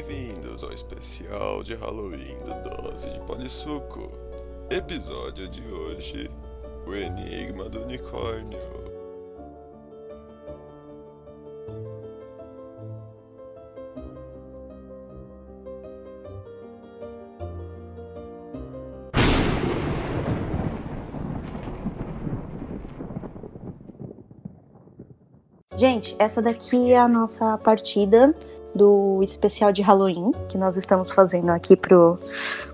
Bem-vindos ao especial de Halloween do Dose de Polissuco. Episódio de hoje: O Enigma do Unicórnio. Gente, essa daqui é a nossa partida do especial de Halloween que nós estamos fazendo aqui pro,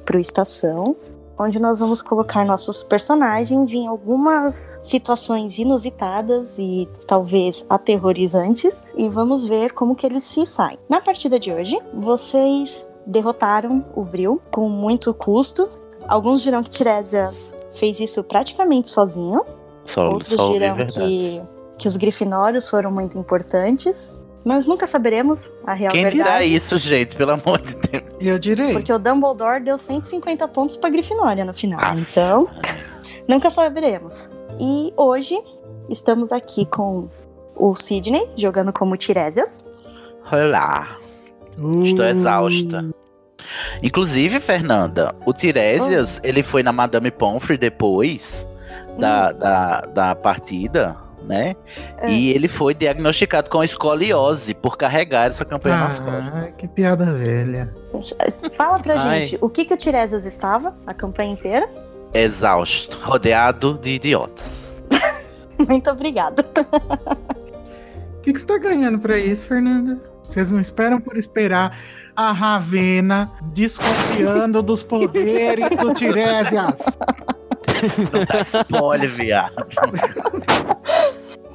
pro Estação, onde nós vamos colocar nossos personagens em algumas situações inusitadas e talvez aterrorizantes e vamos ver como que eles se saem. Na partida de hoje, vocês derrotaram o Vril com muito custo. Alguns dirão que Tiresias fez isso praticamente sozinho. Só, Outros só dirão que, que os grifinórios foram muito importantes. Mas nunca saberemos a real Quem verdade. dirá isso, gente? Pelo amor de Deus. Eu direi. Porque o Dumbledore deu 150 pontos pra Grifinória no final. Ah. Então, nunca saberemos. E hoje estamos aqui com o Sidney jogando como Tiresias. Olá. Estou Uh, exausta. Inclusive, Fernanda, o Tiresias, ele foi na Madame Pomfrey depois da, da, da partida, né? É. E ele foi diagnosticado com escoliose por carregar essa campanha nas costas. Ah, que piada velha. Fala pra Ai. gente o que, que o Tiresias estava a campanha inteira. Exausto, rodeado de idiotas. Muito obrigada. O que, que você tá ganhando pra isso, Fernanda? Vocês não esperam por esperar a Ravena desconfiando dos poderes do Tiresias. Não dá spoiler, viado.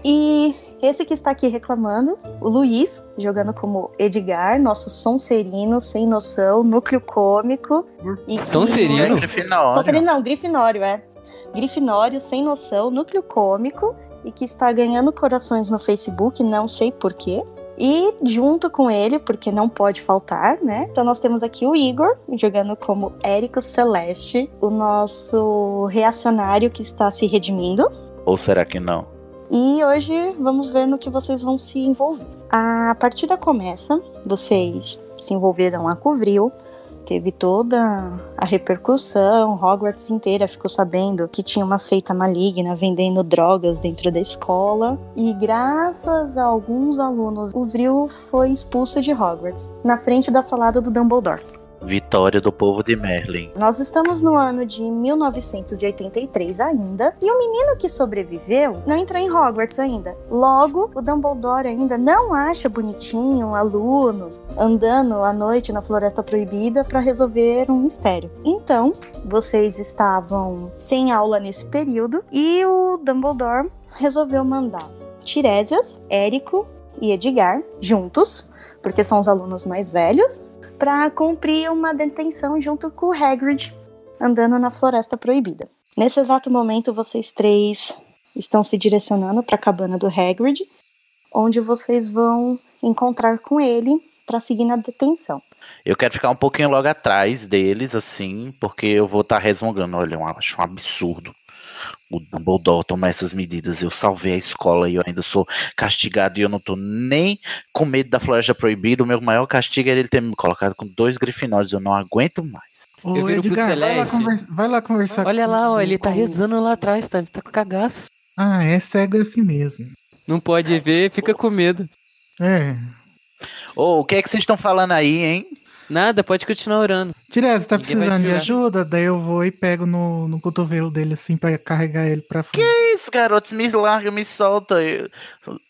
E esse que está aqui reclamando, o Luiz, jogando como Edgar, nosso Sonserino, sem noção, núcleo cômico. E que- Sonserino? É Grifinória. Sonserino não, Grifinório, é. Grifinório, sem noção, núcleo cômico e que está ganhando corações no Facebook, não sei porquê. E junto com ele, porque não pode faltar, né? Então nós temos aqui o Igor, jogando como Érico Celeste, o nosso reacionário que está se redimindo. Ou será que não? E hoje vamos ver no que vocês vão se envolver. A partida começa, vocês se envolveram lá com o Vril, teve toda a repercussão, Hogwarts inteira ficou sabendo que tinha uma seita maligna vendendo drogas dentro da escola. E graças a alguns alunos, o Vril foi expulso de Hogwarts, na frente da salada do Dumbledore. Vitória do povo de Merlin. Nós estamos no ano de 1983 ainda, e o menino que sobreviveu não entrou em Hogwarts ainda. Logo, o Dumbledore ainda não acha bonitinho alunos andando à noite na Floresta Proibida para resolver um mistério. Então, vocês estavam sem aula nesse período e o Dumbledore resolveu mandar Tiresias, Érico e Edgar juntos, porque são os alunos mais velhos, para cumprir uma detenção junto com o Hagrid andando na Floresta Proibida. Nesse exato momento, vocês três estão se direcionando para a cabana do Hagrid, onde vocês vão encontrar com ele para seguir na detenção. Eu quero ficar um pouquinho logo atrás deles, assim, porque eu vou estar resmungando. Olha, eu acho um absurdo o Dumbledore tomar essas medidas. Eu salvei a escola e eu ainda sou castigado e eu não tô nem com medo da floresta proibida. O meu maior castigo é ele ter me colocado com dois grifinórios. Eu não aguento mais. Ô, Eu viro Edgar, vai lá, vai lá conversar Olha com- lá, ó, ele tá com- rezando lá atrás, tá, tá com cagaço. Ah, é cego assim mesmo. Não pode ver, fica com medo. É. Ô, o que é que vocês estão falando aí, hein? Nada, pode continuar orando. Tiresias, tá Ninguém precisando de ajuda? Daí eu vou e pego no, no cotovelo dele assim pra carregar ele pra frente. Que isso, garotos? Me larga, me solta. Eu-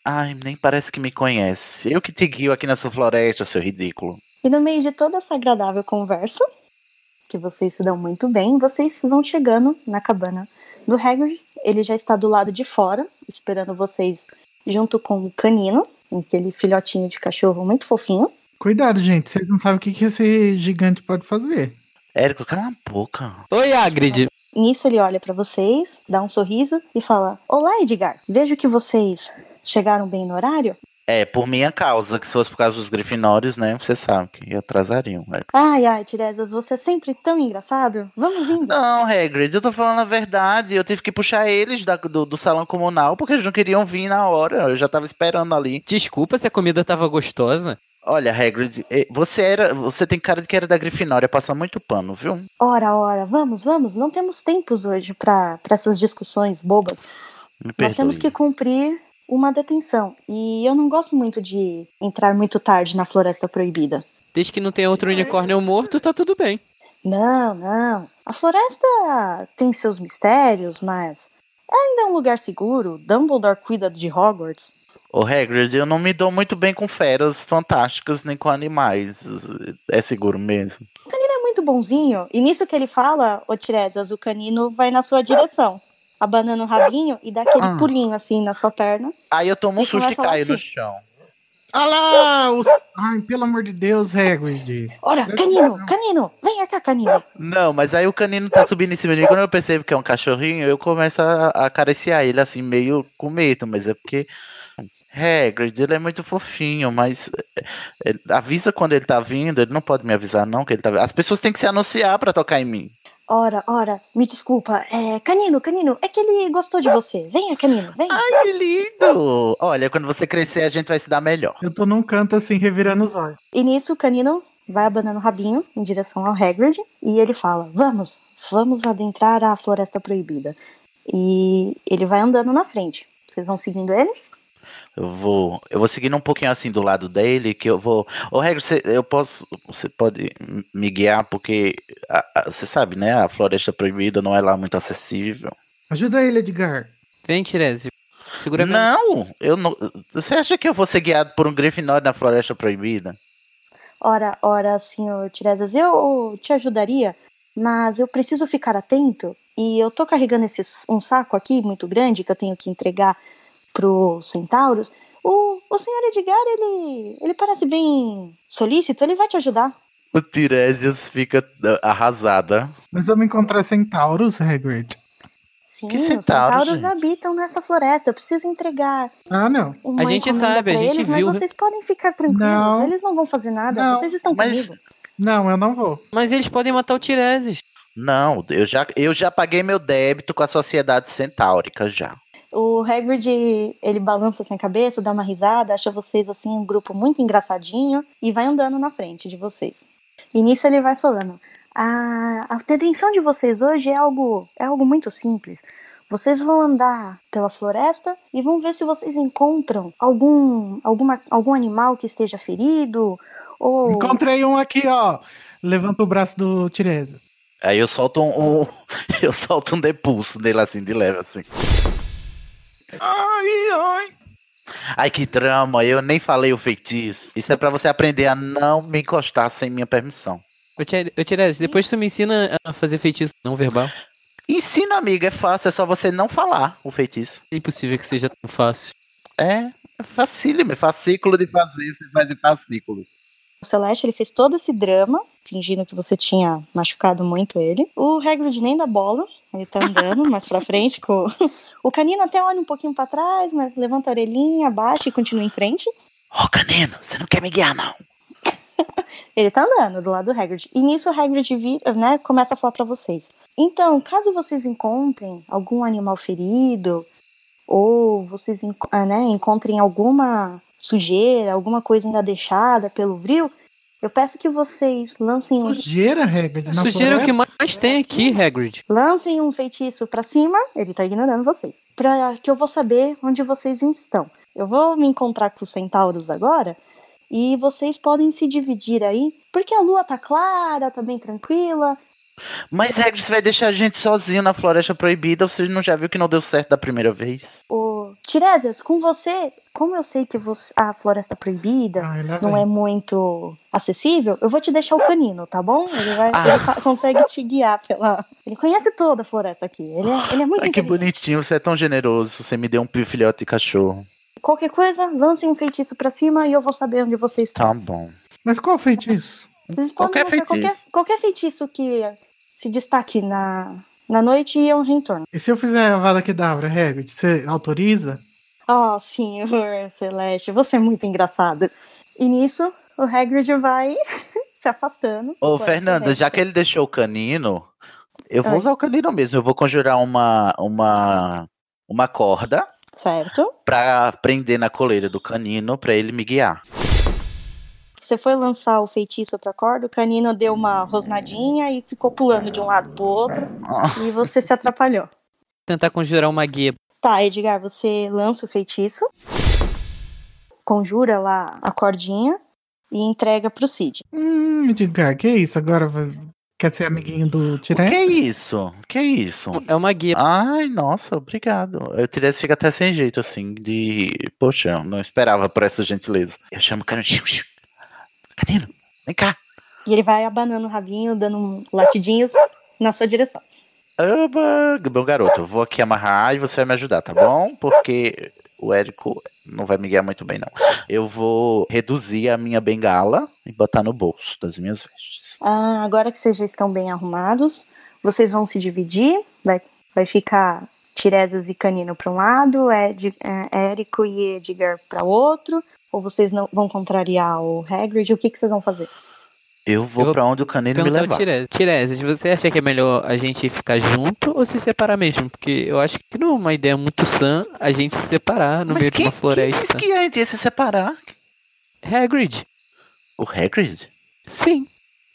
Ai, nem parece que me conhece. Eu que te guio aqui nessa floresta, seu ridículo. E no meio de toda essa agradável conversa, que vocês se dão muito bem, vocês vão chegando na cabana do Hagrid. Ele já está do lado de fora, esperando vocês junto com o canino, aquele filhotinho de cachorro muito fofinho. Cuidado, gente. Vocês não sabem o que, que esse gigante pode fazer. Érico, cala a boca. Oi, Hagrid. Nisso ele olha para vocês, dá um sorriso e fala: Olá, Edgar. Vejo que vocês chegaram bem no horário. É, por minha causa, que se fosse por causa dos grifinórios, né? Você sabe que atrasariam. Érico. Ai, ai, Tiresias, você é sempre tão engraçado. Vamos indo. Não, Hagrid, eu tô falando a verdade. Eu tive que puxar eles da- do, do salão comunal porque eles não queriam vir na hora. Eu já tava esperando ali. Desculpa se a comida tava gostosa. Olha, Hagrid, você era, você tem cara de que era da Grifinória, passa muito pano, viu? Ora, ora, vamos, vamos. Não temos tempos hoje para essas discussões bobas. Me Nós temos que cumprir uma detenção. E eu não gosto muito de entrar muito tarde na Floresta Proibida. Desde que não tenha outro unicórnio morto, tá tudo bem. Não, não. A floresta tem seus mistérios, mas ainda é um lugar seguro. Dumbledore cuida de Hogwarts. Ô, Hagrid, eu não me dou muito bem com feras fantásticas nem com animais. É seguro mesmo. Ele é muito bonzinho. E nisso que ele fala, ô Tiresias, o canino vai na sua direção. Abanando o rabinho e dá aquele Ah. pulinho assim na sua perna. Aí eu tomo um susto e caio no chão. Olha lá! Os... Ai, pelo amor de Deus, Hagrid. Ora, canino, canino, vem cá, canino. Não, mas aí o canino tá subindo em cima de mim. Quando eu percebo que é um cachorrinho, eu começo a acariciar ele assim, meio com medo, mas é porque. Hagrid, ele é muito fofinho, mas é, é, avisa quando ele tá vindo, ele não pode me avisar não que ele tá vindo. As pessoas têm que se anunciar pra tocar em mim. Ora, ora, me desculpa. É, canino, canino, é que ele gostou de você. Venha, canino, vem. Ai, que lindo! Olha, quando você crescer a gente vai se dar melhor. Eu tô num canto assim, revirando os olhos. E nisso o canino vai abanando o rabinho em direção ao Hagrid e ele fala: Vamos, vamos adentrar a Floresta Proibida. E ele vai andando na frente. Vocês vão seguindo ele? Eu vou, eu vou seguindo um pouquinho assim do lado dele, que eu vou. Ô, Regro, você, eu posso, você pode me guiar porque a- a- você sabe, né? A Floresta Proibida não é lá muito acessível. Ajuda ele, Edgar. Vem, Tirese. Segura Não, eu não. Você acha que eu vou ser guiado por um Grifinório na Floresta Proibida? Ora, ora, senhor Tiresias, eu te ajudaria, mas eu preciso ficar atento. E eu tô carregando esse, um saco aqui muito grande que eu tenho que entregar pros centauros. O, o senhor Edgar, ele, ele parece bem solícito, ele vai te ajudar. O Tiresias fica ah, arrasada. Nós vamos encontrar centauros, Hagrid. Sim, Que os centauros, centauros gente? habitam nessa floresta. Eu preciso entregar Ah, não. uma A gente sabe, a gente eles, viu. mas vocês podem ficar tranquilos. Não. Eles não vão fazer nada. Não, vocês estão mas- comigo. Não, eu não vou. Mas eles podem matar o Tireses. Não, eu já, eu já paguei meu débito com a Sociedade Centaurica já. O Hagrid, ele balança assim a cabeça, dá uma risada, acha vocês assim um grupo muito engraçadinho e vai andando na frente de vocês. E nisso ele vai falando: a, a detenção de vocês hoje é algo, é algo muito simples. Vocês vão andar pela floresta e vão ver se vocês encontram algum, alguma, algum animal que esteja ferido ou Encontrei um aqui, ó. Levanta o braço do Tiresias. Aí eu solto um, um- eu solto um depulso nele assim, de leve assim. Ai, ai. Ai, que drama, eu nem falei o feitiço. Isso é pra você aprender a não me encostar sem minha permissão. Ô, Tire- ô Tireses, depois tu me ensina a fazer feitiço não verbal. Ensina, amiga, é fácil, é só você não falar o feitiço. É impossível que seja tão fácil. É, é facílimo, é fascículo de fazer, você faz em fascículos. O Celeste ele fez todo esse drama, fingindo que você tinha machucado muito ele. O Hagrid nem dá bola, ele tá andando mais pra frente. Com... O canino até olha um pouquinho pra trás, mas levanta a orelhinha, abaixa e continua em frente. Ô, canino, você não quer me guiar, não? Ele tá andando do lado do Hagrid. E nisso o Hagrid vira, né, começa a falar pra vocês. Então, caso vocês encontrem algum animal ferido, ou vocês ah, né, encontrem alguma sujeira, alguma coisa ainda deixada pelo vril, eu peço que vocês lancem um, Sujeira, Hagrid, na Sujeira é o que floresta? mais tem aqui, Hagrid. lancem um feitiço pra cima, ele tá ignorando vocês, pra que eu vou saber onde vocês estão. Eu vou me encontrar com os centauros agora, e vocês podem se dividir aí, porque a lua tá clara, tá bem tranquila, Mas, Hagrid, você vai deixar a gente sozinho na Floresta Proibida, você não já viu que não deu certo da primeira vez? Ô, Tiresias, com você, como eu sei que você- a floresta proibida Ai, lá não é muito acessível, eu vou te deixar o canino, tá bom? Ele, vai, Ah. ele consegue te guiar pela. Ele conhece toda a floresta aqui. Ele é, ele é muito Ai, que bonitinho, você é tão generoso, você me deu um filhote de cachorro. Qualquer coisa, lancem um feitiço pra cima e eu vou saber onde vocês estão. Tá bom. Mas qual feitiço? Vocês podem qualquer lançar qualquer, feitiço. qualquer feitiço que se destaque na, na noite e eu retorno. E se eu fizer a Vada Kedavra, Hagrid, você autoriza? Oh, senhor Celeste, você é muito engraçado. E nisso, o Hagrid vai se afastando. Ô, Fernanda, já que ele deixou o canino, eu vou Oi. usar o canino mesmo. Eu vou conjurar uma, uma, uma corda Certo. pra prender na coleira do canino pra ele me guiar. Você foi lançar o feitiço pra corda, o canino deu uma rosnadinha e ficou pulando de um lado pro outro. Ah, E você se atrapalhou. Tentar conjurar uma guia. Tá, Edgar, você lança o feitiço, conjura lá a cordinha e entrega pro Cid. Hum, Edgar, que isso? Agora quer ser amiguinho do O que Tiresias? é isso? O que é isso? É uma guia. Ai, nossa, obrigado. Eu teria fica até sem jeito, assim, de. Poxa, eu não esperava por essa gentileza. Eu chamo o Canino. Canino, vem cá. E ele vai abanando o rabinho, dando um latidinhos na sua direção. Oba, meu garoto, eu vou aqui amarrar e você vai me ajudar, tá bom? Porque o Érico não vai me guiar muito bem, não. Eu vou reduzir a minha bengala e botar no bolso das minhas vestes. Ah, agora que vocês já estão bem arrumados, vocês vão se dividir. Vai, vai ficar Tiresias e Canino para um lado, Ed, é, Érico e Edgar para outro. Ou vocês não vão contrariar o Hagrid? O que, que vocês vão fazer? Eu vou Eu vou pra onde o Canino me levar. Tiresias, você acha que é melhor a gente ficar junto ou se separar mesmo? Porque eu acho que não é uma ideia muito sã a gente se separar no Mas meio quem, de uma quem floresta. disse que a gente ia se separar? Hagrid? O Hagrid? Sim.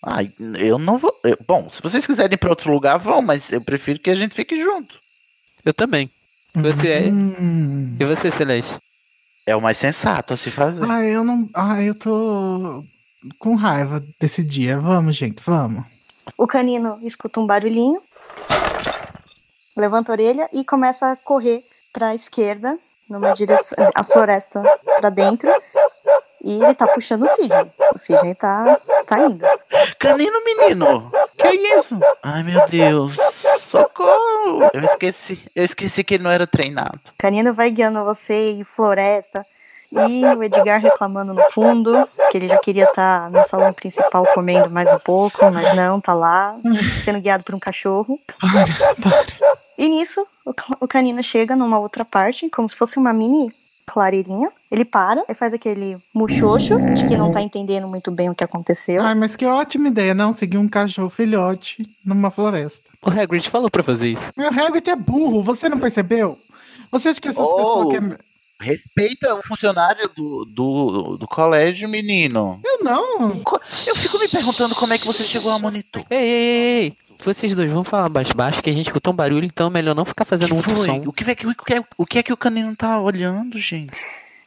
Ai, eu não vou. eu- bom, se vocês quiserem ir pra outro lugar, vão, mas eu prefiro que a gente fique junto. Eu também. Você é- Hum. E você, Celeste? É o mais sensato a se fazer. Ah, eu não. Ah, eu tô com raiva desse dia. Vamos, gente, vamos. O canino escuta um barulhinho, levanta a orelha e começa a correr para a esquerda, numa direção, a floresta para dentro. E ele tá puxando o Sidney. O Sidney tá, tá indo. Canino menino! Que isso? Ai meu Deus! Socorro! Eu esqueci. Eu esqueci que ele não era treinado. Canino vai guiando você e floresta. E o Edgar reclamando no fundo, que ele já queria estar no salão principal comendo mais um pouco, mas não, tá lá, sendo guiado por um cachorro. Para, para. E nisso, o canino chega numa outra parte, como se fosse uma mini clareirinha. Ele para e faz aquele muxoxo, de que não tá entendendo muito bem o que aconteceu. Ai, mas que ótima ideia, não? Seguir um cachorro filhote numa floresta. O Hagrid falou pra fazer isso. Meu Hagrid é burro, você não percebeu? Você acha que essas Oh. pessoas que. Respeita o funcionário do, do, do colégio, menino. Eu não. Eu fico me perguntando como é que você chegou a monitor. Ei, ei, ei. Vocês dois vão falar baixo baixo que a gente escutou um barulho, então é melhor não ficar fazendo que muito foi? som. O que, é que, o, que é, o que é que o canino tá olhando, gente?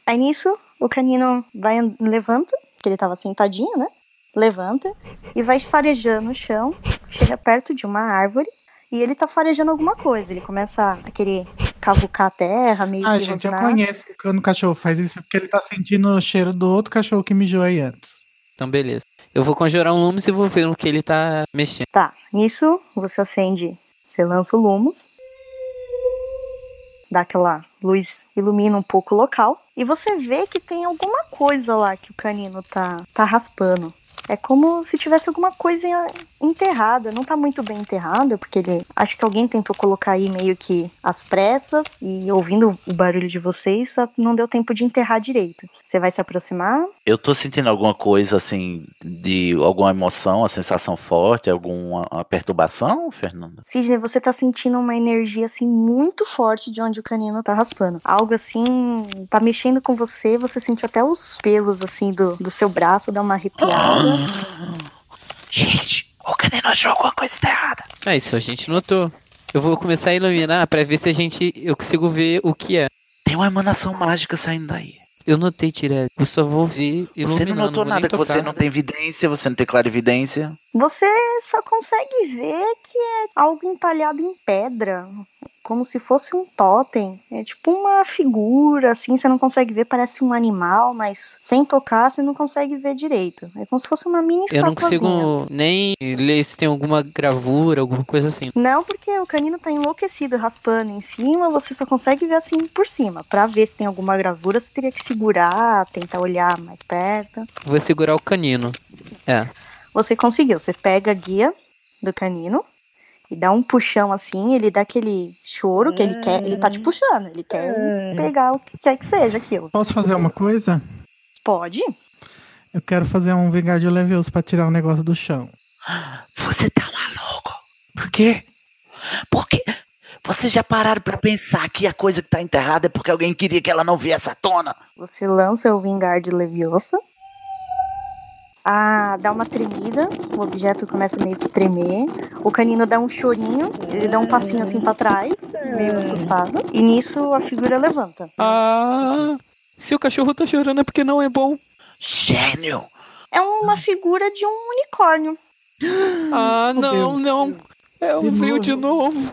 Aí nisso, o canino vai levanta, que ele tava sentadinho, né? Levanta e vai farejando o chão, chega perto de uma árvore e ele tá farejando alguma coisa. Ele começa a querer cavucar a terra, meio Ah, gente, eu conheço que quando o cachorro faz isso é porque ele tá sentindo o cheiro do outro cachorro que mijou aí antes. Então, beleza. Eu vou conjurar um Lumos e vou ver no que ele tá mexendo. Tá, nisso você acende, você lança o Lumos, dá aquela luz, ilumina um pouco o local, e você vê que tem alguma coisa lá que o canino tá, tá raspando. É como se tivesse alguma coisa enterrada. Não tá muito bem enterrada, porque ele. Acho que alguém tentou colocar aí meio que às pressas. E ouvindo o barulho de vocês, só não deu tempo de enterrar direito. Você vai se aproximar? Eu tô sentindo alguma coisa assim, de alguma emoção, uma sensação forte, alguma uma perturbação, Fernanda? Sidney, você tá sentindo uma energia assim muito forte de onde o canino tá raspando. Algo assim tá mexendo com você, você sente até os pelos assim do, do seu braço dar uma arrepiada. Gente, o canino achou alguma coisa errada. Ah, isso a gente notou. Eu vou começar a iluminar pra ver se a gente. Eu consigo ver o que é. Tem uma emanação mágica saindo daí. Eu notei, Tiré. Eu só vou ver. Você não notou vou nada, que você não tem evidência, você não tem clarividência. Você só consegue ver que é algo entalhado em pedra, como se fosse um totem. É tipo uma figura, assim, você não consegue ver, parece um animal, mas sem tocar você não consegue ver direito. É como se fosse uma mini Eu não consigo nem ler se tem alguma gravura, alguma coisa assim. Não, porque o canino tá enlouquecido, raspando em cima, você só consegue ver assim por cima. Pra ver se tem alguma gravura, você teria que segurar, tentar olhar mais perto. Vou segurar o canino. É. Você conseguiu, você pega a guia do canino e dá um puxão assim, ele dá aquele choro que ele quer, ele tá te puxando, ele quer pegar o que quer que seja aquilo. Posso fazer uma coisa? Pode? Eu quero fazer um Vingardio Levioso pra tirar o negócio do chão. Você tá maluco? Por quê? Porque vocês já pararam pra pensar que a coisa que tá enterrada é porque alguém queria que ela não viesse à tona? Você lança o Vingar de Leviosa a dar uma tremida, o objeto começa meio que tremer, o canino dá um chorinho, ele dá um passinho assim pra trás, meio assustado, e nisso a figura levanta. Ah, se o cachorro tá chorando é porque não é bom. Gênio! É uma figura de um unicórnio. Ah, Meu não, não. É o De frio novo. de novo.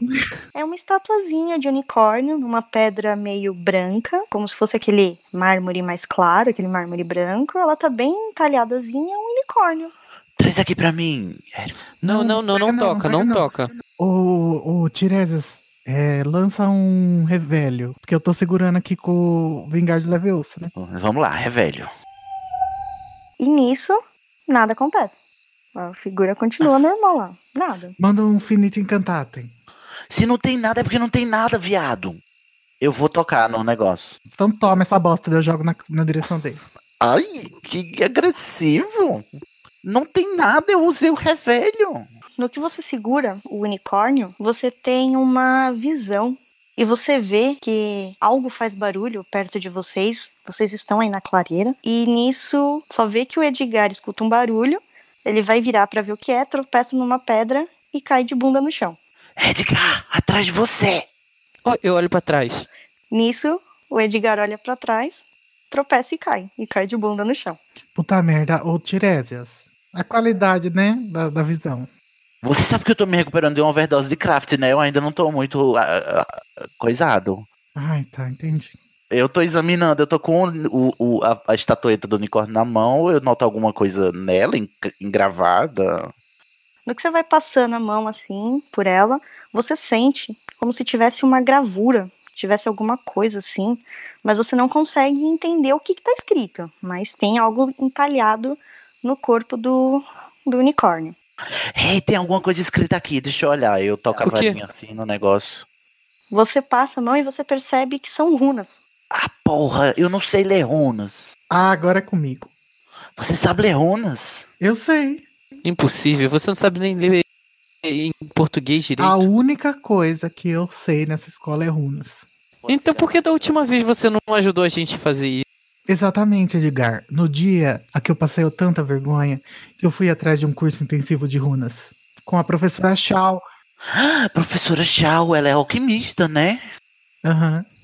É uma estatuazinha de unicórnio, numa pedra meio branca, como se fosse aquele mármore mais claro, aquele mármore branco. Ela tá bem talhadazinha, é um unicórnio. Traz aqui pra mim. Não, não, não, não pega não, toca, não não. toca. Ô, ô Tiresias, é, lança um revelio, porque eu tô segurando aqui com o Vingar de Leviosa, né? Vamos lá, revelho. E nisso, nada acontece. A figura continua normal lá. Nada. Manda um Finite Incantatem. Se não tem nada, é porque não tem nada, viado. Eu vou tocar no negócio. Então toma essa bosta, eu jogo na, na direção dele. Ai, que agressivo. Não tem nada, eu usei o revelho. No que você segura o unicórnio, você tem uma visão. E você vê que algo faz barulho perto de vocês. Vocês estão aí na clareira. E nisso, só vê que o Edgar escuta um barulho. Ele vai virar pra ver o que é, tropeça numa pedra e cai de bunda no chão. Edgar, atrás de você. Ó, eu olho pra trás. Nisso, o Edgar olha pra trás, tropeça e cai. E cai de bunda no chão. Puta merda, ô Tiresias. A qualidade, né, da, da visão. Você sabe que eu tô me recuperando de uma overdose de craft, né? Eu ainda não tô muito ah, ah, coisado. Ai, tá, entendi. Eu tô examinando, eu tô com o, o- a, a estatueta do unicórnio na mão, eu noto alguma coisa nela, en- engravada. No que você vai passando a mão assim por ela, você sente como se tivesse uma gravura, tivesse alguma coisa assim, mas você não consegue entender o que está escrito. Mas tem algo entalhado no corpo do, do unicórnio. Ei, tem alguma coisa escrita aqui, deixa eu olhar. Eu toco a varinha assim no negócio. Você passa a mão e você percebe que são runas. Ah, porra, eu não sei ler runas. Ah, agora é comigo. Você sabe ler runas? Eu sei. Impossível, você não sabe nem ler em português direito. A única coisa que eu sei nessa escola é runas. Então por que da última vez você não ajudou a gente a fazer isso? Exatamente, Edgar. No dia a que eu passei eu tanta vergonha que eu fui atrás de um curso intensivo de runas. Com a professora Shaw. Ah, professora Shaw, ela é alquimista, né? Aham. Ah,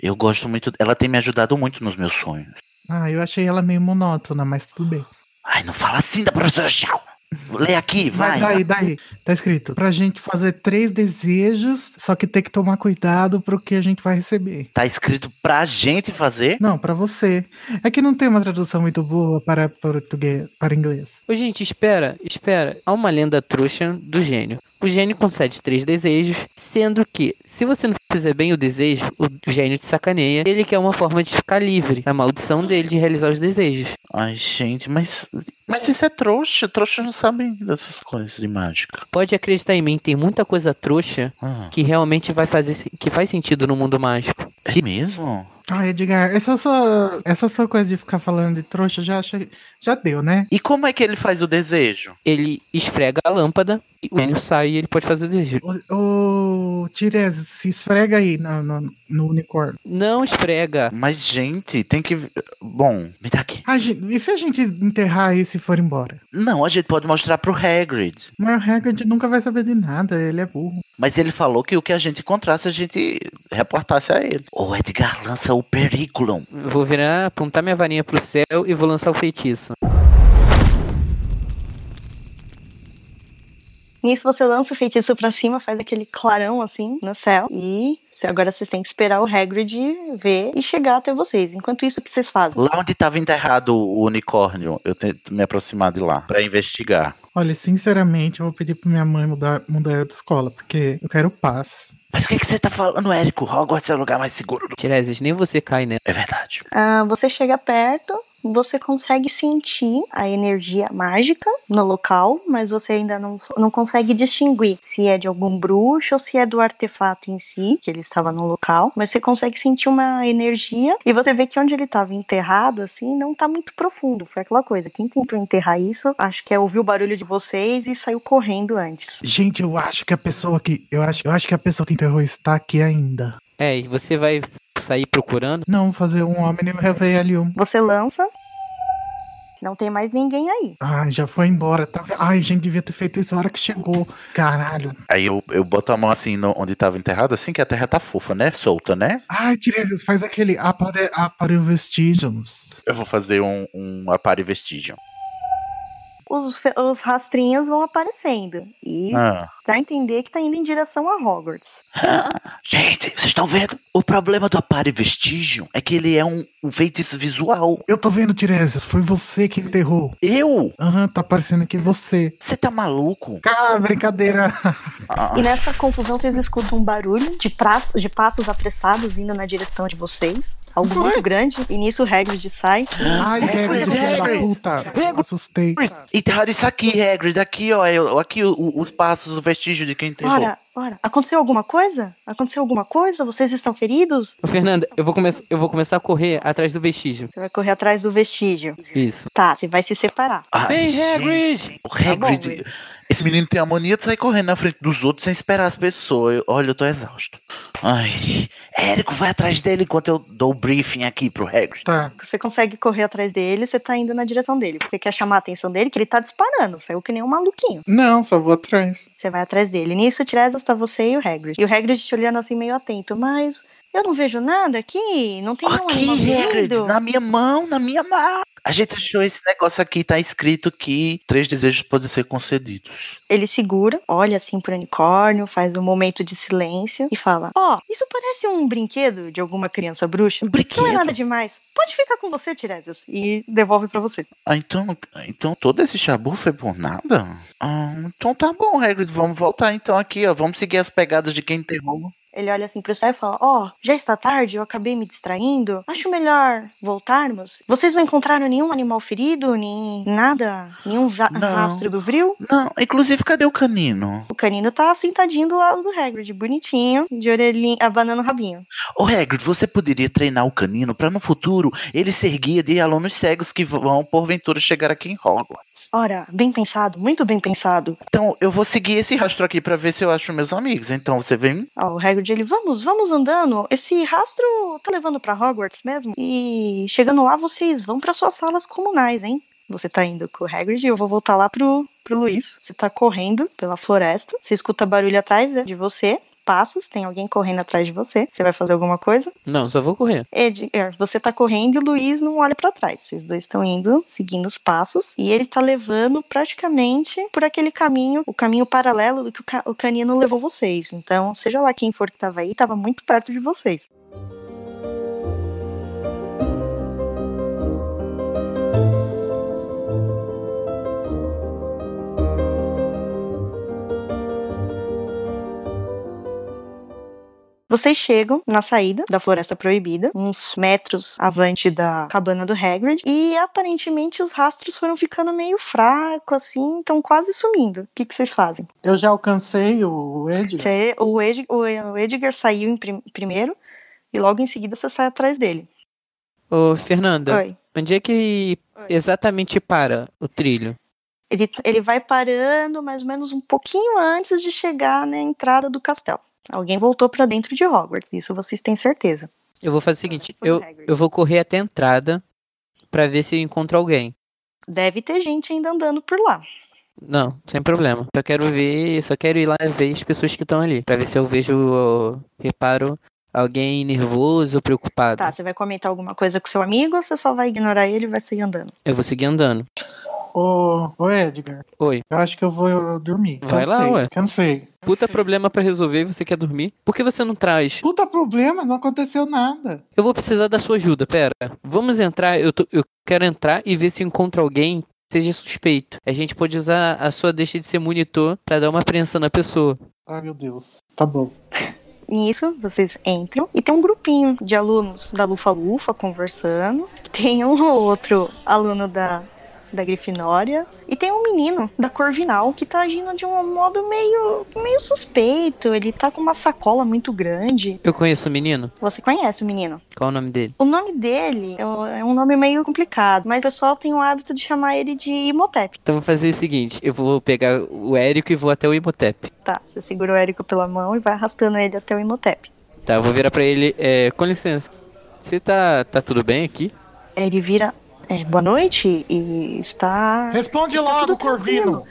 eu gosto muito. Ela tem me ajudado muito nos meus sonhos. Ah, eu achei ela meio monótona, mas tudo bem. Ai, não fala assim da professora Shaw. Lê aqui, vai. Mas daí, daí, tá escrito. Pra gente fazer três desejos, só que tem que tomar cuidado pro que a gente vai receber. Tá escrito pra gente fazer? Não, pra você. É que não tem uma tradução muito boa para português, para inglês. Ô, gente, espera, espera. Há uma lenda trouxa do gênio. O gênio concede três desejos, sendo que, se você não fizer bem o desejo, o gênio te sacaneia. Ele quer uma forma de ficar livre. A maldição dele de realizar os desejos. Ai, gente, mas. Mas isso é trouxa. Trouxa não sabem dessas coisas de mágica. Pode acreditar em mim, tem muita coisa trouxa Ah, que realmente vai fazer que faz sentido no mundo mágico. é mesmo? Ah, Edgar, essa sua, essa sua coisa de ficar falando de trouxa já, achei- já deu, né? E como é que ele faz o desejo? Ele esfrega a lâmpada, e o gênio sai e ele pode fazer o desejo. Ô, ô Tires, se esfrega aí no, no, no unicórnio. Não esfrega. Mas, gente, tem que. Bom, me dá aqui. A gente- e se a gente enterrar isso e for embora? Não, a gente pode mostrar pro Hagrid. Mas o Hagrid nunca vai saber de nada, ele é burro. Mas ele falou que o que a gente encontrasse, a gente reportasse a ele. Ô, Edgar, lança o Periculum. Vou virar, apontar minha varinha pro céu e vou lançar o feitiço. Nisso você lança o feitiço pra cima, faz aquele clarão assim no céu. E agora vocês têm que esperar o Hagrid ver e chegar até vocês. Enquanto isso, o que vocês fazem? Lá onde estava enterrado o unicórnio, eu tento me aproximar de lá pra investigar. Olha, sinceramente, eu vou pedir pra minha mãe mudar, mudar eu de escola, porque eu quero paz. Mas o que, que você tá falando, Érico? Hogwarts é o lugar mais seguro do. Tiresias, nem você cai né? É verdade. Ah, você chega perto, você consegue sentir a energia mágica no local, mas você ainda não, não consegue distinguir se é de algum bruxo ou se é do artefato em si, que ele estava no local. Mas você consegue sentir uma energia e você vê que onde ele estava enterrado, assim, não tá muito profundo. Foi aquela coisa. Quem tentou enterrar isso, acho que é ouvir o barulho de vocês e saiu correndo antes. Gente, eu acho que a pessoa que. Eu acho, eu acho que a pessoa que enterrou está aqui ainda. É, e você vai sair procurando? Não, vou fazer um Omni Reveillum. Você lança. Não tem mais ninguém aí. Ai, já foi embora. Tá... Ai, gente, devia ter feito isso na hora que chegou. Caralho. Aí eu, eu boto a mão assim no- onde tava enterrado, assim que a terra tá fofa, né? Solta, né? Ai, Tiresias, faz aquele apare... aparevestigions. Eu vou fazer um, um apare vestígio. Os, os rastrinhos vão aparecendo. E Ah. dá a entender que tá indo em direção a Hogwarts. Gente, vocês estão vendo? O problema do apare vestígio é que ele é um, um feitiço visual. Eu tô vendo, Tiresias, foi você que enterrou. Eu? Aham, tá parecendo que você. Você tá maluco? Ah, brincadeira. Ah, E nessa confusão vocês escutam um barulho de, pra- de passos apressados indo na direção de vocês. Algo muito grande. E nisso o Hagrid sai. Ai, Hagrid, filho da Hagrid. puta. Eu assustei. Enterraram isso aqui, Hagrid. Aqui, ó. eu- aqui o- os passos, o vestígio de quem enterrou. Ora, ora, aconteceu alguma coisa? Aconteceu alguma coisa? Vocês estão feridos? Ô, Fernanda, eu vou, come eu vou começar a correr atrás do vestígio. Você vai correr atrás do vestígio. Isso. Tá, você vai se separar. Ai, Vem, Hagrid! O Hagrid. Hagrid. Esse menino tem a mania de sair correndo na frente dos outros sem esperar as pessoas. Eu- olha, eu tô exausto. Ai. Érico, vai atrás dele enquanto eu dou o briefing aqui pro Hagrid. Tá. Você consegue correr atrás dele, você tá indo na direção dele. Porque quer chamar a atenção dele, que ele tá disparando. Saiu que nem um maluquinho. Não, só vou atrás. Você vai atrás dele. Nisso, Tiresias, tá você e o Hagrid. E o Hagrid te olhando assim meio atento. Mas eu não vejo nada aqui. Não tem nenhum Aqui, animal Hagrid, na minha mão, na minha mão. A gente achou esse negócio aqui, tá escrito que três desejos podem ser concedidos. Ele segura, olha assim pro unicórnio, faz um momento de silêncio e fala: Ó, isso parece um brinquedo de alguma criança bruxa. Um Não brinquedo. é nada demais. Pode ficar com você, Tiresias. E devolve pra você. Ah, então, então todo esse chabu foi por nada? Ah, então tá bom, Hagrid, vamos voltar então aqui, ó. Vamos seguir as pegadas de quem enterrou. Ele olha assim pro céu e fala: Ó, já está tarde, eu acabei me distraindo. Acho melhor voltarmos. Vocês não encontraram nenhum animal ferido, nem nada, nenhum rastro do vril? Não, inclusive, cadê o canino? O canino tá sentadinho do lado do Hagrid, bonitinho, de orelhinha, abanando o rabinho. Ô, Hagrid, você poderia treinar o canino pra no futuro ele ser guia de alunos cegos que vão, porventura, chegar aqui em Hogwarts. Ora, bem pensado, muito bem pensado. Então, eu vou seguir esse rastro aqui pra ver se eu acho meus amigos. Então, você vem? Ó, o Hagrid, ele, vamos, vamos andando. Esse rastro tá levando pra Hogwarts mesmo. E chegando lá, vocês vão pra suas salas comunais, hein? Você tá indo com o Hagrid e eu vou voltar lá pro, pro Luiz. Você tá correndo pela floresta. Você escuta barulho atrás de você. Passos, tem alguém correndo atrás de você. Você vai fazer alguma coisa? Não, só vou correr. Edgar, você tá correndo e o Luiz não olha pra trás. Vocês dois estão indo, seguindo os passos, e ele tá levando praticamente por aquele caminho, o caminho paralelo do que o, ca- o canino levou vocês. Então, seja lá quem for que tava aí, tava muito perto de vocês. Vocês chegam na saída da Floresta Proibida, uns metros avante da cabana do Hagrid, e aparentemente os rastros foram ficando meio fracos, assim, estão quase sumindo. O que, que vocês fazem? Eu já alcancei o Edgar. Você- o, Ed- o- o Edgar saiu em prim- primeiro, e logo em seguida você sai atrás dele. Ô, Fernanda, Oi. onde é que exatamente para o trilho? Ele, ele vai parando mais ou menos um pouquinho antes de chegar na entrada do castelo. Alguém voltou pra dentro de Hogwarts, isso vocês têm certeza. Eu vou fazer o seguinte, eu, eu vou correr até a entrada pra ver se eu encontro alguém. Deve ter gente ainda andando por lá. Não, sem problema. Só quero ver, só quero ir lá ver as pessoas que estão ali, Pra ver se eu vejo, ó, reparo alguém nervoso ou preocupado. Tá, você vai comentar alguma coisa com seu amigo ou você só vai ignorar ele e vai sair andando? Eu vou seguir andando. Ô, ô, Edgar, Oi. eu acho que eu vou dormir. Vai lá, Cansei, ué. Cansei. Puta problema pra resolver e você quer dormir? Por que você não traz? Puta problema, não aconteceu nada. Eu vou precisar da sua ajuda, pera. Vamos entrar, eu, tô- eu quero entrar e ver se encontro alguém que seja suspeito. A gente pode usar a sua deixa de ser monitor pra dar uma apreensão na pessoa. Ai, meu Deus. Tá bom. Nisso, vocês entram e tem um grupinho de alunos da Lufa Lufa conversando. Tem um ou outro aluno da, da Grifinória. E tem um menino da Corvinal que tá agindo de um modo meio, meio suspeito. Ele tá com uma sacola muito grande. Eu conheço o menino? Você conhece o menino? Qual o nome dele? O nome dele é um- é nome meio complicado, mas o pessoal tem o hábito de chamar ele de Imhotep. Então vou fazer o seguinte, eu vou pegar o Érico e vou até o Imhotep. Tá, você segura o Érico pela mão e vai arrastando ele até o Imhotep. Tá, eu vou virar pra ele, é, com licença. Você tá, tá tudo bem aqui? Ele vira. É, boa noite e está. Responde Está logo, Corvino.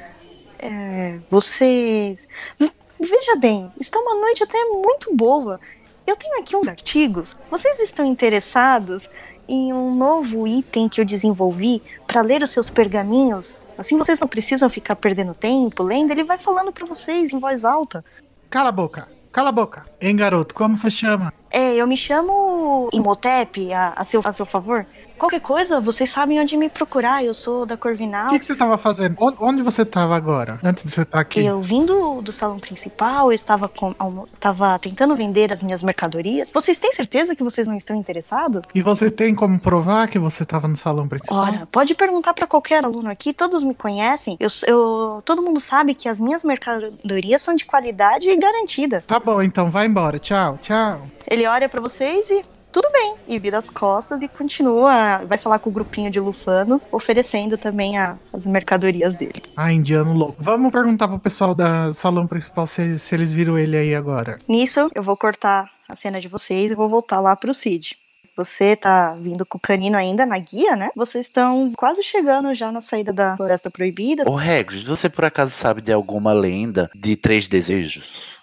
É, vocês. Veja bem, está uma noite até muito boa. Eu tenho aqui uns artigos. Vocês estão interessados em um novo item que eu desenvolvi para ler os seus pergaminhos? Assim vocês não precisam ficar perdendo tempo lendo. Ele vai falando para vocês em voz alta. Cala a boca. Cala a boca. Hein, garoto, como você chama? É, eu me chamo Imhotep, a, a, seu, a seu favor. Qualquer coisa, vocês sabem onde me procurar. Eu sou da O Corvinal. que, que você tava fazendo? Onde, você tava agora? Antes de você estar aqui? Eu vim do, do salão principal, eu estava, com, estava tentando vender as minhas mercadorias. Vocês têm certeza que vocês não estão interessados? E você tem como provar que você tava no salão principal? Ora, pode perguntar para qualquer aluno aqui, todos me conhecem. Eu, eu- todo mundo sabe que as minhas mercadorias são de qualidade e garantida. Tá bom, então vai embora. Tchau, tchau. Ele olha para vocês e tudo bem, e vira as costas e continua, vai falar com o grupinho de lufanos, oferecendo também a- as mercadorias dele. Ah, indiano louco. Vamos perguntar pro pessoal da salão principal se, se eles viram ele aí agora. Nisso, eu vou cortar a cena de vocês e vou voltar lá pro Cid. Você tá vindo com o canino ainda na guia, né? Vocês estão quase chegando já na saída da Floresta Proibida. Ô, Regis, você por acaso sabe de alguma lenda de três desejos?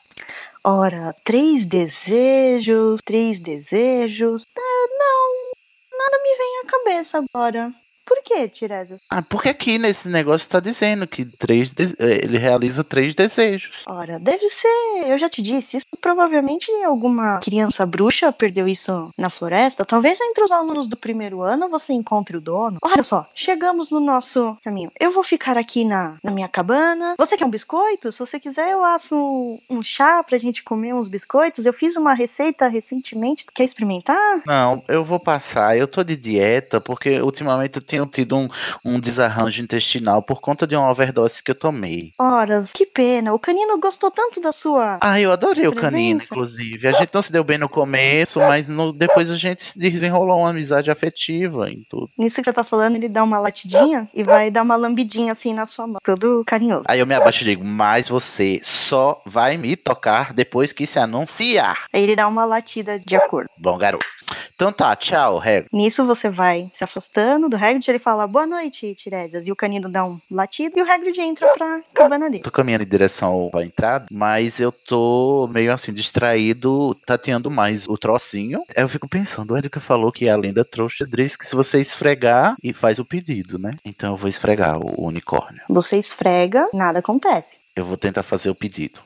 Ora, três desejos, três desejos. Ah, não, nada me vem à cabeça agora. Por que, Tiresias? Ah, porque aqui nesse negócio tá dizendo que três de- eh, ele realiza três desejos. Ora, deve ser. Eu já te disse, isso provavelmente alguma criança bruxa perdeu isso na floresta. Talvez entre os alunos do primeiro ano você encontre o dono. Olha só, chegamos no nosso caminho. Eu vou ficar aqui na, na minha cabana. Você quer um biscoito? Se você quiser, eu asso um, um chá pra gente comer uns biscoitos. Eu fiz uma receita recentemente. Quer experimentar? Não, eu vou passar. Eu tô de dieta porque ultimamente eu tenho tido um, um desarranjo intestinal por conta de uma overdose que eu tomei. Ora, que pena. O canino gostou tanto da sua. Ah, eu adorei o canino, Presença. inclusive. A gente não se deu bem no começo, mas no- depois a gente se desenrolou uma amizade afetiva em tudo. Nisso que você tá falando, ele dá uma latidinha e vai dar uma lambidinha assim na sua mão. Todo carinhoso. Aí eu me abaixo e digo, mas você só vai me tocar depois que se anunciar. Aí ele dá uma latida de acordo. Bom, garoto. Então tá, tchau, Rego. Nisso você vai se afastando do Hagrid, ele fala boa noite, Tiresias. E o canino dá um latido e o Hagrid entra pra cabana dele. Tô caminhando em direção à entrada, mas eu tô meio assim, distraído, tateando mais o trocinho. Aí eu fico pensando, o Erika falou que a lenda trouxa diz que se você esfregar e faz o pedido, né? Então eu vou esfregar o unicórnio. Você esfrega, nada acontece. Eu vou tentar fazer o pedido.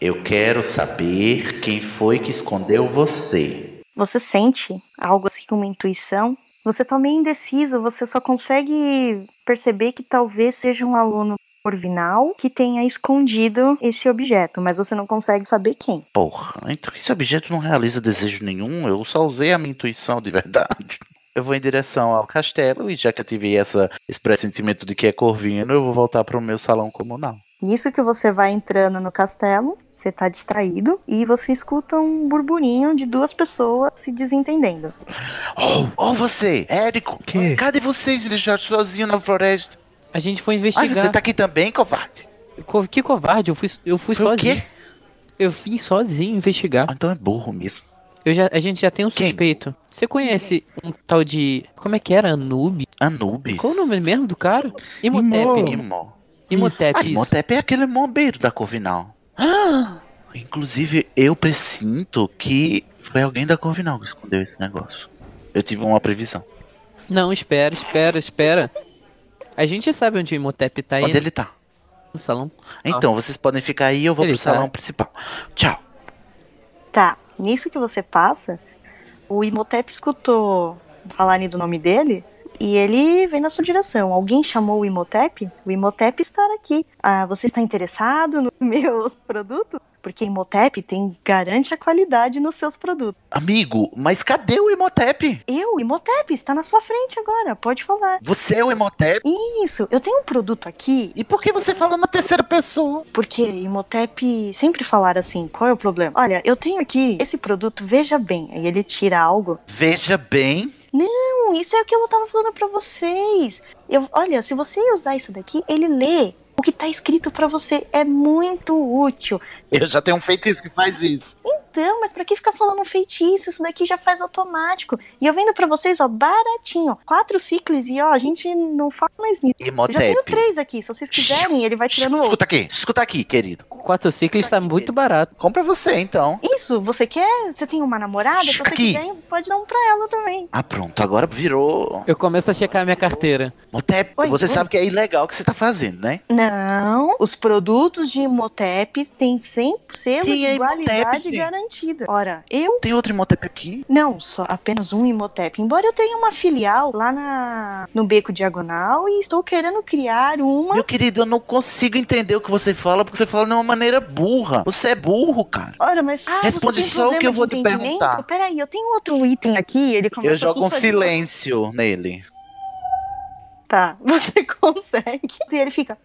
Eu quero saber quem foi que escondeu você. Você sente algo assim, uma intuição. Você tá meio indeciso, você só consegue perceber que talvez seja um aluno corvinal que tenha escondido esse objeto, mas você não consegue saber quem. Porra, então esse objeto não realiza desejo nenhum, eu só usei a minha intuição de verdade. Eu vou em direção ao castelo e já que eu tive essa, esse pressentimento de que é corvino, eu vou voltar para o meu salão comunal. Nisso que você vai entrando no castelo, você tá distraído e você escuta um burburinho de duas pessoas se desentendendo. Oh, oh você, Érico, Que? cadê vocês me deixaram sozinho na floresta? A gente foi Ah, investigar. você tá aqui também, covarde? Co- Que covarde, eu fui, eu fui Foi o sozinho. quê? Eu vim sozinho investigar. Ah, então é burro mesmo. Eu já, a gente já tem um Quem? suspeito. Você conhece um tal de. Como é que era? Anub? Anubis. Qual o nome mesmo do cara? Imhotep. Imo. Imhotep. Ah. Imhotep é aquele mombeiro da Corvinal. Ah, inclusive, eu presinto que foi alguém da Corvinal que escondeu esse negócio. Eu tive uma previsão. Não, espera, espera, espera. A gente sabe onde o Imhotep tá aí Onde ele tá? no salão. Então, vocês podem ficar aí, eu vou Ele pro tá. salão principal. Tchau. Tá, nisso que você passa, o Imhotep escutou falarem do nome dele e ele vem na sua direção. Alguém chamou o Imhotep? O Imhotep está aqui. Ah, você está interessado nos meus produtos? Porque Imhotep tem, garante a qualidade nos seus produtos. Amigo, mas cadê o Imhotep? Eu, Imhotep, está na sua frente agora, pode falar. Você é o Imhotep? Isso, eu tenho um produto aqui, E por que você fala na terceira pessoa? porque Imhotep sempre falar assim, qual é o problema? Olha, eu tenho aqui esse produto, veja bem. Aí ele tira algo Veja bem. Não, isso é o que eu tava falando pra vocês. Eu, olha, se você usar isso daqui, ele lê o que tá escrito pra você. É muito útil. Eu já tenho um feitiço que faz isso. Então, mas pra que ficar falando um feitiço? Isso daqui já faz automático. E eu vendo pra vocês, ó, baratinho. Quatro ciclos e ó, a gente não fala mais nisso. Eu já tenho três aqui. Se vocês quiserem, ele vai tirando outro. Escuta aqui, escuta aqui, querido. Quatro ciclos tá muito barato. Compra você, então. Isso, você quer? Você tem uma namorada? Se você Aqui. quiser, pode dar um pra ela também. Ah, pronto, agora virou. Eu começo a checar a minha carteira. Motep, Oi, você oi. sabe que é ilegal o que você tá fazendo, né? Não, os produtos de Imotep têm 100 selo de Quem é igualdade gente? Garantida. Ora, eu Tem outro Imhotep aqui? não, só apenas um Imotep. Embora eu tenha uma filial lá na, no Beco Diagonal e estou querendo criar uma. Meu querido, eu não consigo entender o que você fala, porque você fala de uma maneira burra. Você é burro, cara. Ora, mas. Ah, Responde só o que eu vou te perguntar. Peraí, eu tenho outro item aqui. Ele começa Eu jogo um silêncio nele. Tá, você consegue. E ele fica.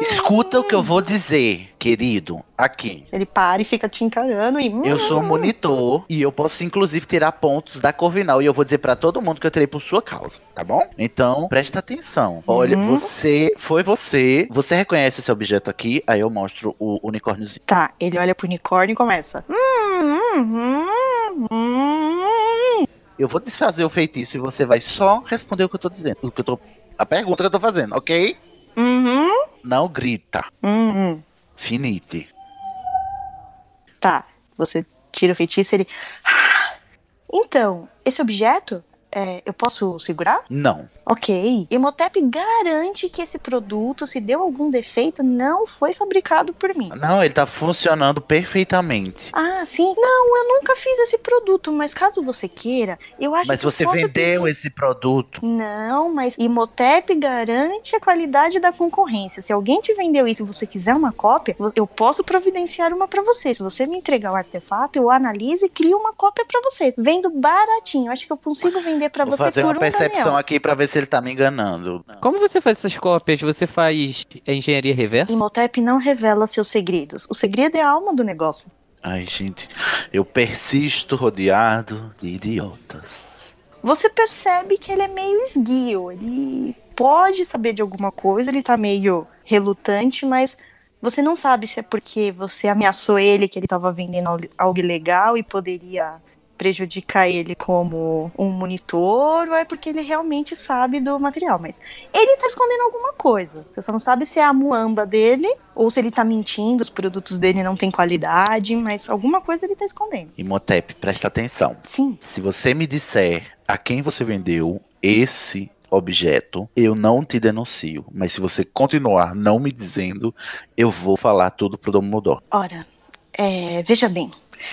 Escuta o que eu vou dizer, querido. Aqui. Ele para e fica te encarando e. Eu sou monitor e eu posso inclusive tirar pontos da Corvinal e eu vou dizer pra todo mundo que eu terei por sua causa, tá bom? Então, presta atenção. Olha, Uhum. você foi você, você reconhece esse objeto aqui, aí eu mostro o unicórniozinho. Tá, ele olha pro unicórnio e começa. Eu vou desfazer o feitiço e você vai só responder o que eu tô dizendo, o que eu tô a pergunta que eu tô fazendo, OK? Uhum. Não grita. Uhum. Finite. Tá, você tira o feitiço e ele. "Ah, Então, esse objeto, é, eu posso segurar? Não. Ok. Imhotep garante que esse produto, se deu algum defeito, não foi fabricado por mim. Não, ele tá funcionando perfeitamente. Ah, sim? Não, eu nunca fiz esse produto, mas caso você queira, eu acho Mas que eu você vendeu pedir- esse produto. Não, mas Imhotep garante a qualidade da concorrência. Se alguém te vendeu isso e você quiser uma cópia, eu posso providenciar uma pra você. Se você me entregar o artefato, eu analiso e crio uma cópia pra você. Vendo baratinho. Eu acho que eu consigo vender pra Vou você fazer por uma um percepção Daniel. aqui pra ver se ele tá me enganando. Como você faz essas cópias? Você faz engenharia reversa? Imhotep não revela seus segredos. O segredo é a alma do negócio. Ai, gente, eu persisto rodeado de idiotas. Você percebe que ele é meio esguio. Ele pode saber de alguma coisa, ele tá meio relutante, mas você não sabe se é porque você ameaçou ele que ele tava vendendo al- algo ilegal e poderia prejudicar ele como um monitor, ou é porque ele realmente sabe do material. Mas ele tá escondendo alguma coisa. Você só não sabe se é a muamba dele ou se ele tá mentindo, os produtos dele não têm qualidade, mas alguma coisa ele tá escondendo. Imhotep, presta atenção. Sim. Se você me disser a quem você vendeu esse objeto, eu não te denuncio. Mas se você continuar não me dizendo, eu vou falar tudo pro Dumbledore. Ora, é, veja bem.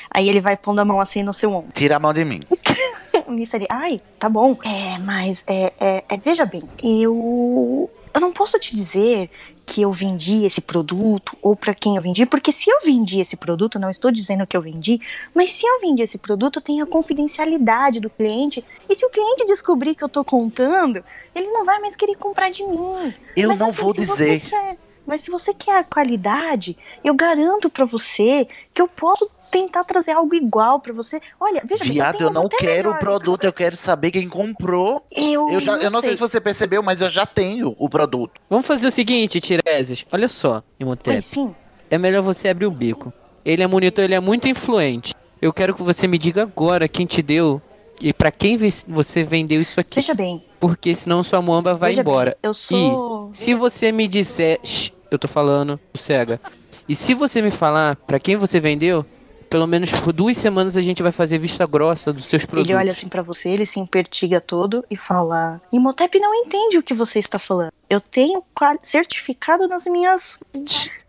Aí ele vai pondo a mão assim no seu ombro. Tira a mão de mim. Nisso ele, ai, tá bom. É, mas, é, é, é, veja bem, eu. Eu não posso te dizer que eu vendi esse produto ou pra quem eu vendi, porque se eu vendi esse produto, não estou dizendo que eu vendi, mas se eu vendi esse produto, tem a confidencialidade do cliente. E se o cliente descobrir que eu tô contando, ele não vai mais querer comprar de mim. Eu Mas, não assim, vou dizer. quer- mas se você quer a qualidade, eu garanto pra você que eu posso tentar trazer algo igual pra você. Olha, veja bem, Viado, tenho eu não quero o produto, eu quero saber quem comprou. Eu, Eu, já, eu não sei se você percebeu, mas eu já tenho o produto. Vamos fazer o seguinte, Tiresias. Olha só, Imhotep. Oi, sim. É melhor você abrir o bico. Ele é monitor, ele é muito influente. Eu quero que você me diga agora quem te deu e pra quem você vendeu isso aqui. Veja bem. Porque senão sua muamba vai veja embora. Bem, eu sou. Se você me disser, Shh, eu tô falando, cega. E se você me falar pra quem você vendeu, pelo menos por duas semanas a gente vai fazer vista grossa dos seus produtos. Ele olha assim pra você, ele se impertiga todo e fala: Imhotep não entende o que você está falando. Eu tenho certificado nas minhas.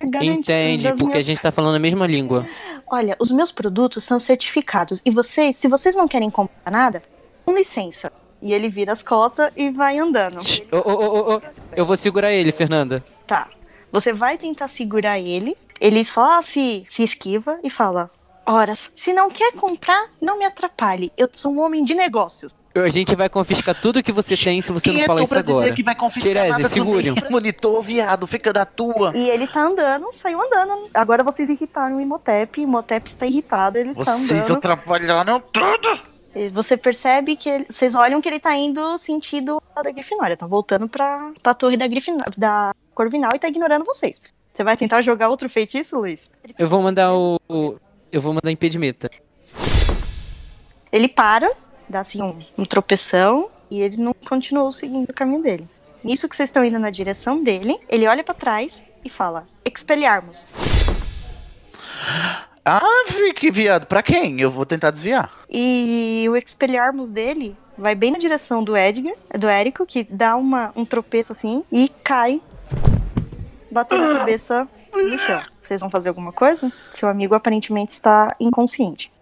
garantias, Entende, porque a minhas- gente tá falando a mesma língua. Olha, os meus produtos são certificados. E vocês, se vocês não querem comprar nada, com licença. E ele vira as costas e vai andando. Ô, ô, ô, Eu vou segurar ele, Fernanda. Tá. Você vai tentar segurar ele, ele só se, se esquiva e fala: Horas, se não quer comprar, não me atrapalhe. Eu sou um homem de negócios. A gente vai confiscar tudo que você tem se você Quem não é falar isso pra agora. dizer que vai confiscar Tirese, nada? Segure. Monitor, viado, fica da tua. E ele tá andando, saiu andando. Agora vocês irritaram o Imhotep. Imhotep está irritado, ele está Vocês andando. atrapalharam tudo. Você percebe que ele- vocês olham que ele tá indo sentido da Grifinória, tá voltando pra, pra torre da Grifinória, da Corvinal e tá ignorando vocês. Você vai tentar jogar outro feitiço, Luiz? Eu vou mandar o, Eu vou mandar impedimento. Ele para, dá assim um, um tropeção e ele não continuou seguindo o caminho dele. Nisso que vocês estão indo na direção dele, ele olha pra trás e fala: Expelharmos. Ah, vi- que viado. Pra quem? Eu vou tentar desviar. E o expelharmos dele vai bem na direção do Edgar, do Érico, que dá uma, um tropeço assim e cai, batendo a cabeça no chão. Vocês vão fazer alguma coisa? Seu amigo aparentemente está inconsciente.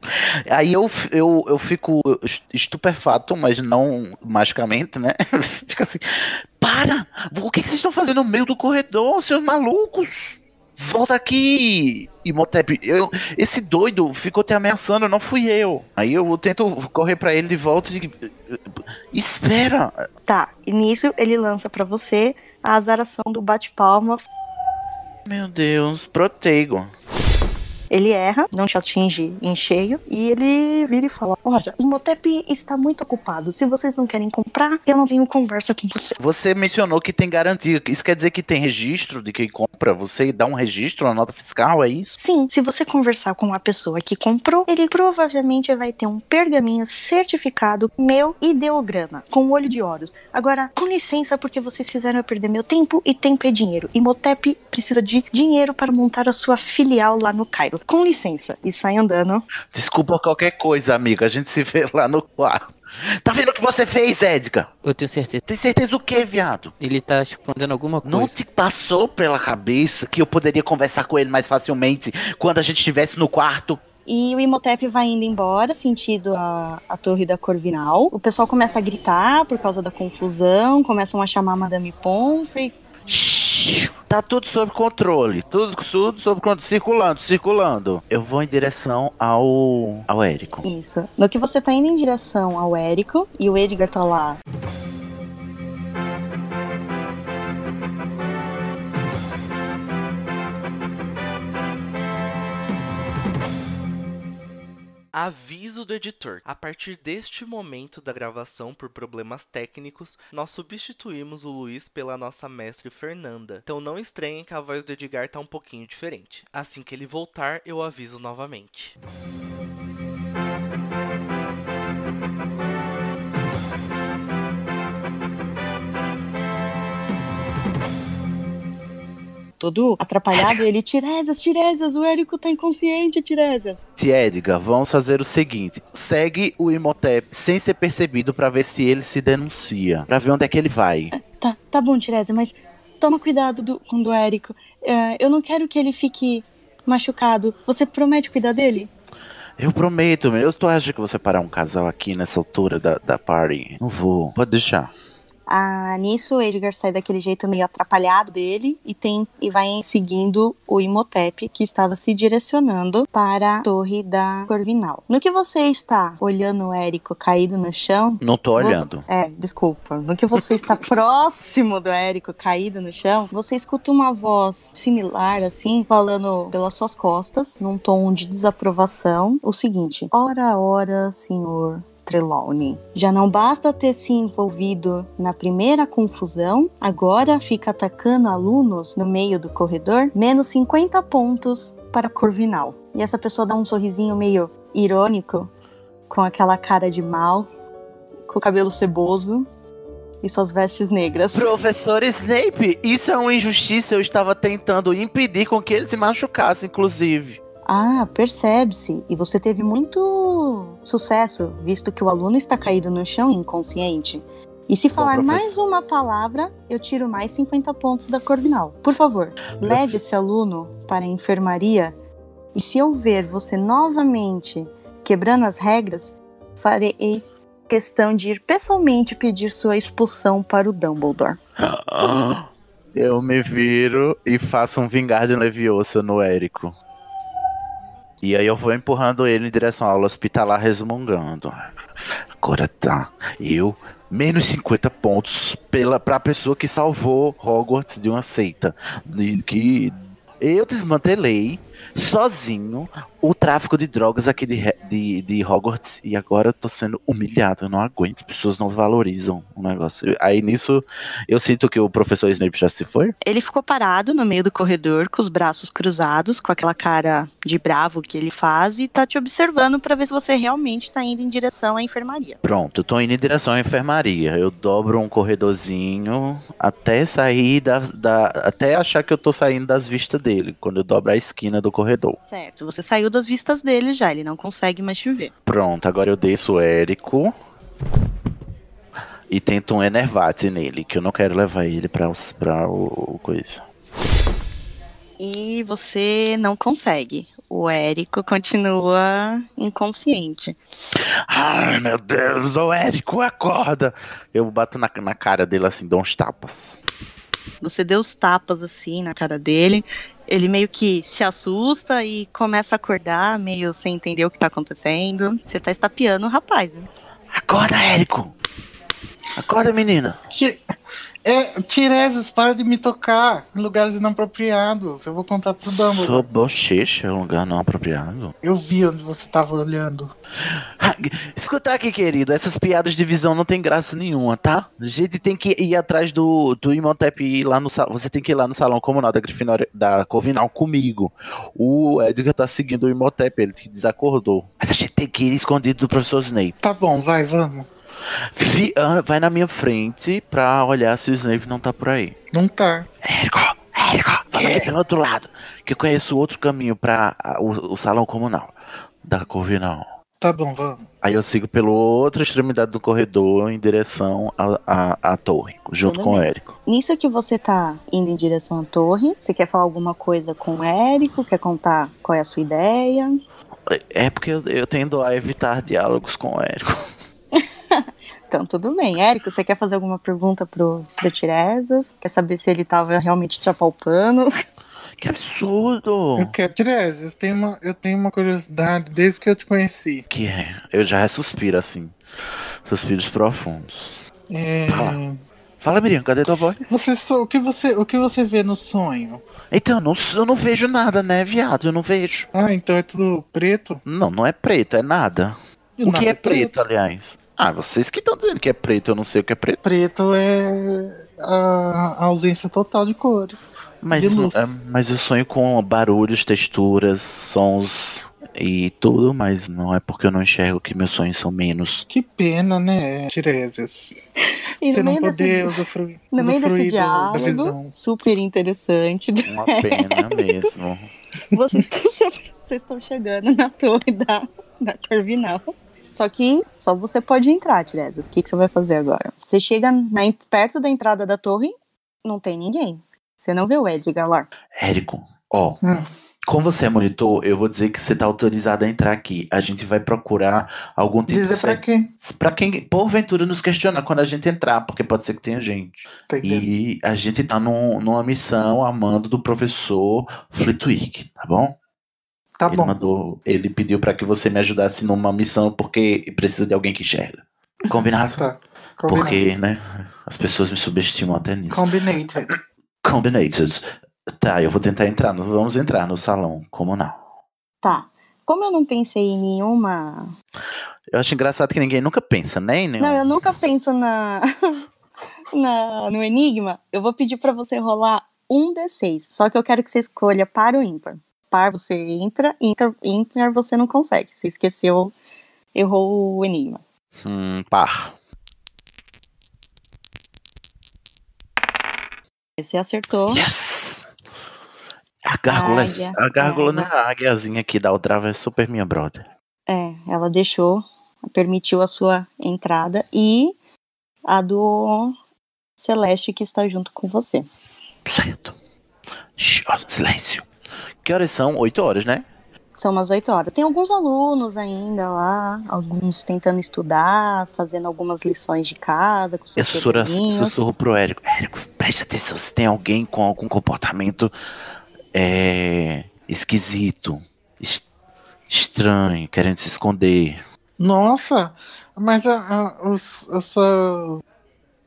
Aí eu, eu, eu fico est- estupefato, mas não magicamente, né? Fica assim, para! O que, que vocês estão fazendo no meio do corredor, seus malucos? Volta aqui! Imhotep, eu, esse doido ficou te ameaçando, não fui eu. Aí eu tento correr pra ele de volta e... Espera! Tá, e nisso ele lança pra você a azaração do bate-palma. Meu Deus, protego. Ele erra, não te atinge em cheio, e ele vira e fala: Olha, Imhotep está muito ocupado. Se vocês não querem comprar, eu não venho conversa com você. Você mencionou que tem garantia. Isso quer dizer que tem registro de quem compra? Você dá um registro, uma nota fiscal, é isso? Sim, se você conversar com a pessoa que comprou, ele provavelmente vai ter um pergaminho certificado, meu ideograma, com olho de ouros. Agora, com licença, porque vocês fizeram eu perder meu tempo e tempo é dinheiro. Imhotep precisa de dinheiro para montar a sua filial lá no Cairo. Com licença. E sai andando. Desculpa qualquer coisa, amiga. A gente se vê lá no quarto. Tá vendo o que você fez, Edgar? Eu tenho certeza. Tem certeza o quê, viado? Ele tá escondendo alguma coisa. Não te passou pela cabeça que eu poderia conversar com ele mais facilmente quando a gente estivesse no quarto? E o Imhotep vai indo embora, sentido a, a torre da Corvinal. O pessoal começa a gritar por causa da confusão, começam a chamar Madame Pomfrey. Shhh, Tá tudo sob controle. Tudo, tudo sob controle. Circulando, circulando. Eu vou em direção ao. ao Érico. Isso. No que você tá indo em direção ao Érico e o Edgar tá lá. Aviso do editor. A partir deste momento da gravação por problemas técnicos, nós substituímos o Luiz pela nossa mestre Fernanda. Então não estranhem que a voz do Edgar tá um pouquinho diferente. Assim que ele voltar, eu aviso novamente. Todo atrapalhado, ele, Tiresias, Tiresias, o Érico tá inconsciente, Tiresias. Se Edgar, vamos fazer o seguinte: segue o Imhotep sem ser percebido pra ver se ele se denuncia, Pra ver onde é que ele vai. Tá, tá bom, Tiresias, mas toma cuidado do, com o Érico. É, eu não quero que ele fique machucado. Você promete cuidar dele? Eu prometo, meu. Eu tô achando que você parar um casal aqui nessa altura da, da party. Não vou. Pode deixar. Ah, nisso, o Edgar sai daquele jeito meio atrapalhado dele e, tem, e vai seguindo o Imhotep, que estava se direcionando para a torre da Corvinal. No que você está olhando o Érico caído no chão. Não tô você- olhando. é, desculpa. No que você está próximo do Érico caído no chão, você escuta uma voz similar, assim, falando pelas suas costas, num tom de desaprovação, o seguinte: Ora, ora, senhor. Trelawney. Já não basta ter se envolvido na primeira confusão, agora fica atacando alunos no meio do corredor, menos 50 pontos para Corvinal. E essa pessoa dá um sorrisinho meio irônico, com aquela cara de mal, com o cabelo ceboso e suas vestes negras. Professor Snape, isso é uma injustiça. Eu estava tentando impedir com que ele se machucasse, inclusive. Ah, percebe-se. E você teve muito sucesso, visto que o aluno está caído no chão inconsciente. E se falar professor. mais uma palavra, eu tiro mais 50 pontos da Corvinal. Por favor, leve esse aluno para a enfermaria. E se eu ver você novamente quebrando as regras, farei questão de ir pessoalmente pedir sua expulsão para o Dumbledore. Eu me viro e faço um vingar de Leviosa no Érico. E aí eu vou empurrando ele em direção à aula hospitalar, resmungando. Agora tá. Eu, menos 50 pontos pela, pra pessoa que salvou Hogwarts de uma seita. Que eu desmantelei sozinho o tráfico de drogas aqui de, de, de Hogwarts e agora eu tô sendo humilhado, eu não aguento, as pessoas não valorizam o negócio. Aí nisso eu sinto que o professor Snape já se foi. Ele ficou parado no meio do corredor, com os braços cruzados, com aquela cara de bravo que ele faz, e tá te observando pra ver se você realmente tá indo em direção à enfermaria. Pronto, eu tô indo em direção à enfermaria. Eu dobro um corredorzinho até sair da, da. Até achar que eu tô saindo das vistas dele. Quando eu dobro a esquina do corredor. Certo, você saiu das vistas dele já, ele não consegue mais te ver. Pronto, agora eu desço o Érico. E tento um Enervate nele, que eu não quero levar ele pra, pra o, o coisa. E você não consegue. O Érico continua inconsciente. Ai, meu Deus, ô Érico, acorda! Eu bato na, na cara dele assim, dou uns tapas. Você deu os tapas assim na cara dele. Ele meio que se assusta e começa a acordar, meio sem entender o que tá acontecendo. Você tá estapeando o rapaz, né? Acorda, Érico! Acorda, menina! Que... É, Tiresias, para de me tocar em lugares inapropriados. Eu vou contar pro Dumbledore. Sua bochecha é um lugar não apropriado. Eu vi onde você tava olhando. Ah, Escuta aqui, querido, essas piadas de visão não tem graça nenhuma, tá? A gente tem que ir atrás do, do Imhotep e ir lá no salão. Você tem que ir lá no salão comunal da Grifinória, da Corvinal comigo. O Edgar tá seguindo o Imhotep, ele te desacordou. Mas a gente tem que ir escondido do professor Snape. Tá bom, vai, vamos. Vi- ah, vai na minha frente pra olhar se o Snape não tá por aí. Não tá. Érico, Érico, fala aqui pelo outro lado, que eu conheço outro caminho pra ah, o, o salão comunal da Corvinal. Tá bom, vamos. Aí eu sigo pela outra extremidade do corredor em direção à, torre, junto com o. Érico. Nisso que você tá indo em direção à torre, você quer falar alguma coisa com o Érico? Quer contar qual é a sua ideia? É porque eu, eu tendo a evitar diálogos com o Érico. Então, tudo bem. Érico, você quer fazer alguma pergunta pro, pro Tiresias? Quer saber se ele tava realmente te apalpando? Que absurdo! Eu quero. Tiresias, eu tenho uma, eu tenho uma curiosidade desde que eu te conheci. Que é? Eu já suspiro assim. Suspiros profundos. É, Fala. Fala, Miriam, cadê tua voz? Você só, o que você, o que você vê no sonho? Então, eu não, eu não vejo nada, né, viado? Eu não vejo. Ah, então é tudo preto? Não, não é preto, é nada. O que é preto, aliás? Ah, vocês que estão dizendo que é preto, eu não sei o que é preto. Preto é a, ausência total de cores. Mas, De luz. é, mas eu sonho com barulhos, texturas, sons e tudo, mas não é porque eu não enxergo que meus sonhos são menos. Que pena, né, Tiresias? E Você não meio desse- poder usufruir, No meio desse usufruir do- da diálogo, visão. super interessante, Uma pena mesmo. vocês vocês estão chegando na torre da, da Corvinal. Só que só você pode entrar, Tiresias. O que, que você vai fazer agora? Você chega na perto da entrada da torre, não tem ninguém. Você não vê o Edgar lá. Érico, ó, Hum. como você é monitor, eu vou dizer que você tá autorizado a entrar aqui. A gente vai procurar algum tipo Dizer de. pra quê? Pra quem, porventura, nos questionar quando a gente entrar, porque pode ser que tenha gente. Tá entendendo? E a gente tá num- numa missão a mando do professor Flitwick, tá bom? Tá ele bom. mandou, ele pediu pra que você me ajudasse numa missão porque precisa de alguém que enxerga. Combinado? Tá. Combinado. Porque, né, as pessoas me subestimam até nisso. Combinated. Combinated. Tá, eu vou tentar entrar, no- vamos entrar no salão comunal. Tá. Como eu não pensei em nenhuma. Eu acho engraçado que ninguém nunca pensa, né? nenhum- Não, eu nunca penso na. na no enigma. Eu vou pedir pra você rolar um D6. Só que eu quero que você escolha par ou ímpar. Par você entra, ímpar, ímpar você não consegue. Você esqueceu, errou o enigma. Hum, par. Você acertou. Yes! A gárgula, Águia. a gárgula não é a águiazinha aqui da Aldrava, é super minha brother. É, ela deixou, permitiu a sua entrada e a do Celeste que está junto com você. Certo. Shhh, silêncio. Que horas são? Oito horas, né? São umas 8 horas. Tem alguns alunos ainda lá, alguns tentando estudar, fazendo algumas lições de casa com Eu seus sussurro, caderninhos. sussurro pro Érico. Érico, preste atenção se tem alguém com algum comportamento é, esquisito, es- estranho, querendo se esconder. Nossa, mas a, a, os- a sua.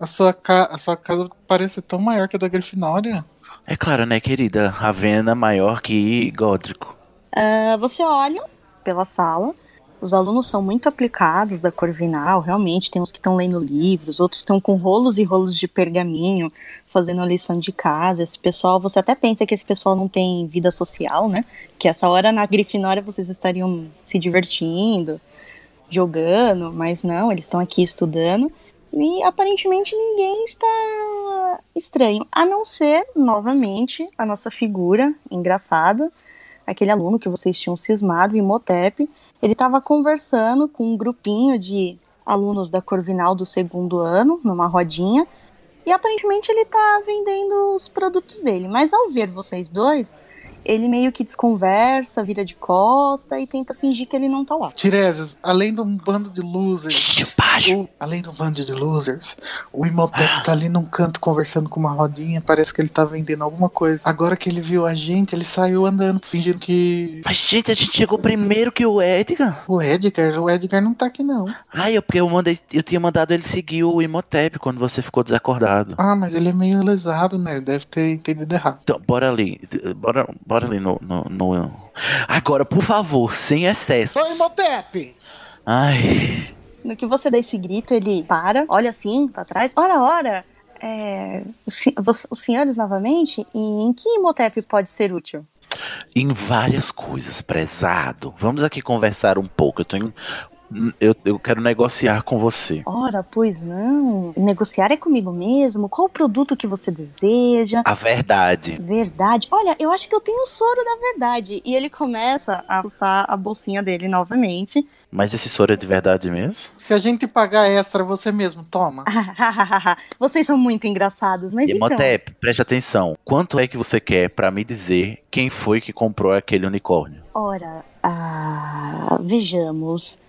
A sua, ca- a sua casa parece tão maior que a da Grifinória. É claro, né, querida? Ravena maior que Gódrico. Ah, você olha pela sala, os alunos são muito aplicados da Corvinal, realmente. Tem uns que estão lendo livros, outros estão com rolos e rolos de pergaminho, fazendo a lição de casa. Esse pessoal, você até pensa que esse pessoal não tem vida social, né? Que essa hora na Grifinória vocês estariam se divertindo, jogando, mas não, eles estão aqui estudando. E aparentemente ninguém está estranho, a não ser, novamente, a nossa figura engraçada, aquele aluno que vocês tinham cismado, em Motep. Ele estava conversando com um grupinho de alunos da Corvinal do segundo ano, numa rodinha, e aparentemente ele tá vendendo os produtos dele. Mas ao ver vocês dois, ele meio que desconversa, vira de costa e tenta fingir que ele não tá lá. Tiresias, além de um bando de losers, o- além de um bando de losers, o Imhotep tá ali num canto conversando com uma rodinha, parece que ele tá vendendo alguma coisa. Agora que ele viu a gente, ele saiu andando, fingindo que. Mas, gente, a gente chegou primeiro que o Edgar. O Edgar, o Edgar não tá aqui não. Ai, eu, porque eu, mandei, eu tinha mandado ele seguir o Imhotep quando você ficou desacordado. Ah, mas ele é meio lesado, né? Deve ter entendido errado. Então, bora ali. Bora, bora ali no, no, no- Agora, por favor, sem excesso. Ô Imhotep! Ai. No que você dá esse grito, ele para, olha assim pra trás. Ora, ora, é, os, os senhores novamente, e em que Imhotep pode ser útil? Em várias coisas, prezado. Vamos aqui conversar um pouco. Eu tenho. Eu, eu quero negociar com você. Ora, pois não. Negociar é comigo mesmo. Qual o produto que você deseja? A verdade. Verdade. Olha, eu acho que eu tenho o soro da verdade. E ele começa a puxar a bolsinha dele novamente. Mas esse soro é de verdade mesmo? Se a gente pagar extra, você mesmo toma. Vocês são muito engraçados, mas então. Imhotep, preste atenção. Quanto é que você quer pra me dizer quem foi que comprou aquele unicórnio? Ora, ah, vejamos.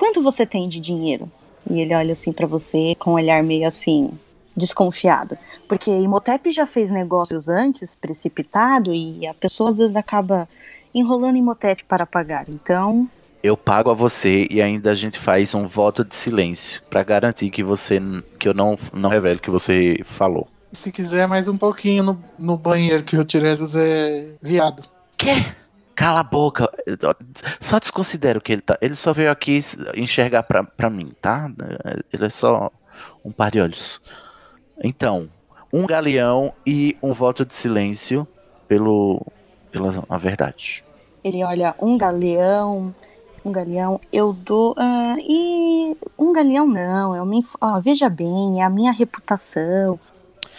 Quanto você tem de dinheiro? E ele olha assim pra você com um olhar meio assim, desconfiado. Porque Imhotep já fez negócios antes, precipitado, e a pessoa às vezes acaba enrolando Imhotep para pagar. Então, Eu pago a você e ainda a gente faz um voto de silêncio pra garantir que você que eu não não revele o que você falou. Se quiser mais um pouquinho no, no banheiro, que o Tiresias é viado. Quê? Cala a boca. Só desconsidero que ele tá. Ele só veio aqui enxergar pra, pra mim, tá? Ele é só um par de olhos. Então, um galeão e um voto de silêncio pelo pela a verdade. ele olha um galeão, um galeão, eu dou. ah, e um galeão não, inf- ó, veja bem, é a minha reputação.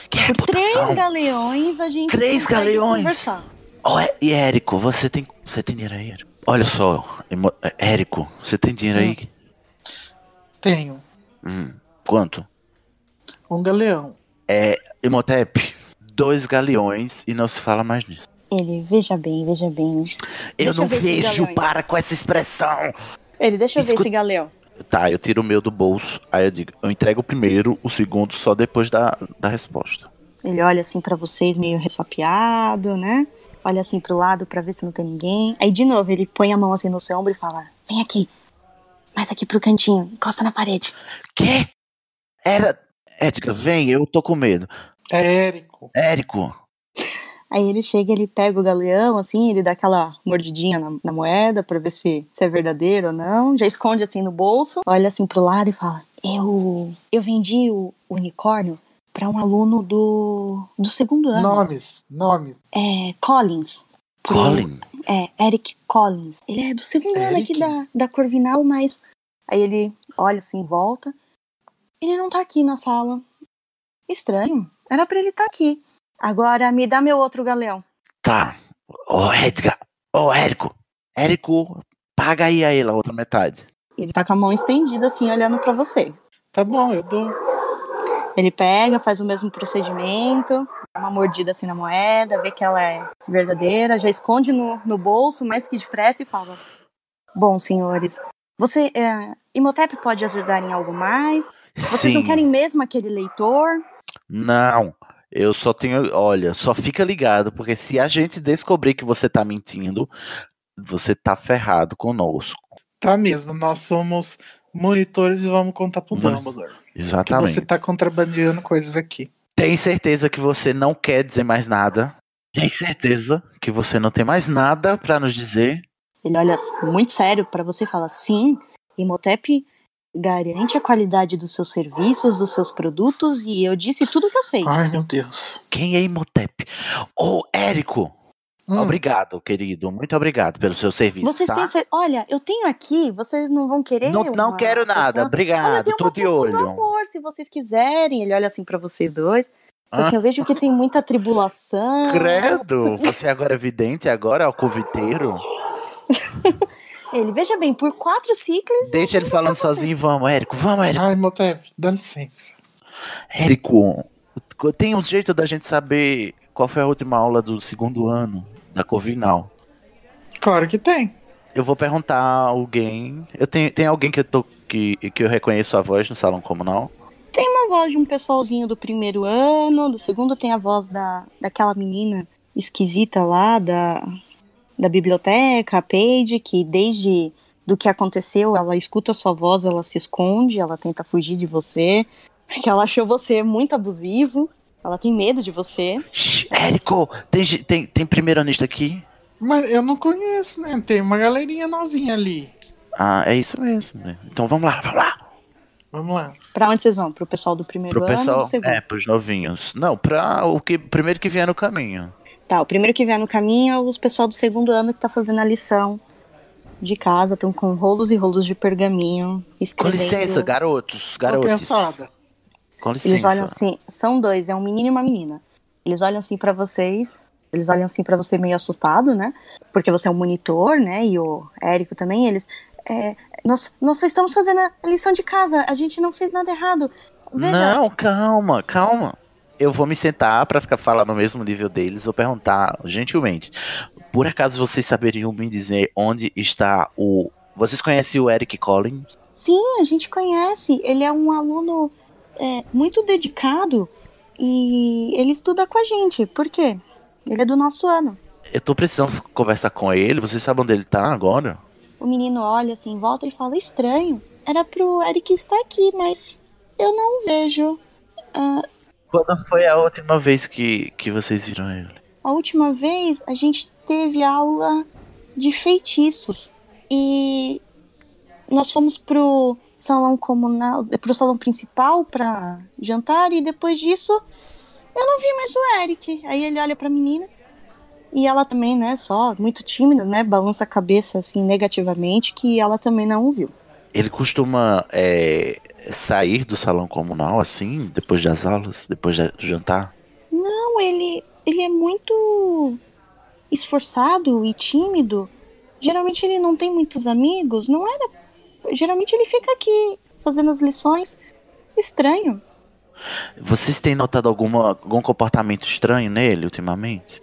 Que Por três reputação. galeões a gente Três galeões? conversar. Ó, é- e Érico, você tem você tem dinheiro aí? Érico? Olha só, é, Érico, você tem dinheiro aí? Tenho Hum, quanto? um galeão. Imhotep, dois galeões e não se fala mais nisso. Ele, veja bem, veja bem. Eu Deixa não eu ver vejo para com essa expressão. Ele, deixa eu ver Escuta- esse galeão. Tá, eu tiro o meu do bolso, aí eu digo, eu entrego o primeiro, o segundo só depois da, da resposta. Ele olha assim pra vocês, meio ressapiado, né? Olha assim pro lado pra ver se não tem ninguém. Aí de novo ele põe a mão assim no seu ombro e fala: Vem aqui, mais aqui pro cantinho, encosta na parede. Quê? Era. Edgar, vem, eu tô com medo. É Érico. Érico, Aí ele chega, ele pega o galeão, assim, ele dá aquela mordidinha na, na moeda pra ver se, se é verdadeiro ou não. Já esconde assim no bolso, olha assim pro lado e fala: Eu, eu vendi o unicórnio pra um aluno do, do segundo ano. Nomes, nomes. É Collins. Colin, É, Eric Collins. Ele é do segundo ano aqui Eric? da, da Corvinal, mas. Aí ele olha assim em volta. Ele não tá aqui na sala. Estranho. Era pra ele estar aqui. Agora me dá meu outro galeão. tá. Ô, Edgar, ô, Érico, Érico, paga aí a ele a outra metade. Ele tá com a mão estendida assim, olhando pra você. Tá bom, eu dou. Ele pega, faz o mesmo procedimento, dá uma mordida assim na moeda, vê que ela é verdadeira, já esconde no, no bolso, mais que depressa, e fala: Bom, senhores, você. É, Imhotep pode ajudar em algo mais? Vocês Sim. não querem mesmo aquele leitor? Não, eu só tenho. Olha, só fica ligado, porque se a gente descobrir que você tá mentindo, você tá ferrado conosco. Tá mesmo, nós somos monitores e vamos contar pro Moni- Dumbledore. Que Exatamente. você tá contrabandeando coisas aqui. Tem certeza que você não quer dizer mais nada? Tem certeza que você não tem mais nada pra nos dizer? Ele olha muito sério pra você e fala: sim, Imhotep garante a qualidade dos seus serviços, dos seus produtos, e eu disse tudo que eu sei. Ai, meu Deus. Quem é Imhotep? Ô, Érico! Hum, Obrigado, querido. Muito obrigado pelo seu serviço. Vocês tá? têm Olha, eu tenho aqui, vocês não vão querer. Não, não quero nada. poção? Obrigado. Olha, tem Tô uma de poção do olho. amor, se vocês quiserem. Ele olha assim pra vocês dois. Ah. Assim, eu vejo que tem muita tribulação. Credo! Você agora é vidente, agora é o coviteiro? Ele, veja bem, por quatro ciclos. Deixa ele falando sozinho, vamos, Érico. Vamos, Érico. Ai, Motep, dá licença. Érico, tem um jeito da gente saber qual foi a última aula do segundo ano da Corvinal. Claro que tem. Eu vou perguntar a alguém. Eu tenho, tem alguém que eu tô que, que eu reconheço a voz no salão comunal? Tem uma voz de um pessoalzinho do primeiro ano, do segundo tem a voz da, daquela menina esquisita lá da, da biblioteca, a Paige, que desde do que aconteceu, ela escuta a sua voz, ela se esconde, ela tenta fugir de você, porque ela achou você muito abusivo, ela tem medo de você. Shhh, Érico, tem, tem, tem primeiro anista aqui? Mas eu não conheço, né? Tem uma galerinha novinha ali. Ah, é isso mesmo. né? Então vamos lá, vamos lá. Vamos lá. Pra onde vocês vão? Pro pessoal do primeiro Pro ano ou pessoal, do segundo? é, pros novinhos. Não, pra o que primeiro que vier no caminho. Tá, o primeiro que vier no caminho é os pessoal do segundo ano que tá fazendo a lição de casa, estão com rolos e rolos de pergaminho, Com escrevendo. licença, garotos, Tô garotos. cansada. Com licença. Eles olham assim, são dois, é um menino e uma menina. Eles olham assim pra vocês, eles olham assim pra você meio assustado, né? Porque você é um monitor, né? E o Érico também, eles é, nós, nós só estamos fazendo a lição de casa, a gente não fez nada errado. Veja, Não, calma, calma. Eu vou me sentar pra ficar falando no mesmo nível deles. Vou perguntar gentilmente. Por acaso vocês saberiam me dizer onde está o. Vocês conhecem o Eric Collins? sim, a gente conhece, ele é um aluno é, muito dedicado e ele estuda com a gente. Por quê? Ele é do nosso ano. Eu tô precisando conversar com ele. Vocês sabem onde ele tá agora? O menino olha assim, volta e fala: Estranho, era pro Eric estar aqui, mas eu não vejo. Ah, Quando foi a última vez que, que vocês viram ele? a última vez a gente teve aula de feitiços e nós fomos pro salão comunal, pro salão principal pra jantar e depois disso eu não vi mais o Eric. Aí ele olha pra menina e ela também, né, só muito tímida, né, balança a cabeça assim negativamente que ela também não o viu. Ele costuma é, sair do salão comunal assim, depois das aulas, depois do jantar? Não, ele, ele é muito esforçado e tímido. Geralmente ele não tem muitos amigos, não era. Geralmente ele fica aqui fazendo as lições. Estranho. Vocês têm notado alguma, algum comportamento estranho nele ultimamente?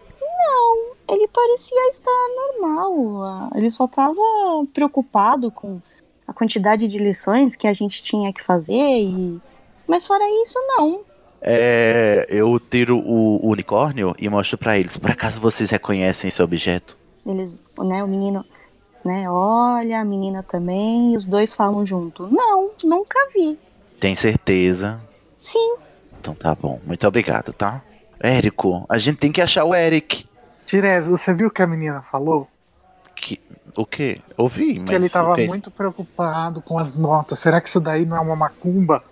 Ele parecia estar normal. Ele só estava preocupado com a quantidade de lições que a gente tinha que fazer e. Mas fora isso, não. É, eu tiro o, o unicórnio e mostro pra eles. Por acaso vocês reconhecem esse objeto? Eles, né, o menino, né, olha, a menina também, e os dois falam junto. Não, nunca vi. Tem certeza? Sim, Então tá bom. Muito obrigado, tá? Érico, a gente tem que achar o Eric. Tirese, você viu o que a menina falou? Que, o quê? Ouvi, mas que ele o tava que é isso? muito preocupado com as notas. Será que isso daí não é uma macumba?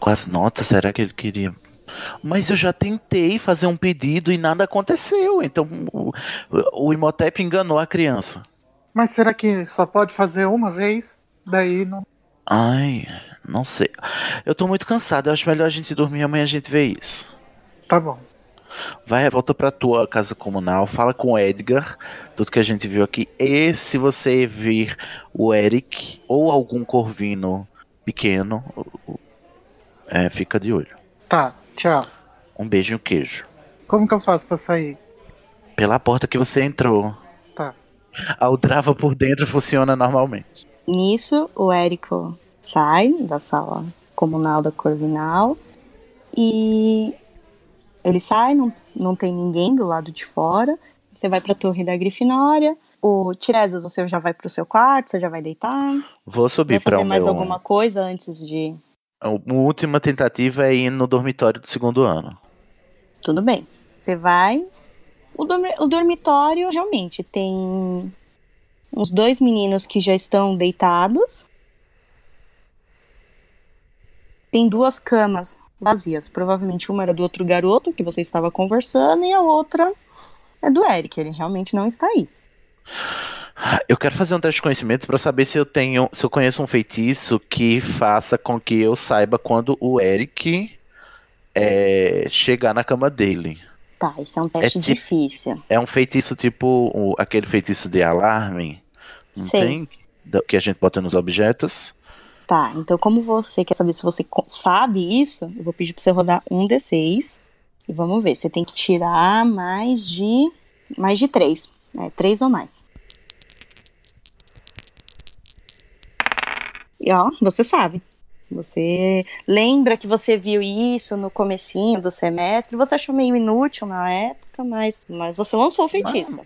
Com as notas, será que ele queria? Mas eu já tentei fazer um pedido e nada aconteceu. Então o, o Imhotep enganou a criança. Mas será que só pode fazer uma vez? Daí não. Ai, não sei. Eu tô muito cansado. Eu acho melhor a gente dormir amanhã a gente vê isso. Tá bom. Vai, volta pra tua casa comunal, fala com o Edgar, tudo que a gente viu aqui. E se você vir o Eric ou algum corvino pequeno, é, fica de olho. Tá, tchau. Um beijo e um queijo. Como que eu faço pra sair? Pela porta que você entrou. A Aldrava por dentro funciona normalmente. Nisso, o Érico sai da sala comunal da Corvinal e ele sai, não, não tem ninguém do lado de fora. Você vai pra torre da Grifinória. O Tiresias, você já vai pro seu quarto, você já vai deitar. Vou subir Vai para fazer o mais meu... alguma coisa antes de. A última tentativa é ir no dormitório do segundo ano. Tudo bem. Você vai O, o dormitório realmente tem uns dois meninos que já estão deitados. Tem duas camas vazias. Provavelmente uma era do outro garoto que você estava conversando e a outra é do Eric. Ele realmente não está aí. Eu quero fazer um teste de conhecimento pra saber se eu tenho, se eu conheço um feitiço que faça com que eu saiba quando o Eric é, chegar na cama dele. Tá, esse é um teste tipo- difícil. É um feitiço tipo o- aquele feitiço de alarme, não Sei. tem? Que a gente bota nos objetos. Tá, então como você quer saber se você sabe isso, eu vou pedir pra você rodar um D6 e vamos ver. Você tem que tirar mais de mais de três, né? Três ou mais. E ó, você sabe. Você lembra que você viu isso no comecinho do semestre, você achou meio inútil na época, mas, mas você lançou o feitiço.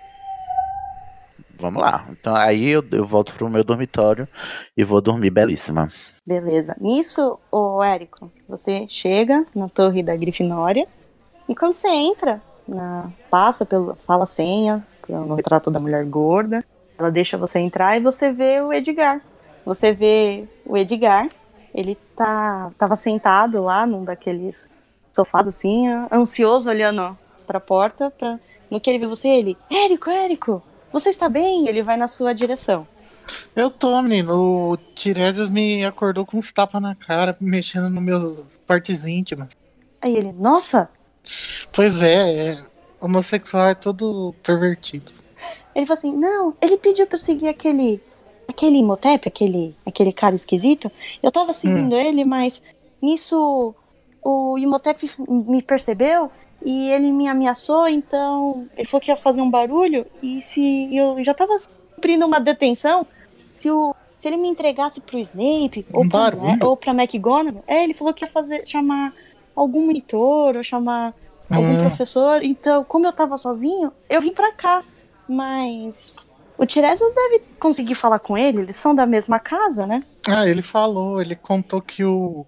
Vamos lá. Então aí eu, eu volto pro meu dormitório e vou dormir belíssima. Beleza. Nisso, ô Érico, você chega na torre da Grifinória e quando você entra, na- passa pelo. fala a senha no retrato da mulher gorda, ela deixa você entrar e você vê o Edgar. Você vê o Edgar, ele tá, tava sentado lá num daqueles sofás assim, ansioso olhando pra porta, pra, no que ele vê você, ele, Érico, Érico, você está bem? Ele vai na sua direção. Eu tô, menino. O Tiresias me acordou com uns tapas na cara, mexendo no meu partes íntimas. Aí ele, nossa, Pois é, é, homossexual é todo pervertido. Ele falou assim: não, ele pediu pra eu seguir aquele. Aquele Imhotep, aquele, aquele cara esquisito. Eu tava seguindo ele, mas nisso o Imhotep me percebeu e ele me ameaçou, então ele falou que ia fazer um barulho. E se eu já tava cumprindo uma detenção, se, o, se ele me entregasse pro Snape ou, Um pra, barulho? ou pra McGonagall, é, ele falou que ia fazer, chamar algum monitor ou chamar algum Hum. professor. Então, como eu tava sozinho, eu vim pra cá. Mas o Tiresias deve conseguir falar com ele, eles são da mesma casa, né? Ah, ele falou, ele contou que o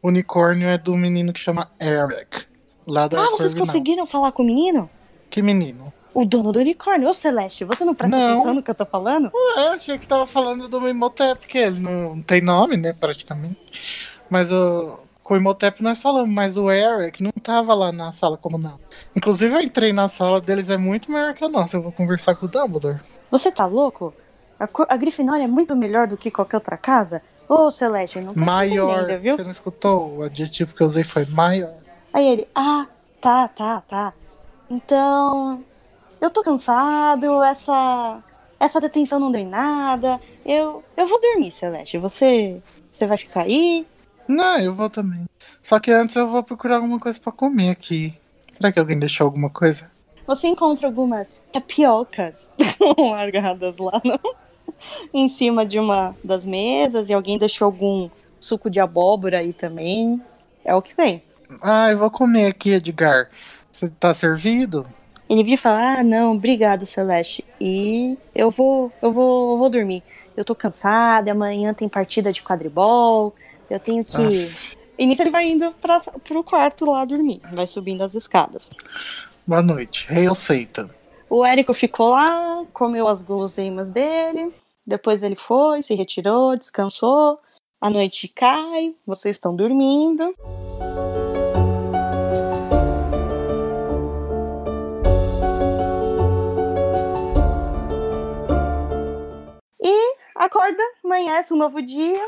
unicórnio é do menino que chama Eric. Lá da ah, vocês Corvinal. conseguiram falar com o menino? Que menino? O dono do unicórnio, ô Celeste, você não presta Não. atenção no que eu tô falando? Eu achei que você tava falando do Imhotep, porque ele não tem nome, né, praticamente. Mas o, com o Imhotep nós falamos, mas o Eric não tava lá na sala comunal. Inclusive eu entrei na sala deles, é muito maior que a nossa. Eu vou conversar com o Dumbledore. Você tá louco? A, a Grifinória é muito melhor do que qualquer outra casa? Ô, Celeste, não tá maior. viu? Você não escutou? O adjetivo que eu usei foi maior. Aí ele, ah, tá, tá, tá. Então, eu tô cansado, essa essa detenção não deu em nada. Eu eu vou dormir, Celeste. Você você vai ficar aí? Não, eu vou também. Só que antes eu vou procurar alguma coisa pra comer aqui. Será que alguém deixou alguma coisa? Você encontra algumas tapiocas largadas lá no- em cima de uma das mesas e alguém deixou algum suco de abóbora aí também. É o que tem. Ah, eu vou comer aqui, Edgar. Você tá servido? Ele vira e fala: Ah, não, obrigado, Celeste. E eu vou, eu vou, eu vou dormir. Eu tô cansada, amanhã tem partida de quadribol. Eu tenho que. E nisso ele vai indo pra, pro quarto lá dormir. Vai subindo as escadas. Boa noite. Hail Satan. O Érico ficou lá, comeu as guloseimas dele. Depois ele foi, se retirou, descansou. A noite cai, vocês estão dormindo. E acorda, amanhece um novo dia.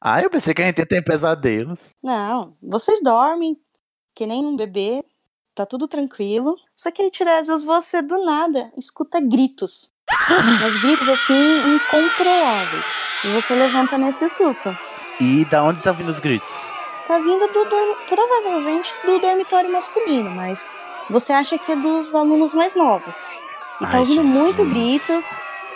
Ah, eu pensei que a gente ia ter pesadelos. Não, vocês dormem, que nem um bebê, tá tudo tranquilo. Só que aí, Tiresias, você do nada escuta gritos. Mas gritos assim, incontroláveis. E você levanta nesse susto. E da onde tá vindo os gritos? Tá vindo do provavelmente do dormitório masculino, mas você acha que é dos alunos mais novos. E tá Ai, ouvindo Jesus. muito gritos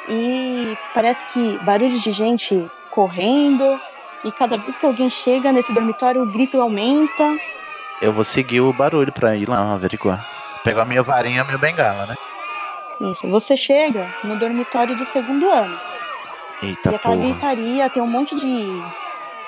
e parece que barulhos de gente correndo. E cada vez que alguém chega nesse dormitório, o grito aumenta. Eu vou seguir o barulho pra ir lá averiguar. Pegar a minha varinha e a minha bengala, né? Isso. Você chega no dormitório do segundo ano. Eita e aquela porra. gritaria, tem um monte de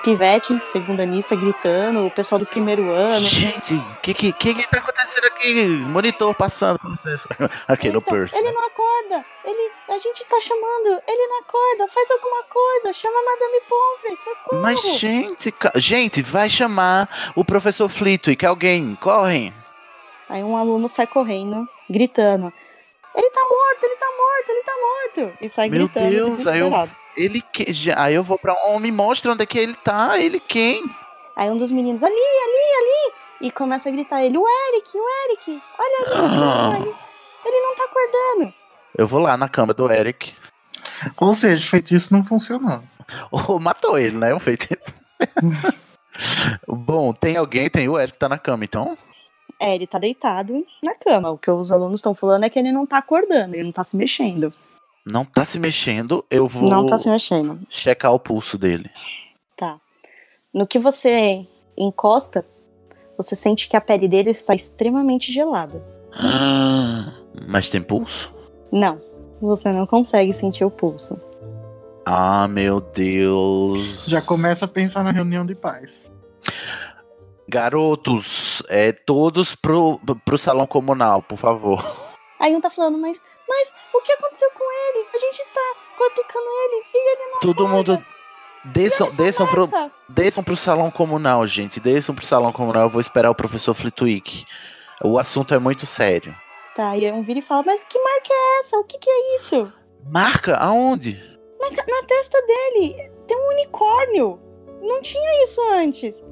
pivete, segundanista, gritando, o pessoal do primeiro ano. Gente, o que, que, que tá acontecendo aqui? Monitor passando com vocês. Aqui Ele, ele não acorda, ele, a gente tá chamando, ele não acorda, faz alguma coisa, chama a Madame Pomfrey, socorro. Mas, gente, gente, vai chamar o professor Flitwick. Alguém, correm. Aí um aluno sai correndo, gritando, ele tá morto, ele tá morto, ele tá morto. E sai Meu gritando, Deus, aí eu, ele que, já, aí eu vou pra um, me mostra onde é que ele tá, ele quem? Aí um dos meninos, ali, ali, ali, e começa a gritar ele, o Eric, o Eric, olha ali, Ah. ele, ele não tá acordando. Eu vou lá na cama do Eric. Ou seja, feitiço não funcionou. Ou matou ele, né? Um feitiço. Bom, tem alguém, tem o Eric tá na cama, então? É, ele tá deitado na cama. O que os alunos estão falando é que ele não tá acordando, ele não tá se mexendo. Não tá se mexendo, eu vou Não tá se mexendo. checar o pulso dele. Tá. No que você encosta, você sente que a pele dele está extremamente gelada. Mas tem pulso? Não, você não consegue sentir o pulso. Ah, meu Deus. Já começa a pensar na reunião de paz. Garotos, é, todos pro, pro salão comunal, por favor. Aí um tá falando, mas, mas o que aconteceu com ele? A gente tá cutucando ele e ele não Todo mundo. Desçam, desçam, pro, desçam pro salão comunal, gente. Desçam pro salão comunal. Eu vou esperar o professor Flitwick. O assunto é muito sério. Tá, e aí um vira e fala, mas que marca é essa? O que que é isso? Marca? Aonde? Na, na testa dele tem um unicórnio. Não tinha isso antes.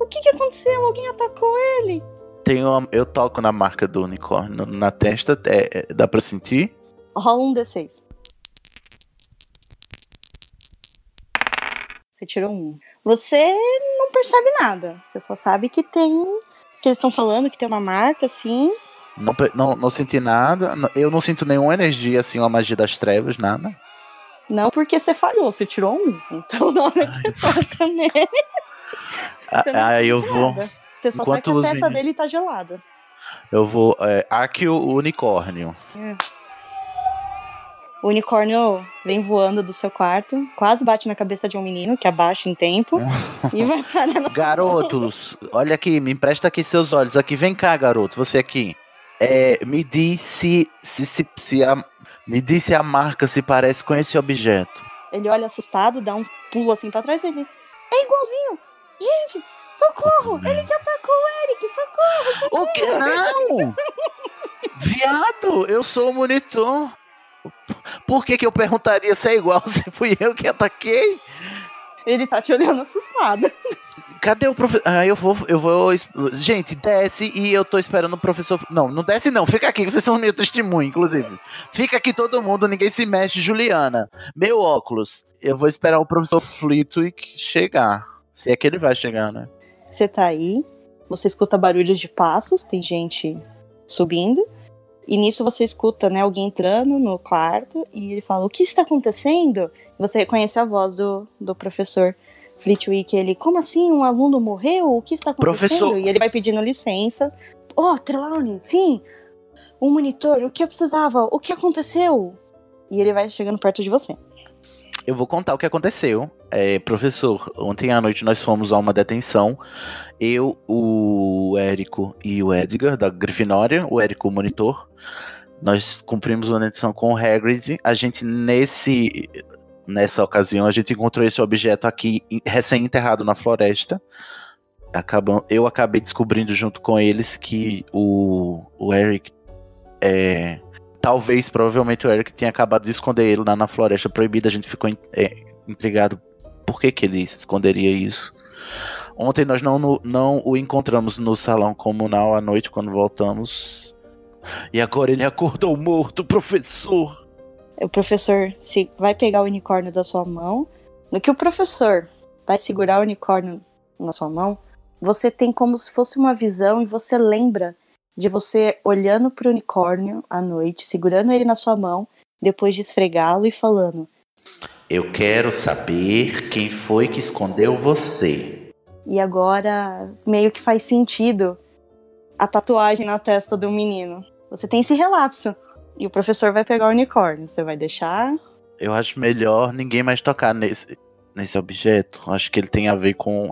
O que que aconteceu? Alguém atacou ele? Tem uma, eu toco na marca do unicórnio na testa. é- é- dá pra sentir? Rola um D6. Você tirou um. Você não percebe nada. Você só sabe que tem. Que eles estão falando que tem uma marca assim. Não, não, não senti nada. Eu não sinto nenhuma energia, assim, uma magia das trevas, nada. Não porque você falhou, você tirou um. Então na hora que você toca nele, você não Ah, Aí eu vou. nada. Você só enquanto sabe que a testa meninos- dele tá gelada. Eu vou. É, aqui o unicórnio. O unicórnio vem voando do seu quarto, quase bate na cabeça de um menino que abaixa em tempo e vai parar na. Garotos, olha aqui, me empresta aqui seus olhos. Aqui, vem cá, garoto, você aqui. É, me diz se, se, se, se a, me diz se a marca se parece com esse objeto. Ele olha assustado, dá um pulo assim pra trás dele. É igualzinho! Gente, socorro! Ele que atacou o Eric, socorro! O que? Não! Viado, eu sou o monitor. Por que, que eu perguntaria se é igual se fui eu que ataquei? Ele tá te olhando assustado. Cadê o professor? Ah, eu vou, eu vou. Gente, desce e eu tô esperando o professor. Não, não desce não, fica aqui, vocês são meu testemunho, inclusive. Fica aqui todo mundo, ninguém se mexe. Juliana, meu óculos. Eu vou esperar o professor Flitwick chegar. Se é que ele vai chegar, né? Você tá aí, você escuta barulhos de passos, tem gente subindo. E nisso você escuta, né, alguém entrando no quarto e ele fala: O que está acontecendo? E você reconhece a voz do, do professor Flitwick. Ele: Como assim? Um aluno morreu? O que está acontecendo? Professor- E ele vai pedindo licença. Oh, Trelawney, sim! Um monitor, o que eu precisava? O que aconteceu? E ele vai chegando perto de você. Eu vou contar o que aconteceu. É, professor, ontem à noite nós fomos a uma detenção. Eu, o Érico e o Edgar, da Grifinória, o Érico, o monitor. Nós cumprimos uma detenção com o Hagrid. A gente, nesse, nessa ocasião, a gente encontrou esse objeto aqui, recém-enterrado na floresta. Acabam, eu acabei descobrindo junto com eles que o, o Eric é, talvez, provavelmente o Eric tinha acabado de esconder ele lá na floresta proibida. A gente ficou é, intrigado por que, que ele esconderia isso. Ontem nós não, não o encontramos no salão comunal à noite quando voltamos. E agora ele acordou morto, professor. O professor se vai pegar o unicórnio da sua mão. No que o professor vai segurar o unicórnio na sua mão, você tem como se fosse uma visão e você lembra de você olhando pro unicórnio à noite, segurando ele na sua mão, depois de esfregá-lo e falando: Eu quero saber quem foi que escondeu você. E agora meio que faz sentido a tatuagem na testa do menino. Você tem esse relapso. E o professor vai pegar o unicórnio. Você vai deixar? Eu acho melhor ninguém mais tocar nesse, nesse objeto. Acho que ele tem a ver com.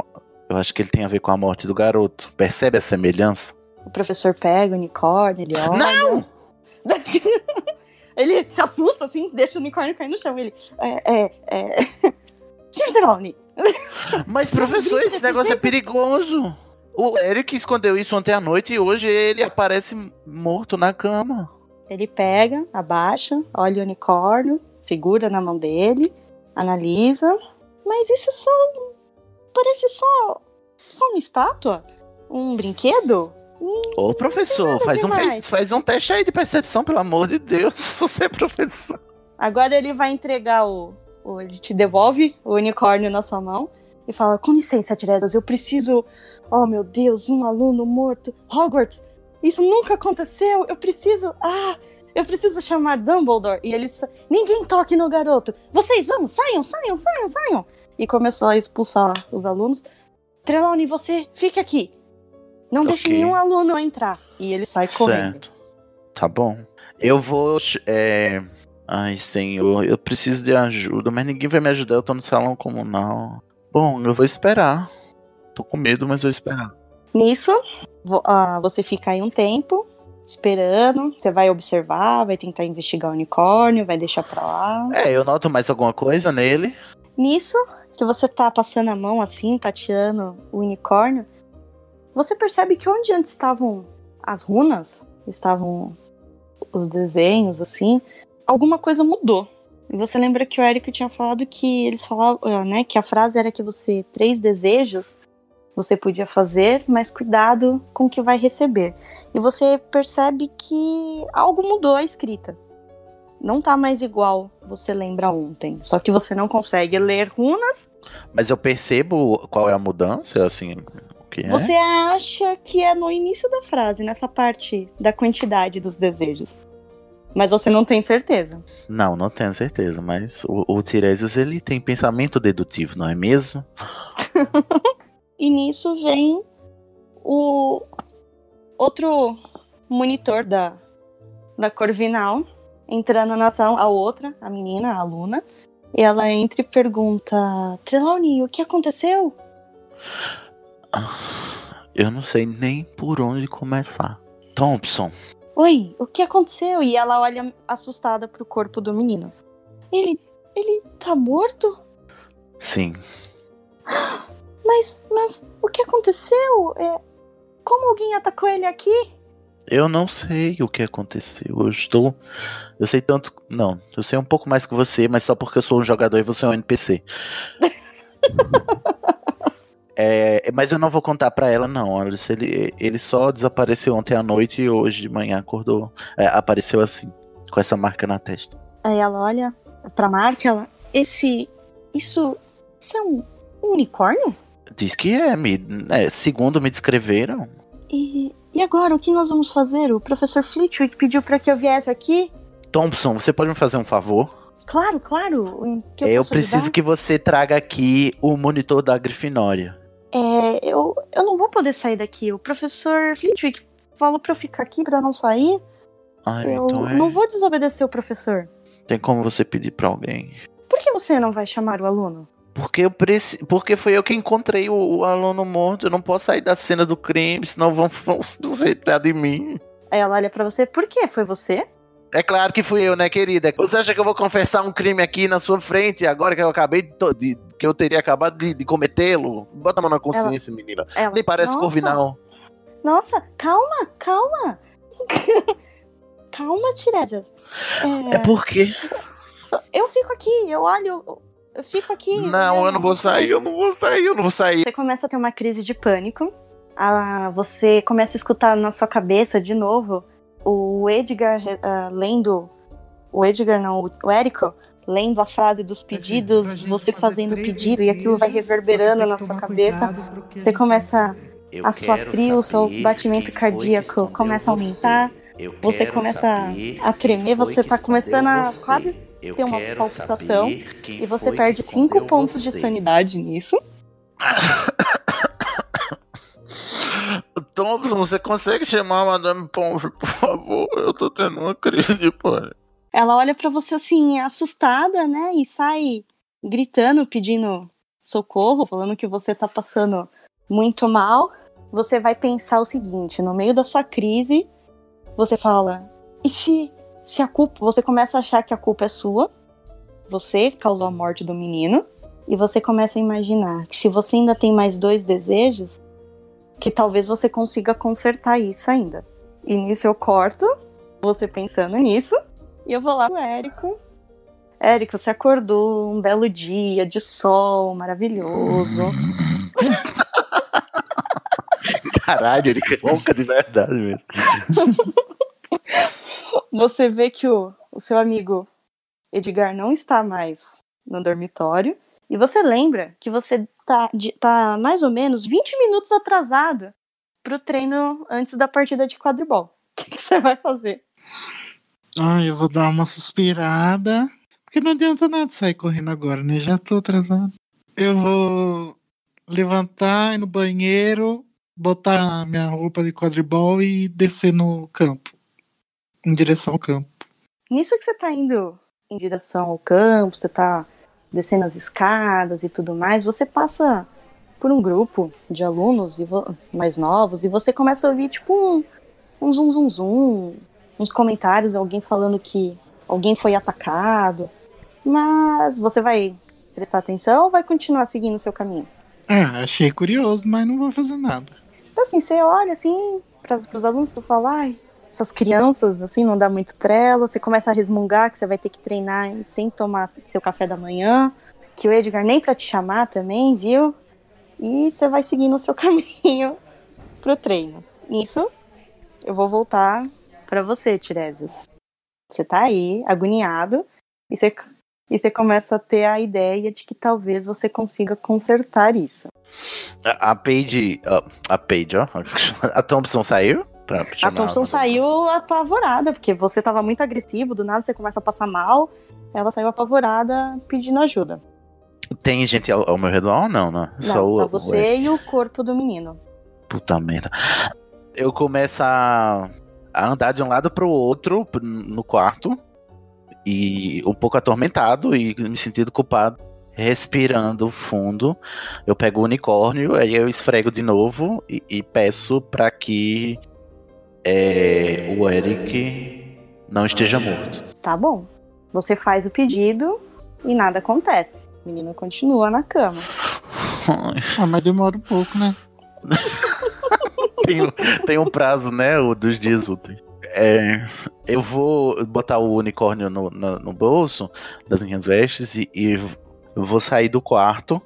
Eu acho que ele tem a ver com a morte do garoto. Percebe a semelhança? O professor pega o unicórnio, ele olha. Não! ele se assusta assim, deixa o unicórnio cair no chão. Ele. É, é, é. Trelawney, Mas, professor, esse negócio é perigoso. O Eric escondeu isso ontem à noite e hoje ele aparece morto na cama. Ele pega, abaixa, olha o unicórnio, segura na mão dele, analisa. Mas isso é só. um- Parece só. Só uma estátua? Um brinquedo? Ô, professor, faz um, faz um teste aí de percepção, pelo amor de Deus. Você é professor. Agora ele vai entregar o, o. Ele te devolve o unicórnio na sua mão e fala: Com licença, Tiresias, eu preciso. Oh meu Deus, um aluno morto. Hogwarts, isso nunca aconteceu. Eu preciso. Ah, eu preciso chamar Dumbledore. E ele. sa- Ninguém toque no garoto. Vocês, vamos, saiam, saiam, saiam, saiam. E começou a expulsar os alunos. Trelawney, você fique aqui. Não deixe Ok. nenhum aluno entrar. E ele sai correndo. Certo. Tá bom. Eu vou. É... Ai, senhor, eu preciso de ajuda, mas ninguém vai me ajudar. Eu tô no salão comunal. Bom, eu vou esperar. Tô com medo, mas vou esperar. Nisso, ah, você fica aí um tempo esperando. Você vai observar, vai tentar investigar o unicórnio, vai deixar pra lá. É, eu noto mais alguma coisa nele. Nisso, que você tá passando a mão assim, tateando o unicórnio, você percebe que onde antes estavam as runas, estavam os desenhos, assim, alguma coisa mudou. E você lembra que o Eric tinha falado que eles falavam, ah, né, que a frase era que você três desejos você podia fazer, mas cuidado com o que vai receber. E você percebe que algo mudou a escrita. Não tá mais igual você lembra ontem. Só que você não consegue ler runas. Mas eu percebo qual é a mudança, assim. Que é? Você acha que é no início da frase, nessa parte da quantidade dos desejos. Mas você não tem certeza. Não, não tenho certeza, mas o, o Tiresias ele tem pensamento dedutivo, não é mesmo? E nisso vem o outro monitor da, da Corvinal entrando na sala, a outra, a menina, a aluna. E ela entra e pergunta: Trelawney, o que aconteceu? Eu não sei nem por onde começar. Thompson, Oi, o que aconteceu? E ela olha assustada pro corpo do menino. Ele. ele tá morto? sim. Mas. mas o que aconteceu? É, como alguém atacou ele aqui? Eu não sei o que aconteceu. Eu estou. Eu sei tanto. Não, eu sei um pouco mais que você, mas só porque eu sou um jogador e você é um NPC. É, mas eu não vou contar pra ela, não. Ele, ele só desapareceu ontem à noite e hoje de manhã acordou. é, apareceu assim, com essa marca na testa. Aí ela olha pra marca ela. Esse. Isso. Isso é um, um unicórnio? Diz que é, me, é, segundo me descreveram. E. E agora, o que nós vamos fazer? O professor Flitwick pediu pra que eu viesse aqui? Thompson, você pode me fazer um favor? Claro, claro. eu, eu posso preciso que você traga aqui o monitor da Grifinória. É, eu, eu não vou poder sair daqui. O professor Flitwick falou pra eu ficar aqui pra não sair. Ah, eu então é. não vou desobedecer o professor. Tem como você pedir pra alguém? Por que você não vai chamar o aluno? Porque eu preci... Porque foi eu que encontrei o, o aluno morto. Eu não posso sair da cena do crime, senão vão, vão suspeitar de mim. Aí ela olha pra você. Por quê? Foi você? É claro que fui eu, né, querida? Você acha que eu vou confessar um crime aqui na sua frente agora que eu acabei de. de- que eu teria acabado de, de cometê-lo? Bota a mão na consciência, menina. Ela, Nem parece nossa, Corvinal. Nossa, calma, calma. calma, Tiresias. É, É porque. Eu fico aqui, eu olho, eu, eu fico aqui. Não, eu não vou sair, eu não vou sair, eu não vou sair. Você começa a ter uma crise de pânico. Ah, você começa a escutar na sua cabeça de novo o Edgar ah, lendo. O Edgar não, o- o Érico lendo a frase dos pedidos, você fazendo o pedido e aquilo vai reverberando na sua cabeça. Você começa Eu a quero frio, o seu batimento cardíaco começa a aumentar. você. Você começa a tremer, você tá começando a quase. Eu ter uma palpitação, e você perde 5 escondeu pontos de você. sanidade nisso. Thompson, você consegue chamar a Madame Pomfrey, por favor? Eu tô tendo uma crise de. Ela olha pra você assim, assustada, né? E sai gritando, pedindo socorro, falando que você tá passando muito mal, você vai pensar o seguinte: no meio da sua crise, você fala, e se, se a culpa. Você começa a achar que a culpa é sua, você causou a morte do menino, e você começa a imaginar que se você ainda tem mais dois desejos, que talvez você consiga consertar isso ainda. E nisso eu corto, você pensando nisso, e eu vou lá pro Érico. Érico, você acordou um belo dia de sol maravilhoso. Caralho, ele é ronca de verdade mesmo. Você vê que o, o seu amigo Edgar não está mais no dormitório. E você lembra que você tá, tá mais ou menos 20 minutos atrasado pro treino antes da partida de quadribol. O que, que você vai fazer? Ai, eu vou dar uma suspirada. Porque não adianta nada sair correndo agora, né? Já tô atrasado. Eu vou levantar, ir no banheiro, botar minha roupa de quadribol e descer no campo. Em direção ao campo. Nisso que você tá indo em direção ao campo, você tá descendo as escadas e tudo mais, você passa por um grupo de alunos e mais novos e você começa a ouvir tipo um, um zum zum zum, uns comentários, alguém falando que alguém foi atacado. Mas você vai prestar atenção ou vai continuar seguindo o seu caminho? Ah, achei curioso, mas não vou fazer nada. Então, assim, você olha assim para os alunos e fala, ai, essas crianças, assim, não dá muito trela. Você começa a resmungar que você vai ter que treinar sem tomar seu café da manhã, que o Edgar nem para te chamar também, viu? E você vai seguindo o seu caminho pro treino. Nisso, eu vou voltar para você, Tiresias. Você tá aí, agoniado, e você, e você começa a ter a ideia de que talvez você consiga consertar isso. A, a Paige. ó, A Paige, ó. A Thompson saiu? Pra A Thompson saiu apavorada, porque você tava muito agressivo, do nada você começa a passar mal. Ela saiu apavorada pedindo ajuda. Tem gente ao, ao meu redor ou não, né? Não, Só o, tá o- você e o corpo do menino. Puta merda. Eu começo a, a andar de um lado pro outro no quarto. E um pouco atormentado e me sentindo culpado. Respirando fundo. Eu pego o unicórnio, aí eu esfrego de novo e, e peço pra que é, o Eric não esteja morto. Tá bom. Você faz o pedido e nada acontece. O menino continua na cama. Ah, mas demora um pouco, né? tem, um- tem um prazo, né? O dos dias úteis. É, eu vou botar o unicórnio no, na- no bolso das minhas vestes e, e eu vou sair do quarto,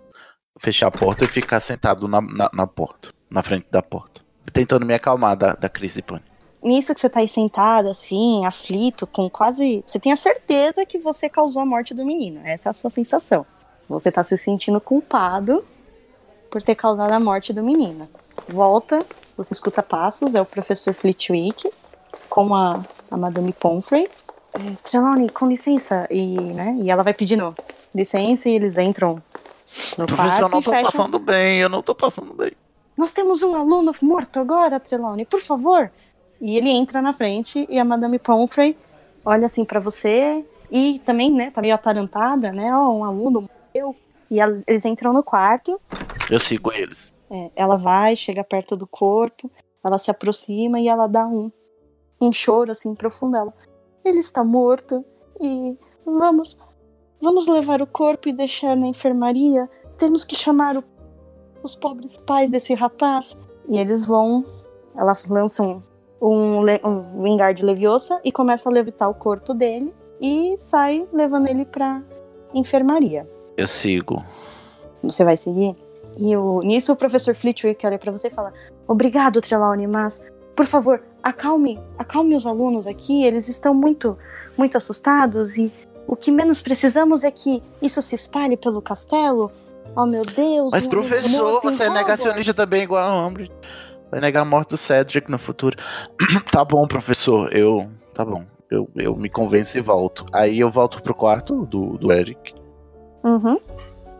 fechar a porta e ficar sentado na, na, na porta, na frente da porta. Tentando me acalmar da, da crise de pânico. Nisso que você tá aí sentado, assim, aflito, com quase. Você tem a certeza que você causou a morte do menino. Essa é a sua sensação. Você tá se sentindo culpado por ter causado a morte do menino. Volta, você escuta passos, é o professor Flitwick com a, a Madame Pomfrey. É, Trelawney, com licença. E, né, e ela vai pedindo licença e eles entram no Professor, eu quarto não e tô fecham. passando bem, eu não tô passando bem. Nós temos um aluno morto agora, Trelawney, por favor. E ele entra na frente e a Madame Pomfrey olha assim pra você e também, né, tá meio atarantada, né? Ó, um aluno morreu. E ela- eles entram no quarto, Eu sigo eles. é, ela vai, chega perto do corpo, ela se aproxima e ela dá um, um choro assim profundo. Ela, ele está morto e vamos, vamos levar o corpo e deixar na enfermaria. Temos que chamar o- os pobres pais desse rapaz. E eles vão, ela lança um, um, um Wingard Leviosa e começa a levitar o corpo dele e sai levando ele pra enfermaria. Eu sigo. Você vai seguir? E o, nisso o professor Flitwick olha pra você e fala: Obrigado, Trelawney, mas por favor, acalme, acalme os alunos aqui, eles estão muito, muito assustados e o que menos precisamos é que isso se espalhe pelo castelo. Oh meu Deus! Mas, professor, em você é negacionista Hogwarts." também igual a Umbridge. Vai negar a morte do Cedric no futuro. tá bom, professor. Eu. Tá bom. Eu, eu me convenço e volto. Aí eu volto pro quarto do, do Eric. Uhum.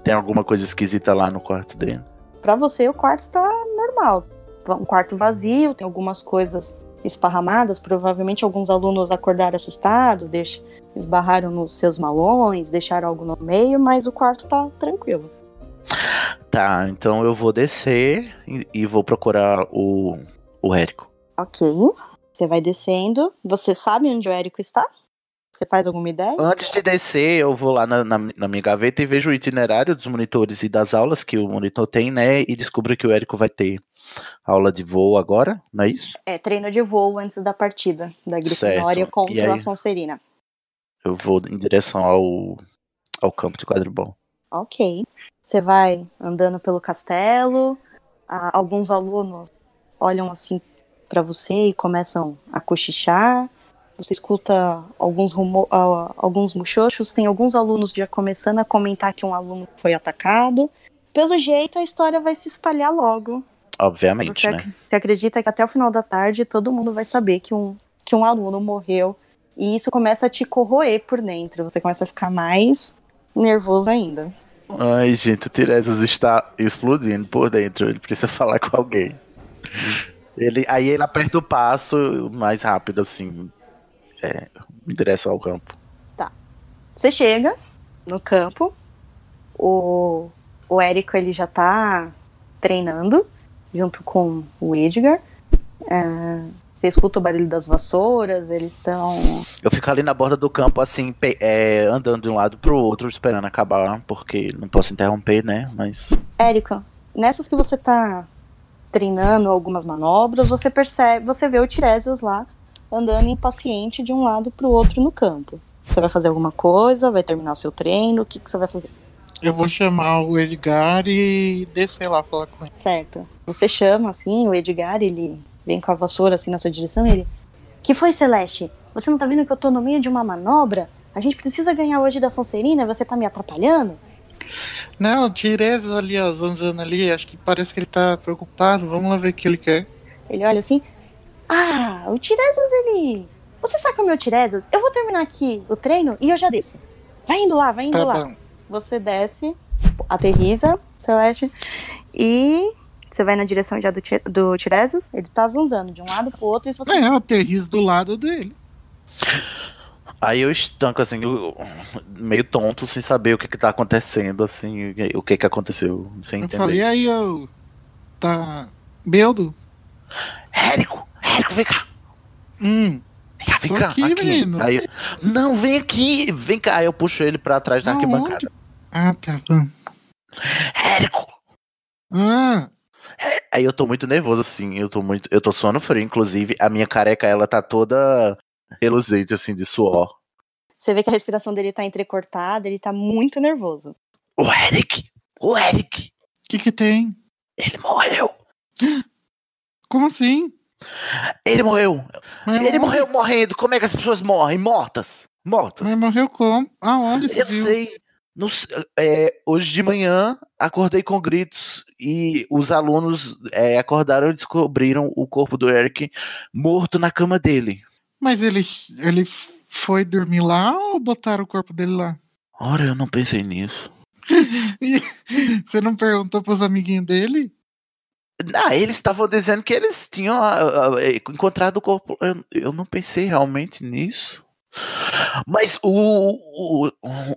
Tem alguma coisa esquisita lá no quarto dele. Pra você, o quarto tá normal. Um quarto vazio, tem algumas coisas esparramadas. Provavelmente alguns alunos acordaram assustados, deix- esbarraram nos seus malões, deixaram algo no meio, mas o quarto tá tranquilo. Tá, então eu vou descer e, e vou procurar o, o Érico. Ok. Você vai descendo. Você sabe onde o Érico está? Você faz alguma ideia? Antes de descer, eu vou lá na, na, na minha gaveta e vejo o itinerário dos monitores e das aulas que o monitor tem, né? E descubro que o Érico vai ter aula de voo agora, não é isso? É, treino de voo antes da partida da Grifinória contra a Sonserina. Eu vou em direção ao, ao campo de quadribol. Ok. Você vai andando pelo castelo. alguns alunos olham assim pra você e começam a cochichar. Você escuta alguns rumo ah, alguns muxoxos. Tem alguns alunos já começando a comentar que um aluno foi atacado. Pelo jeito, a história vai se espalhar logo. Obviamente, Você, né? você acredita que até o final da tarde todo mundo vai saber que um, que um aluno morreu. E isso começa a te corroer por dentro. Você começa a ficar mais nervoso ainda. Ai, gente, o Tiresias está explodindo por dentro. Ele precisa falar com alguém. Ele, aí ele aperta o passo mais rápido, assim, é, em direção ao campo. Você chega no campo, o, o Érico ele já tá treinando junto com o Edgar. É, você escuta o barulho das vassouras, eles estão. Eu fico ali na borda do campo, assim, é, andando de um lado pro outro, esperando acabar, porque não posso interromper, né? Mas. Érico, nessas que você tá treinando algumas manobras, você percebe, você vê o Tiresias lá andando impaciente de um lado pro outro no campo. Você vai fazer alguma coisa, vai terminar o seu treino, o que, que você vai fazer? Eu vou chamar o Edgar e descer lá falar com ele. Certo. Você chama, assim, o Edgar, ele vem com a vassoura, assim, na sua direção, ele... Que foi, Celeste? Você não tá vendo que eu tô no meio de uma manobra? A gente precisa ganhar hoje da Sonserina, você tá me atrapalhando? Não, o Tiresias ali, ó, zanzando ali, acho que parece que ele tá preocupado. Vamos lá ver o que ele quer. Ele olha assim... Ah, o Tiresias, ele... Você saca o meu Tiresias? Eu vou terminar aqui o treino e eu já desço. Vai indo lá, vai indo Tá lá. bom. Você desce, aterriza, Celeste, e... Você vai na direção já do, do Tiresias, ele tá zanzando de um lado pro outro e você É, eu aterrizo do lado dele. Aí eu estanco, assim, eu- meio tonto, sem saber o que que tá acontecendo, assim, o que que aconteceu, sem Eu entender. falei, aí, eu. Tá. Beldo? Érico, Érico, vem cá. Hum. Vem cá, vem cá. aqui, aqui. menino. Aí, não, vem aqui, vem cá. Aí eu puxo ele pra trás da Aonde? arquibancada. Ah, tá bom. Érico! Ah, Aí eu tô muito nervoso, assim. Eu tô muito. Eu tô suando frio, inclusive. A minha careca, ela tá toda reluzente, assim, de suor. Você vê que a respiração dele tá entrecortada, ele tá muito nervoso. O Eric! O Eric! o que que tem? Ele morreu! Como assim? Ele morreu! Mas Ele morreu morrendo! Como é que as pessoas morrem? Mortas! Mortas! Mas morreu como? Aonde você Eu viu? sei. No é, hoje de manhã acordei com gritos e os alunos é, acordaram e descobriram o corpo do Eric morto na cama dele. Mas ele, ele foi dormir lá ou botaram o corpo dele lá? Ora, eu não pensei nisso. Você não perguntou pros amiguinhos dele? Ah, eles estavam dizendo que eles tinham ah, ah, encontrado o corpo. Eu, eu não pensei realmente nisso. Mas o, o,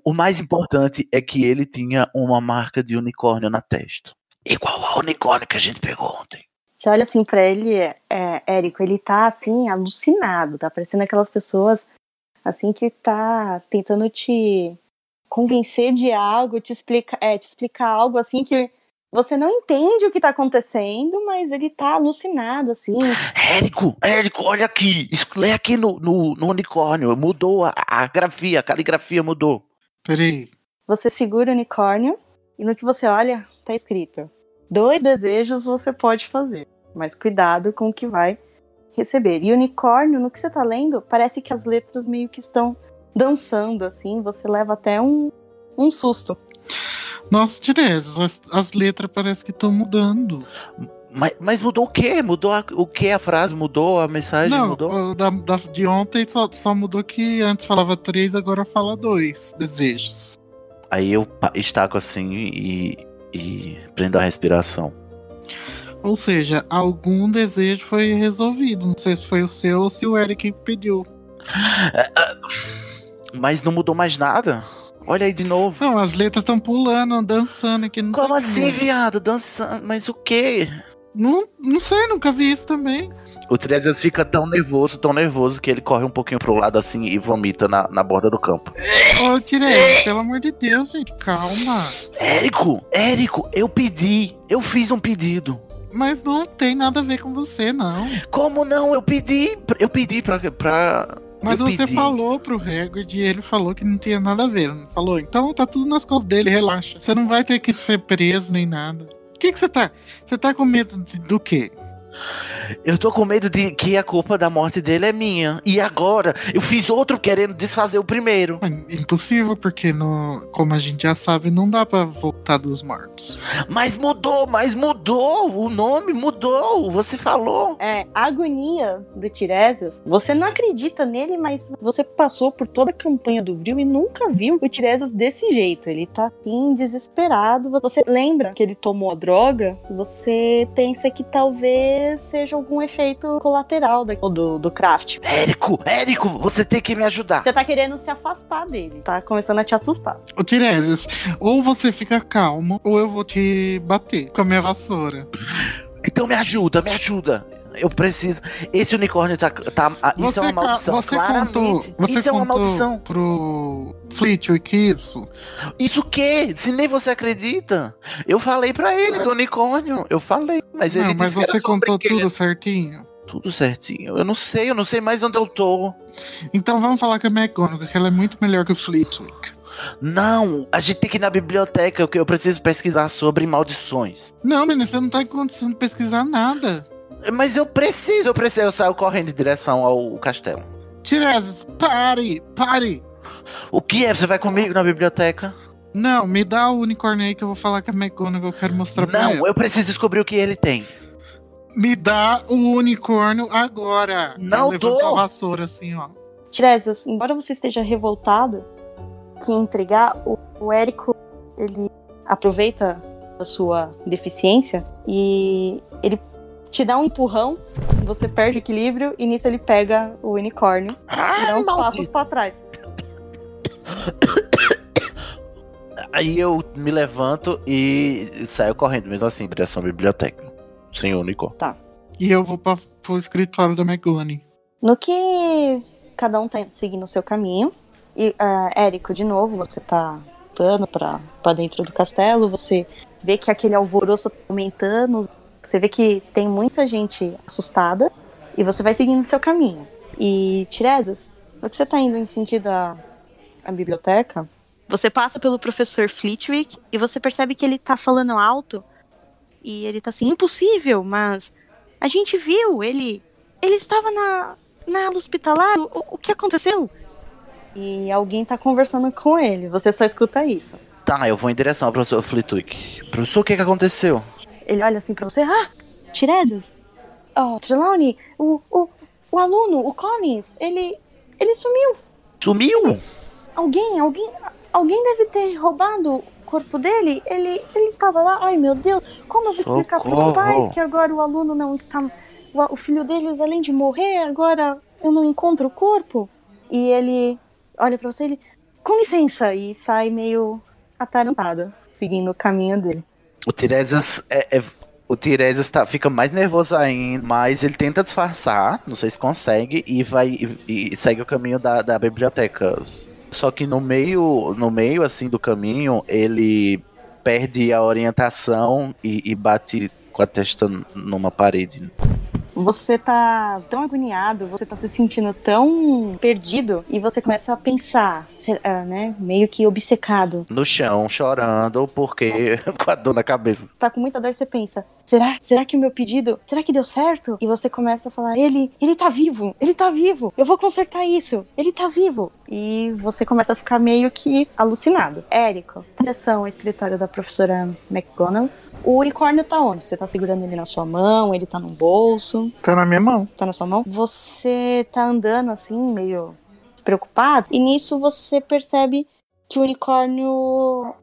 o mais importante é que ele tinha uma marca de unicórnio na testa. Igual ao unicórnio que a gente pegou ontem. Você olha assim pra ele, é, Érico, ele tá assim, alucinado, tá parecendo aquelas pessoas assim que tá tentando te convencer de algo, te explicar, é, te explicar algo assim que você não entende o que tá acontecendo, mas ele tá alucinado, assim. Érico, Érico, olha aqui. Lê aqui no, no, no unicórnio. Mudou a, a grafia, a caligrafia mudou. Peraí. Você segura o unicórnio e no que você olha, tá escrito: dois desejos você pode fazer, mas cuidado com o que vai receber. E unicórnio, no que você tá lendo, parece que as letras meio que estão dançando, assim, você leva até um, um susto. Nossa, Tiresias, as, as letras parece que estão mudando. Mas, mas mudou o quê? Mudou a- o que? A frase mudou? A mensagem Não, mudou? da, da- de ontem só, só mudou que antes falava três, agora fala dois desejos. Aí eu estaco assim e, e prendo a respiração. Ou seja, algum desejo foi resolvido. Não sei se foi o seu ou se o Eric pediu. Mas não mudou mais nada? Olha aí de novo. Não, as letras estão pulando, dançando aqui. Não Como tá assim, vendo. viado? Dançando? Mas o quê? Não, não sei, nunca vi isso também. O Tiresias fica tão nervoso, tão nervoso, que ele corre um pouquinho pro lado assim e vomita na, na borda do campo. Ô, Tiresias, pelo amor de Deus, gente, calma. Érico, Érico, eu pedi. Eu fiz um pedido. Mas não tem nada a ver com você, não. Como não? Eu pedi. Eu pedi pra. pra... Mas eu você pedi. falou pro Hagrid e ele falou que não tinha nada a ver. Não falou? Então tá tudo nas costas dele, relaxa. Você não vai ter que ser preso nem nada. O que que você tá? Você tá com medo de- do quê? Eu tô com medo de que a culpa da morte dele é minha. E agora? Eu fiz outro querendo desfazer o primeiro. Mas Impossível, porque no, como a gente já sabe, não dá pra voltar dos mortos. Mas mudou, mas mudou. O nome mudou. Você falou. É, a agonia do Tiresias, você não acredita nele, mas você passou por toda a campanha do Vril e nunca viu o Tiresias desse jeito. Ele tá assim, desesperado. Você lembra que ele tomou a droga? Você pensa que talvez seja algum efeito colateral da- do, do craft. Érico, Érico, você tem que me ajudar. Você tá querendo se afastar dele. Tá começando a te assustar. Ô Tiresias, ou você fica calmo, ou eu vou te bater com a minha vassoura. Então me ajuda, me ajuda. Eu preciso. Esse unicórnio tá. tá ah, isso você é uma maldição. você claramente. contou, você isso é uma maldição. pro Flitwick isso? Isso o quê? Se nem você acredita. Eu falei pra ele do unicórnio. Eu falei, mas ele não, mas que você contou tudo certinho? Tudo certinho. Eu não sei, eu não sei mais onde eu tô. Então vamos falar com a McGonagall, que ela é muito melhor que o Flitwick. Não, a gente tem que ir na biblioteca, que eu preciso pesquisar sobre maldições. Não, menina, você não tá acontecendo pesquisar nada. Mas eu preciso, eu preciso. Eu saio correndo em direção ao castelo. Tiresias, pare, pare. O que é? Você vai comigo na biblioteca? Não, me dá o unicórnio aí que eu vou falar com a McGonagall, eu quero mostrar pra Não, ela. eu preciso descobrir o que ele tem. Me dá o unicórnio agora. Não Ela tô. a vassoura assim, ó. Tiresias, embora você esteja revoltado que entregar, o, o Érico, ele aproveita a sua deficiência e ele te dá um empurrão, você perde o equilíbrio e nisso ele pega o unicórnio e dá uns maldito. passos pra trás. Aí eu me levanto e saio correndo, mesmo assim, em direção à biblioteca. Sem o unicórnio. E eu vou pra, pro escritório da McGonagall. No que cada um tá seguindo o seu caminho, e ah, Érico, de novo, você tá voltando pra, pra dentro do castelo, você vê que aquele alvoroço tá aumentando, você vê que tem muita gente assustada, e você vai seguindo o seu caminho. E, Tiresias, você tá indo em sentido à, à biblioteca, você passa pelo professor Flitwick e você percebe que ele tá falando alto, e ele tá assim, impossível, mas a gente viu, ele ele estava na, na ala hospitalar, o, o que aconteceu? E alguém tá conversando com ele, você só escuta isso. Tá, eu vou em direção ao professor Flitwick. Professor, o que que aconteceu? Ele olha assim pra você, ah, Tiresias, oh, Trelawney, o, o, o aluno, o Collins, ele, ele sumiu. Sumiu? Alguém, alguém, alguém deve ter roubado o corpo dele. Ele, ele estava lá, ai meu Deus, como eu vou explicar pros Socorro. pais que agora o aluno não está, o, filho deles, além de morrer, agora eu não encontro o corpo? E ele olha pra você, ele, com licença, e sai meio atarantado, seguindo o caminho dele. O Tiresias é, é- o Tiresias tá, fica mais nervoso ainda, mas ele tenta disfarçar, não sei se consegue, e vai e, e segue o caminho da, da biblioteca. Só que no meio, no meio assim do caminho, ele perde a orientação e, e bate com a testa numa parede. Você tá tão agoniado, você tá se sentindo tão perdido, e você começa a pensar, ah, né, meio que obcecado. No chão, chorando, porque com a dor na cabeça. Você tá com muita dor, você pensa, será? Será que o meu pedido, será que deu certo? E você começa a falar, ele, ele tá vivo, ele tá vivo, eu vou consertar isso, ele tá vivo. E você começa a ficar meio que alucinado. Érico, direção ao escritório da professora McGonagall. O unicórnio tá onde? Você tá segurando ele na sua mão, ele tá no bolso, Tá na minha mão. tá na sua mão? Você tá andando assim, meio despreocupado, e nisso você percebe que o unicórnio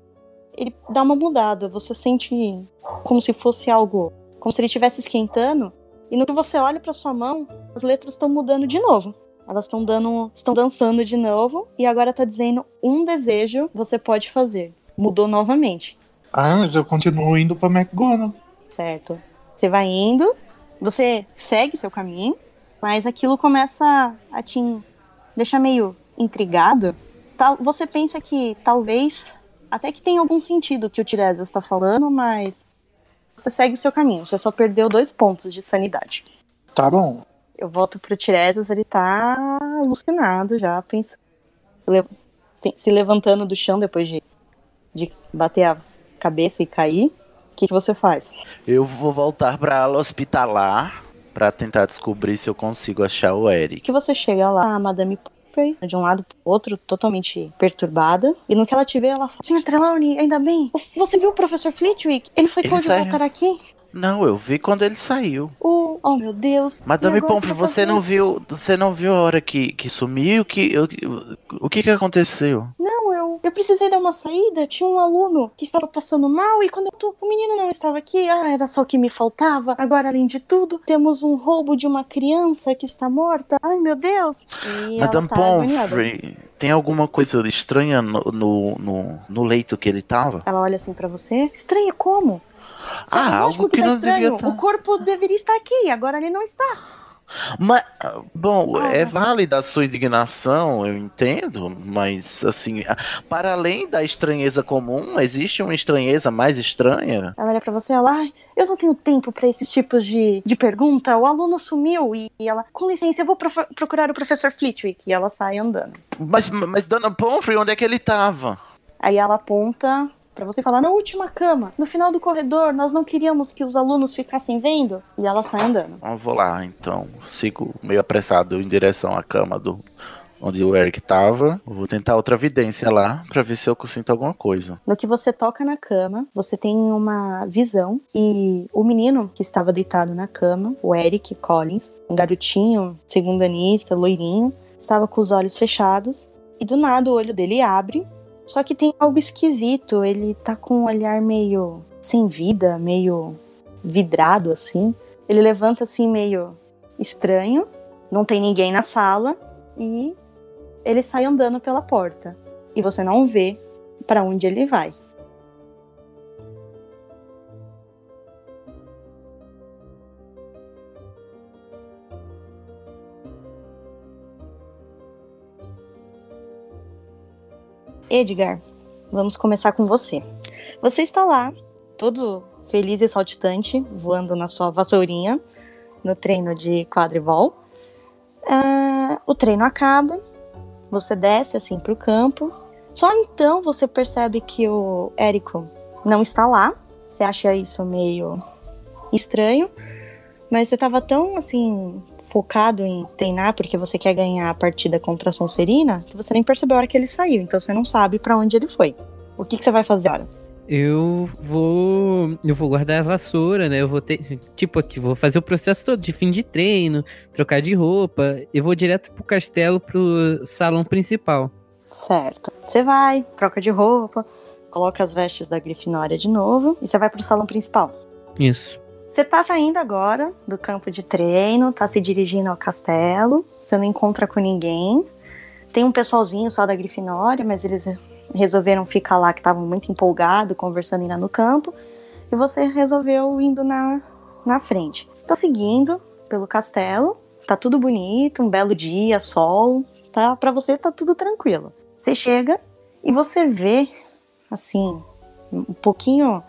ele dá uma mudada. Você sente como se fosse algo, como se ele estivesse esquentando, e no que você olha pra sua mão, as letras estão mudando de novo. Elas estão dando, estão dançando de novo e agora tá dizendo um desejo você pode fazer. Mudou novamente, Ah, mas eu continuo indo pra McGonagall. certo? Você vai indo, você segue seu caminho, mas aquilo começa a te deixar meio intrigado. Você pensa que talvez até que tenha algum sentido o que o Tiresias está falando, mas você segue o seu caminho. Você só perdeu dois pontos de sanidade. Tá bom. Eu volto pro Tiresias, ele tá alucinado já, pensando, tem- se levantando do chão depois de, de bater a cabeça e cair. O que, que você faz? Eu vou voltar pra ala hospitalar pra tentar descobrir se eu consigo achar o Eric. que você chega lá, a Madame Pomfrey, de um lado pro outro, totalmente perturbada. E no que ela te vê, ela fala: Senhor Trelawney, ainda bem? Você viu o professor Flitwick? Ele foi voltar aqui? Não, eu vi quando ele saiu. Oh, oh meu Deus. Madame Pomfrey, você não viu, você não viu a hora que, que sumiu? Que, eu- o que que aconteceu? Não, eu, eu precisei dar uma saída. Tinha um aluno que estava passando mal e quando eu tô, o menino não estava aqui. Ah, era só o que me faltava. Agora, além de tudo, temos um roubo de uma criança que está morta. Ai, meu Deus. E Madame tá agoniada. Pomfrey, tem alguma coisa estranha no, no, no, no leito que ele tava? Ela olha assim pra você. Estranha como? Só Ah, algo que tá não devia estranho. tá. O corpo deveria estar aqui, agora ele não está. Mas, ah, bom, Ah. é válida a sua indignação, eu entendo, mas, assim, a- para além da estranheza comum, existe uma estranheza mais estranha? Ela olha pra você, ela, eu não tenho tempo pra esses tipos de, de pergunta. O aluno sumiu e, ela, com licença, eu vou procurar o professor Flitwick. E ela sai andando. Mas, mas Dona Pomfrey, onde é que ele tava? Aí ela aponta pra você e fala, na última cama, no final do corredor, nós não queríamos que os alunos ficassem vendo. E ela sai andando. Eu vou lá, então. Sigo meio apressado em direção à cama do onde o Eric tava. Eu vou tentar outra evidência lá pra ver se eu sinto alguma coisa. No que você toca na cama, você tem uma visão e o menino que estava deitado na cama, o Eric Collins, um garotinho, segundanista, loirinho, estava com os olhos fechados e do nada o olho dele abre, só que tem algo esquisito, ele tá com um olhar meio sem vida, meio vidrado assim. Ele levanta assim meio estranho, não tem ninguém na sala e ele sai andando pela porta e você não vê para onde ele vai. Edgar, vamos começar com você. Você está lá, todo feliz e saltitante, voando na sua vassourinha no treino de quadribol. Ah, o treino acaba, você desce assim para o campo. Só então você percebe que o Érico não está lá. Você acha isso meio estranho, mas você estava tão assim focado em treinar porque você quer ganhar a partida contra a Sonserina que você nem percebeu a hora que ele saiu. Então você não sabe para onde ele foi. O que, que você vai fazer agora? Eu vou. Eu vou guardar a vassoura, né? Eu vou ter. Tipo aqui, vou fazer o processo todo de fim de treino, trocar de roupa. Eu vou direto pro castelo, pro salão principal. Certo. Você vai, troca de roupa, coloca as vestes da Grifinória de novo e você vai pro salão principal. Isso. Você tá saindo agora do campo de treino, tá se dirigindo ao castelo, você não encontra com ninguém. Tem um pessoalzinho só da Grifinória, mas eles resolveram ficar lá que estavam muito empolgados, conversando ainda no campo. E você resolveu indo na, na frente. Você tá seguindo pelo castelo, tá tudo bonito, um belo dia, sol, tá? Para você tá tudo tranquilo. Você chega e você vê, assim, um pouquinho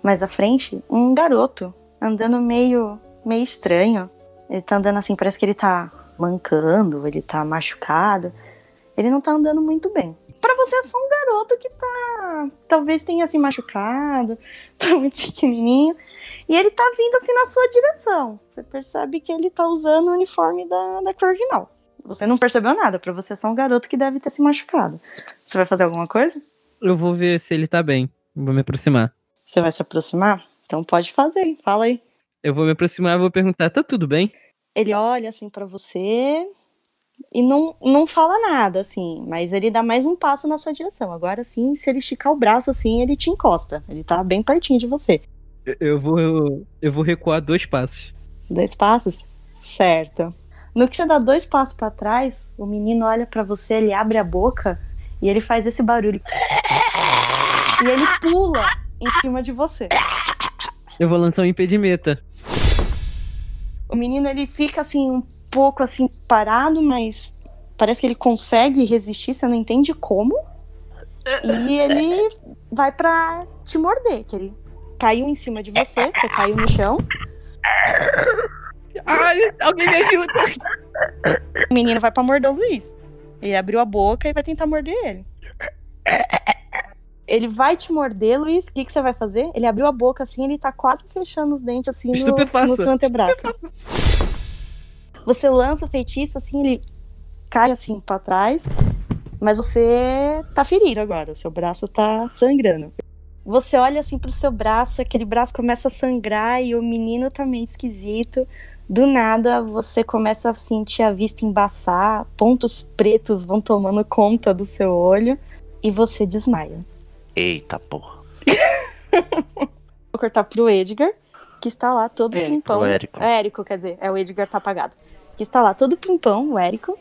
mais à frente, um garoto andando meio, meio estranho. Ele tá andando assim, parece que ele tá mancando, ele tá machucado. Ele não tá andando muito bem. Pra você é só um garoto que tá. Talvez tenha se machucado, tá muito pequenininho. E ele tá vindo assim na sua direção. Você percebe que ele tá usando o uniforme da, da Corvinal. Você não percebeu nada, pra você é só um garoto que deve ter se machucado. Você vai fazer alguma coisa? Eu vou ver se ele tá bem. Vou me aproximar. Você vai se aproximar? Então pode fazer, fala aí. Eu vou me aproximar e vou perguntar: tá tudo bem? Ele olha assim pra você e não, não fala nada, assim, mas ele dá mais um passo na sua direção. Agora sim, se ele esticar o braço assim, ele te encosta. Ele tá bem pertinho de você. Eu- Eu vou. Eu vou recuar dois passos. Dois passos? Certo. No que você dá dois passos pra trás, o menino olha pra você, ele abre a boca e ele faz esse barulho. E ele pula em cima de você. Eu vou lançar um impedimento. O menino ele fica assim um pouco assim parado, mas parece que ele consegue resistir, você não entende como. E ele vai pra te morder, que ele caiu em cima de você, você caiu no chão. Ai, alguém me ajuda. O menino vai pra morder o Luiz. Ele abriu a boca e vai tentar morder ele. Ele vai te morder, Luiz. O que, que você vai fazer? Ele abriu a boca assim, ele tá quase fechando os dentes assim no, Estupefaça. no seu antebraço. Você lança o feitiço assim, ele cai assim pra trás, mas você tá ferido agora. O seu braço tá sangrando. Você olha assim pro seu braço, aquele braço começa a sangrar e o menino tá meio esquisito. Do nada, você começa a sentir a vista embaçar, pontos pretos vão tomando conta do seu olho e você desmaia. Eita porra. Vou cortar pro Edgar, que está lá todo Érico, pimpão. o Érico. É, Érico, quer dizer, é o Edgar tá apagado. Que está lá todo pimpão, o Érico.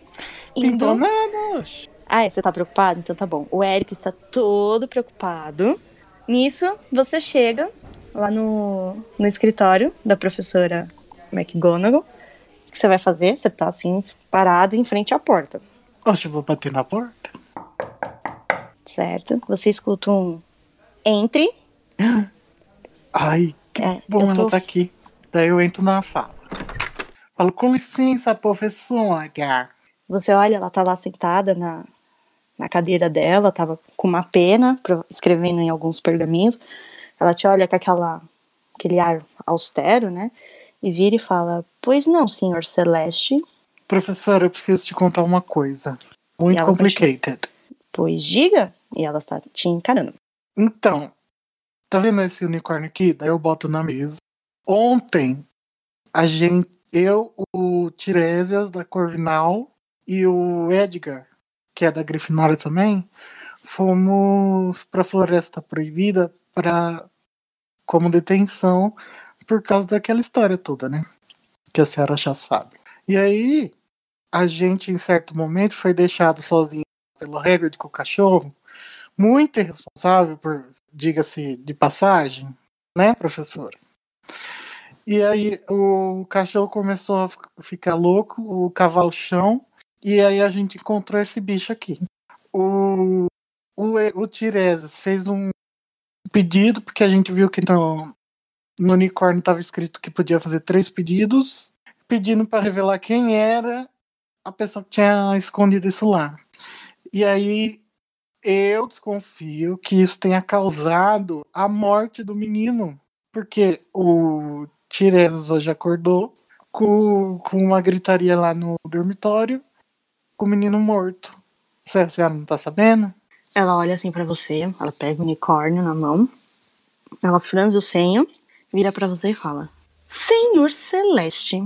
indo- Então nada, oxe. Ah, é, você tá preocupado? Então tá bom. O Érico está todo preocupado. Nisso, você chega lá no, no escritório da professora McGonagall. O que você vai fazer? Você tá assim, parado em frente à porta, Oxe, eu vou bater na porta. Certo? Você escuta um entre. Ai, que É, bom eu ela tô- tá aqui. Daí eu entro na sala. Falo, com licença, professora. Você olha, ela tá lá sentada na, na cadeira dela, tava com uma pena, escrevendo em alguns pergaminhos. Ela te olha com aquela, aquele ar austero, né? E vira e fala: Pois não, senhor Celeste. Professora, eu preciso te contar uma coisa. Muito complicated. Pois diga. E ela está te encarando. Então, tá vendo esse unicórnio aqui? Daí eu boto na mesa. Ontem, a gente, eu, o Tiresias da Corvinal e o Edgar, que é da Grifinória também, fomos pra Floresta Proibida para como detenção por causa daquela história toda, né? Que a senhora já sabe. E aí, a gente, em certo momento, foi deixado sozinho pelo Hagrid com o cachorro muito irresponsável, por diga-se de passagem, né, professora? E aí o cachorro começou a fi- ficar louco, o cavalo chão, e aí a gente encontrou esse bicho aqui. O, o, o Tiresias fez um pedido, porque a gente viu que no, no unicórnio estava escrito que podia fazer três pedidos, pedindo para revelar quem era a pessoa que tinha escondido isso lá. E aí eu desconfio que isso tenha causado a morte do menino. Porque o Tiresias hoje acordou com, com uma gritaria lá no dormitório com o menino morto. Você, a senhora não tá sabendo? Ela olha assim pra você, ela pega o unicórnio na mão, ela franze o senho, vira pra você e fala: Senhor Celeste,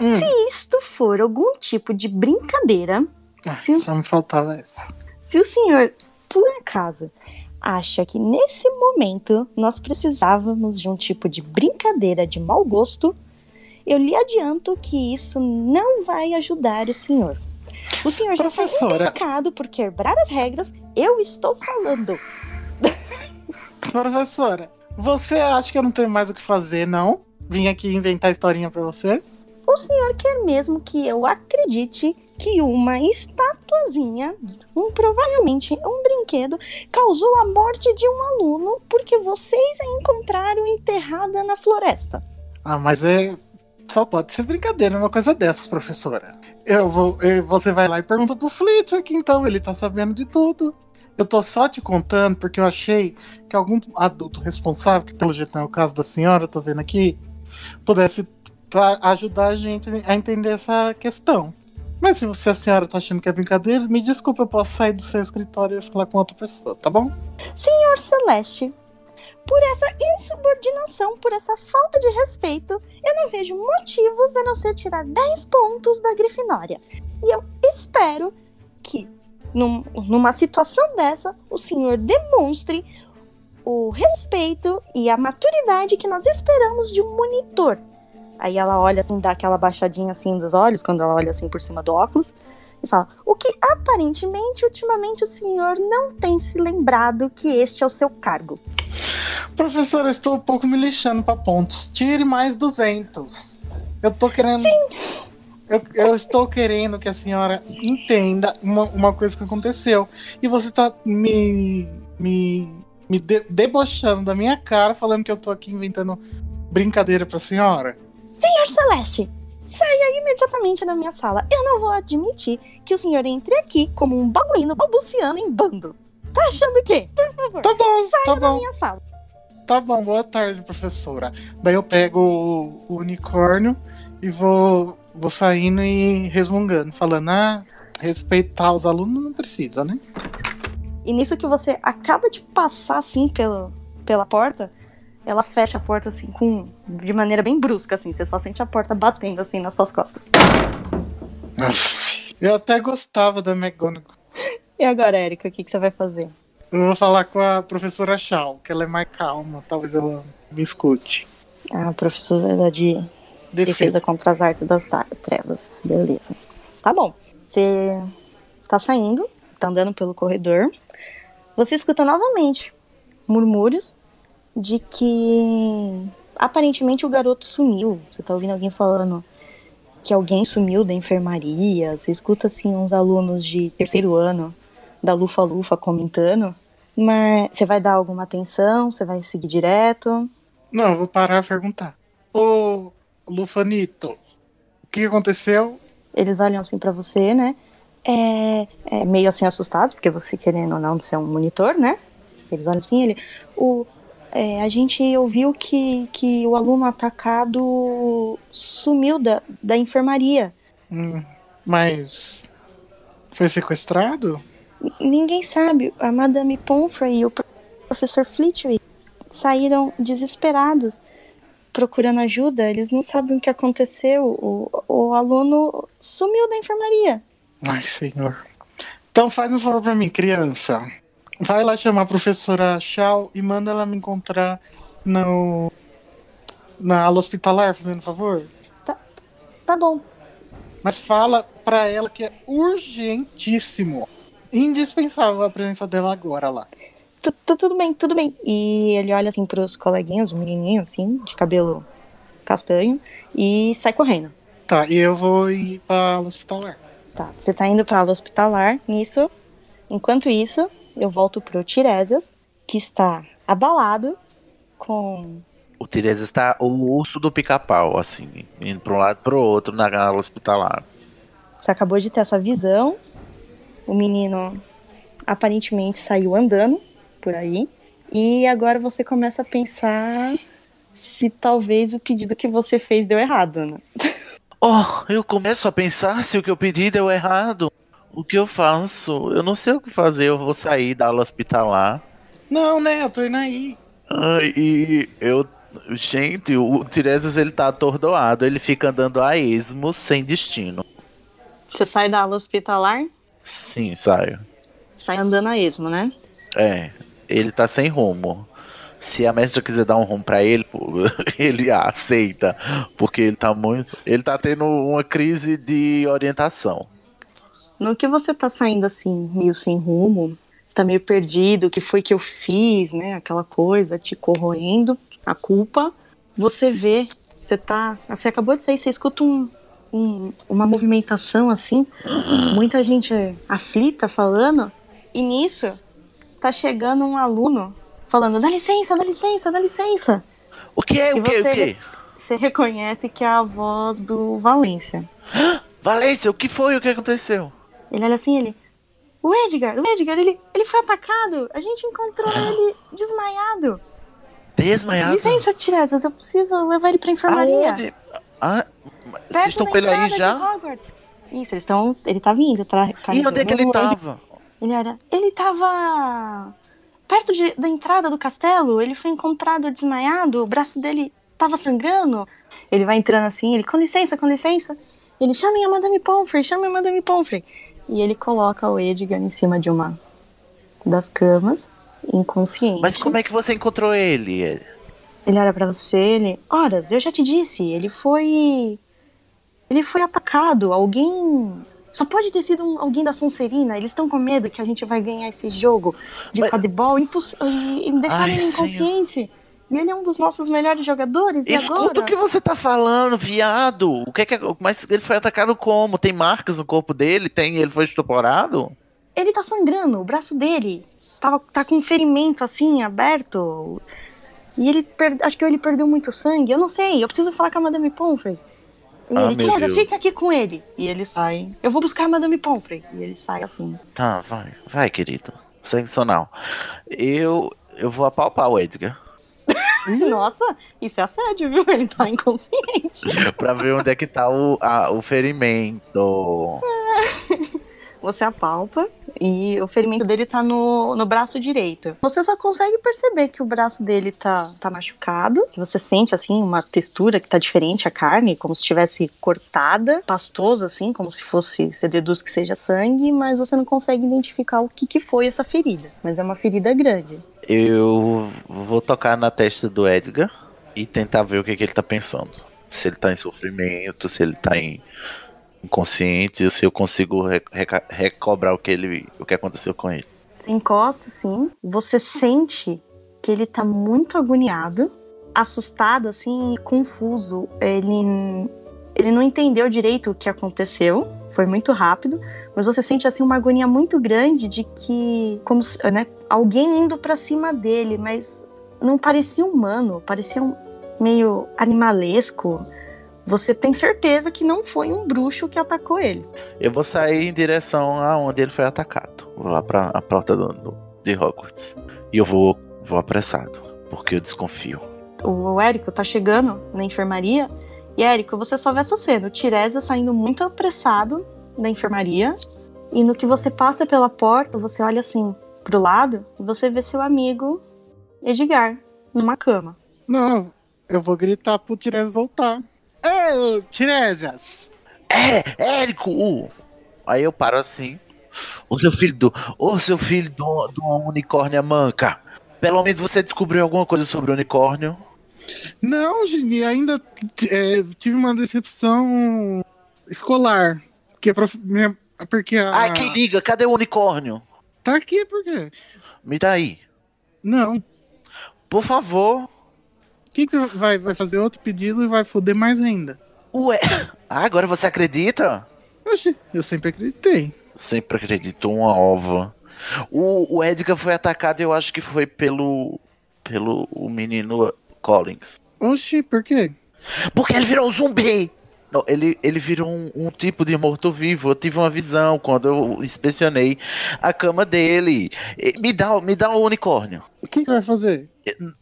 Hum. se isto for algum tipo de brincadeira, Ah, só me faltava essa. Se o senhor, por acaso, acha que nesse momento nós precisávamos de um tipo de brincadeira de mau gosto, eu lhe adianto que isso não vai ajudar o senhor. O senhor já está Professora. indicado por quebrar as regras, eu estou falando. Professora, você acha que eu não tenho mais o que fazer, não? Vim aqui inventar historinha pra você? O senhor quer mesmo que eu acredite que uma estatuazinha, um, provavelmente um brinquedo, causou a morte de um aluno porque vocês a encontraram enterrada na floresta. Ah, mas é. Só pode ser brincadeira uma coisa dessas, professora. Eu vou. eu- você vai lá e pergunta pro Flitwick, então, ele tá sabendo de tudo. Eu tô só te contando porque eu achei que algum adulto responsável, que pelo jeito não é o caso da senhora, eu tô vendo aqui, pudesse tá- ajudar a gente a entender essa questão. Mas se você, a senhora tá achando que é brincadeira, me desculpa, eu posso sair do seu escritório e falar com outra pessoa, tá bom? Senhor Celeste, por essa insubordinação, por essa falta de respeito, eu não vejo motivos a não ser tirar 10 pontos da Grifinória. E eu espero que, num- numa situação dessa, o senhor demonstre o respeito e a maturidade que nós esperamos de um monitor. Aí ela olha assim, dá aquela baixadinha assim dos olhos, quando ela olha assim por cima do óculos, e fala: O que aparentemente, ultimamente, o senhor não tem se lembrado que este é o seu cargo. Professor, eu estou um pouco me lixando pra pontos. Tire mais 200. Eu tô querendo. Sim! Eu, eu estou querendo que a senhora entenda uma, uma coisa que aconteceu. E você tá me. me. me de, debochando da minha cara, falando que eu tô aqui inventando brincadeira pra senhora. Senhor Celeste, saia imediatamente da minha sala. Eu não vou admitir que o senhor entre aqui como um babuíno balbuciando em bando. Tá achando o quê? Por favor, Tá bom, saia tá da bom. minha sala. Tá bom, boa tarde, professora. Daí eu pego o, o unicórnio e vou, vou saindo e resmungando, falando, ah, respeitar os alunos não precisa, né? E nisso que você acaba de passar assim pelo, pela porta, ela fecha a porta assim com de maneira bem brusca assim, você só sente a porta batendo assim nas suas costas. Eu até gostava da McGonagall. E agora, Erika, o que, que você vai fazer? Eu vou falar com a professora Shaw, que ela é mais calma, talvez ela me escute. A professora de defesa Defesa. contra as artes das trevas. Beleza. Tá bom. Você tá saindo, tá andando pelo corredor. Você escuta novamente murmúrios de que aparentemente o garoto sumiu. Você tá ouvindo alguém falando que alguém sumiu da enfermaria. Você escuta assim uns alunos de terceiro ano da Lufa Lufa comentando. Mas você vai dar alguma atenção? Você vai seguir direto? Não, eu vou parar e perguntar. Ô, Lufanito, o que aconteceu? eles olham assim pra você, né? É, é, meio assim assustados, porque você querendo ou não ser um monitor, né? Eles olham assim, ele. O, é, a gente ouviu que, que o aluno atacado sumiu da, da enfermaria. Hum, mas foi sequestrado? Ninguém sabe. A Madame Pomfrey e o pro- professor Flitwick saíram desesperados procurando ajuda. Eles não sabem o que aconteceu. O, o aluno sumiu da enfermaria. Ai, senhor. Então faz um favor pra mim, criança. Vai lá chamar a professora Shaw e manda ela me encontrar no. na ala hospitalar, fazendo um favor. Tá bom, Mas fala pra ela que é urgentíssimo. Indispensável a presença dela agora lá. Tu- tu- tudo bem, tudo bem. E ele olha assim pros coleguinhas, o menininho assim, de cabelo castanho, e sai correndo. Tá, e eu vou ir pra ala hospitalar. Tá, você tá indo pra aula hospitalar, nisso. Enquanto isso, eu volto pro Tiresias, que está abalado com... O Tiresias está o urso do pica-pau, assim, indo para um lado e pro outro na ala hospitalar. Você acabou de ter essa visão. O menino aparentemente saiu andando por aí. E agora você começa a pensar se talvez o pedido que você fez deu errado, né? Oh, eu começo a pensar se o que eu pedi deu errado. O que eu faço? Eu não sei o que fazer. Eu vou sair da ala hospitalar. Não, né? Eu tô indo aí. Ai, e eu. Gente, o Tiresias ele tá atordoado. Ele fica andando a esmo sem destino. Você sai da aula hospitalar, Sim, saio. sai andando a esmo, né? É, ele tá sem rumo. Se a mestra quiser dar um rumo pra ele, pô, ele aceita. Porque ele tá muito. Ele tá tendo uma crise de orientação. No que você tá saindo assim, meio sem rumo, tá meio perdido, o que foi que eu fiz, né? Aquela coisa te corroendo, a culpa. Você vê, você tá. Você acabou de sair, você escuta um, um- uma movimentação assim, muita gente aflita falando, e nisso tá chegando um aluno falando: dá licença, dá licença, dá licença. O que é? O que? você- O que? Você reconhece que é a voz do Valência. Valência, o que foi? O que aconteceu? Ele olha assim, ele. O Edgar, o Edgar, ele, ele foi atacado. A gente encontrou ele desmaiado. Desmaiado? Licença, Tiresias, eu preciso levar ele pra enfermaria. Aonde? Ah, vocês estão com ele aí já? Isso, eles estão. Ele tá vindo, tá? E onde é que ele o tava? Ele era. Ele tava. Perto de- da entrada do castelo. Ele foi encontrado desmaiado. O braço dele tava sangrando. Ele vai entrando assim, ele, com licença, com licença. Ele, chamem a Madame Pomfrey, chamem a Madame Pomfrey. E ele coloca o Edgar em cima de uma das camas, inconsciente. Mas como é que você encontrou ele? Ele olha pra você, ele. Horas, eu já te disse, ele foi. Ele foi atacado. Alguém. Só pode ter sido um- alguém da Sonserina. Eles estão com medo que a gente vai ganhar esse jogo de Mas- quadribol imposs... e, e deixar Ai, ele inconsciente. E ele é um dos nossos melhores jogadores. E Escuta agora? o que você tá falando, viado. O que é que é- Mas ele foi atacado como? Tem marcas no corpo dele? Tem. Ele foi estuporado? Ele tá sangrando, o braço dele tá, tá com um ferimento assim, aberto. E ele per... acho que ele perdeu muito sangue. Eu não sei, eu preciso falar com a Madame Pomfrey. E Ah, ele, Deus. fica aqui com ele. E ele sai. Eu vou buscar a Madame Pomfrey. E ele sai assim. Tá, vai. Vai, querido. Sensacional. Eu. Eu vou apalpar o Edgar. Nossa, isso é assédio, viu? Ele tá inconsciente. pra ver onde é que tá o, a- o ferimento. Você apalpa e o ferimento dele tá no, no braço direito. Você só consegue perceber que o braço dele tá, tá machucado. Você sente, assim, uma textura que tá diferente a carne, como se estivesse cortada, pastoso, assim, como se fosse. Você deduz que seja sangue, mas você não consegue identificar o que, que foi essa ferida. Mas é uma ferida grande. Eu vou tocar na testa do Edgar e tentar ver o que, que ele tá pensando. Se ele tá em sofrimento, se ele tá em inconsciente, se eu consigo recobrar o que ele. o que aconteceu com ele. Você encosta, assim, você sente que ele tá muito agoniado, assustado, assim, e confuso. Ele, ele não entendeu direito o que aconteceu, foi muito rápido, mas você sente, assim, uma agonia muito grande de que, como, né, alguém indo pra cima dele, mas não parecia humano, parecia um, meio animalesco. Você tem certeza que não foi um bruxo que atacou ele. Eu vou sair em direção aonde ele foi atacado. Vou lá pra a porta do, do- de Hogwarts. E eu vou, vou apressado, porque eu desconfio. o Érico tá chegando na enfermaria. E Érico, você só vê essa cena: o Tiresias saindo muito apressado da enfermaria. E no que você passa pela porta, você olha assim pro lado e você vê seu amigo Edgar numa cama. Não, eu vou gritar pro Tiresias voltar. Ei, Tiresias! É, Érico! Aí eu paro assim. Ô seu filho do. Ô seu filho do, do unicórnio manca! Pelo menos você descobriu alguma coisa sobre o unicórnio. Não, Gini, ainda é, tive uma decepção escolar. Que é minha- porque a... Ai, quem liga? Cadê o unicórnio? Tá aqui, por quê? Me dá aí. Não. O Por favor. que, que você vai, vai fazer outro pedido e vai foder mais ainda? Ué. Ah, agora você acredita? Oxi, eu sempre acreditei. Sempre acreditou uma ova. O, o Edgar foi atacado, eu acho que foi pelo. pelo o menino Collins. Oxi, por quê? Porque ele virou um zumbi! Não, ele, ele virou um, um tipo de morto-vivo. Eu tive uma visão quando eu inspecionei a cama dele. Me dá, me dá o unicórnio. O que, você vai fazer?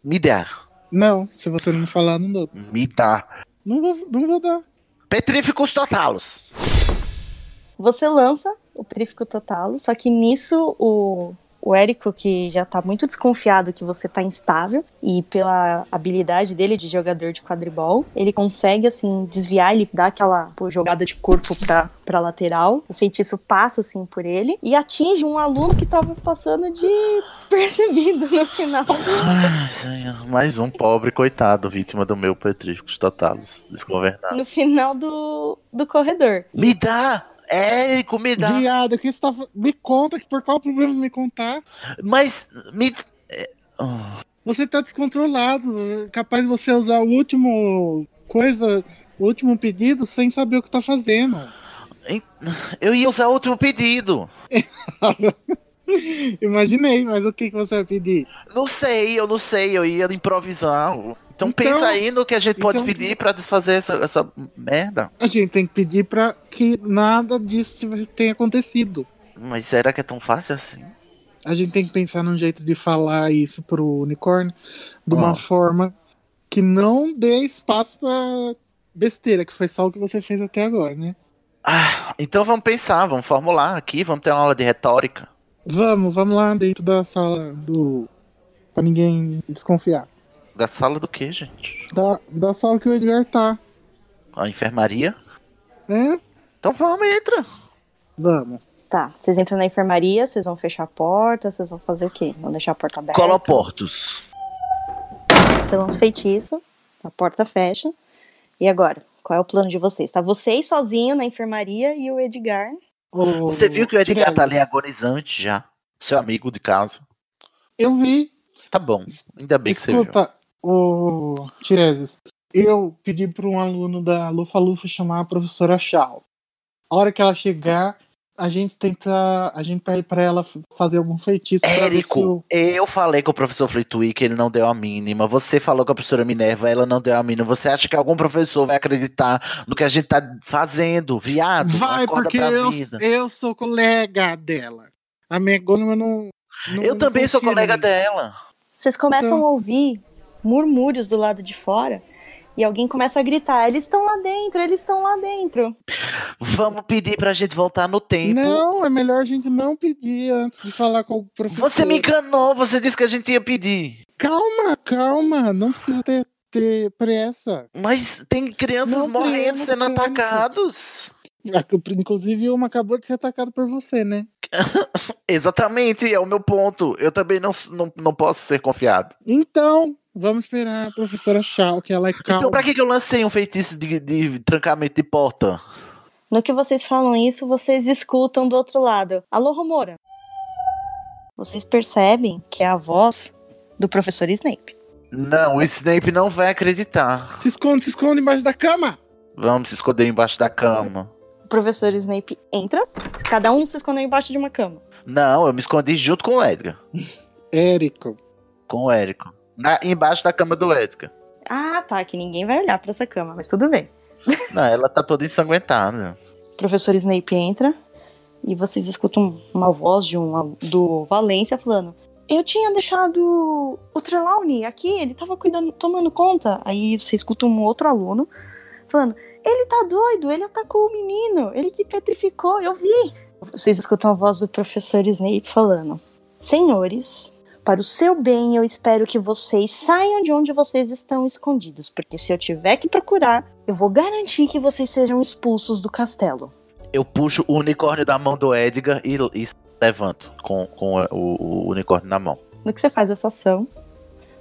Me dá. Não, se você não me falar, não dou. Me dá. Não vou, não vou dar. Petríficos totalos. Você lança o Perífico Total, só que nisso o, o Érico, que já tá muito desconfiado que você tá instável, e pela habilidade dele de jogador de quadribol, ele consegue, assim, desviar, ele dá aquela pô, jogada de corpo pra, pra lateral, o feitiço passa, assim, por ele, e atinge um aluno que tava passando de despercebido no final. Ai, senhor. Mais um pobre coitado, vítima do meu Petríficos totalos. Desgovernado. No final do, do corredor. Me dá! Érico, me dá! Viado, o que você tá. Me conta que por qual problema me contar? Mas me. é, oh. Você tá descontrolado. é Capaz de você usar o último. coisa. O último pedido sem saber o que tá fazendo. Eu ia usar outro pedido. Imaginei, mas o que, que você vai pedir? Não sei, eu não sei, eu ia improvisar. Então, Então, pensa aí no que a gente pode é um- pedir pra desfazer essa, essa merda. A gente tem que pedir pra que nada disso tenha acontecido. Mas será que é tão fácil assim? A gente tem que pensar num jeito de falar isso pro unicórnio de uma Ah. forma que não dê espaço pra besteira, que foi só o que você fez até agora, né? Ah, então vamos pensar, vamos formular aqui, vamos ter uma aula de retórica. Vamos, vamos lá dentro da sala do. pra ninguém desconfiar. Da sala do que, gente? Da, da sala que o Edgar tá. A enfermaria? É? Então vamos, entra. Vamos. Tá, vocês entram na enfermaria, vocês vão fechar a porta, vocês vão fazer o quê? Vão deixar a porta aberta? Coloportos. Você lança o feitiço, a porta fecha. E agora? Qual é o plano de vocês? Tá vocês sozinhos na enfermaria e o Edgar. Ô, Você viu que o Edgar tá ali agonizante já? Seu amigo de casa. Eu vi. Tá bom. Ainda bem que você viu. O Tiresias, eu pedi para um aluno da Lufa Lufa chamar a professora Shaw. A hora que ela chegar, a gente tenta. A gente pede pra ela fazer algum feitiço pra ver se Érico, o. eu falei com o professor Flitwick, ele não deu a mínima. Você falou com a professora Minerva, ela não deu a mínima. Você acha que algum professor vai acreditar no que a gente tá fazendo, viado? Vai, porque eu, eu sou colega dela. A minha Gônima não. não Eu também sou colega dela. Vocês começam Então. a ouvir murmúrios do lado de fora e alguém começa a gritar: eles estão lá dentro, eles estão lá dentro. Vamos pedir pra gente voltar no tempo. Não, é melhor a gente não pedir antes de falar com o professor. Você me enganou, você disse que a gente ia pedir. Calma, calma. Não precisa ter, ter pressa. Mas tem crianças Não morrendo, sendo pânico. atacados. Inclusive, uma acabou de ser atacada por você, né? Exatamente, é o meu ponto. Eu também não, não, não posso ser confiado. Então, vamos esperar a professora Shaw, que ela é calma. Então, pra que, que eu lancei um feitiço de, de trancamento de porta? No que vocês falam isso, vocês escutam do outro lado: Alô, Romora. Vocês percebem que é a voz do professor Snape. Não, o Snape não vai acreditar. Se esconde, se esconde embaixo da cama. Vamos se esconder embaixo da cama. O professor Snape entra, cada um se escondeu embaixo de uma cama. Não, eu me escondi junto com o Edgar. Érico. Com o Érico. Na, embaixo da cama do Edgar. Ah, tá, que ninguém vai olhar pra essa cama, mas tudo bem. Não, ela tá toda ensanguentada. O professor Snape entra e vocês escutam uma voz de um do Valência falando: Eu tinha deixado o Trelawney aqui, ele tava cuidando, tomando conta. Aí você escuta um outro aluno falando: Ele tá doido, ele atacou o menino, ele que petrificou, eu vi. Vocês escutam a voz do professor Snape falando: Senhores, para o seu bem, eu espero que vocês saiam de onde vocês estão escondidos, porque se eu tiver que procurar, eu vou garantir que vocês sejam expulsos do castelo. Eu puxo o unicórnio da mão do Edgar e, e levanto com, com o, o unicórnio na mão. No que você faz essa ação,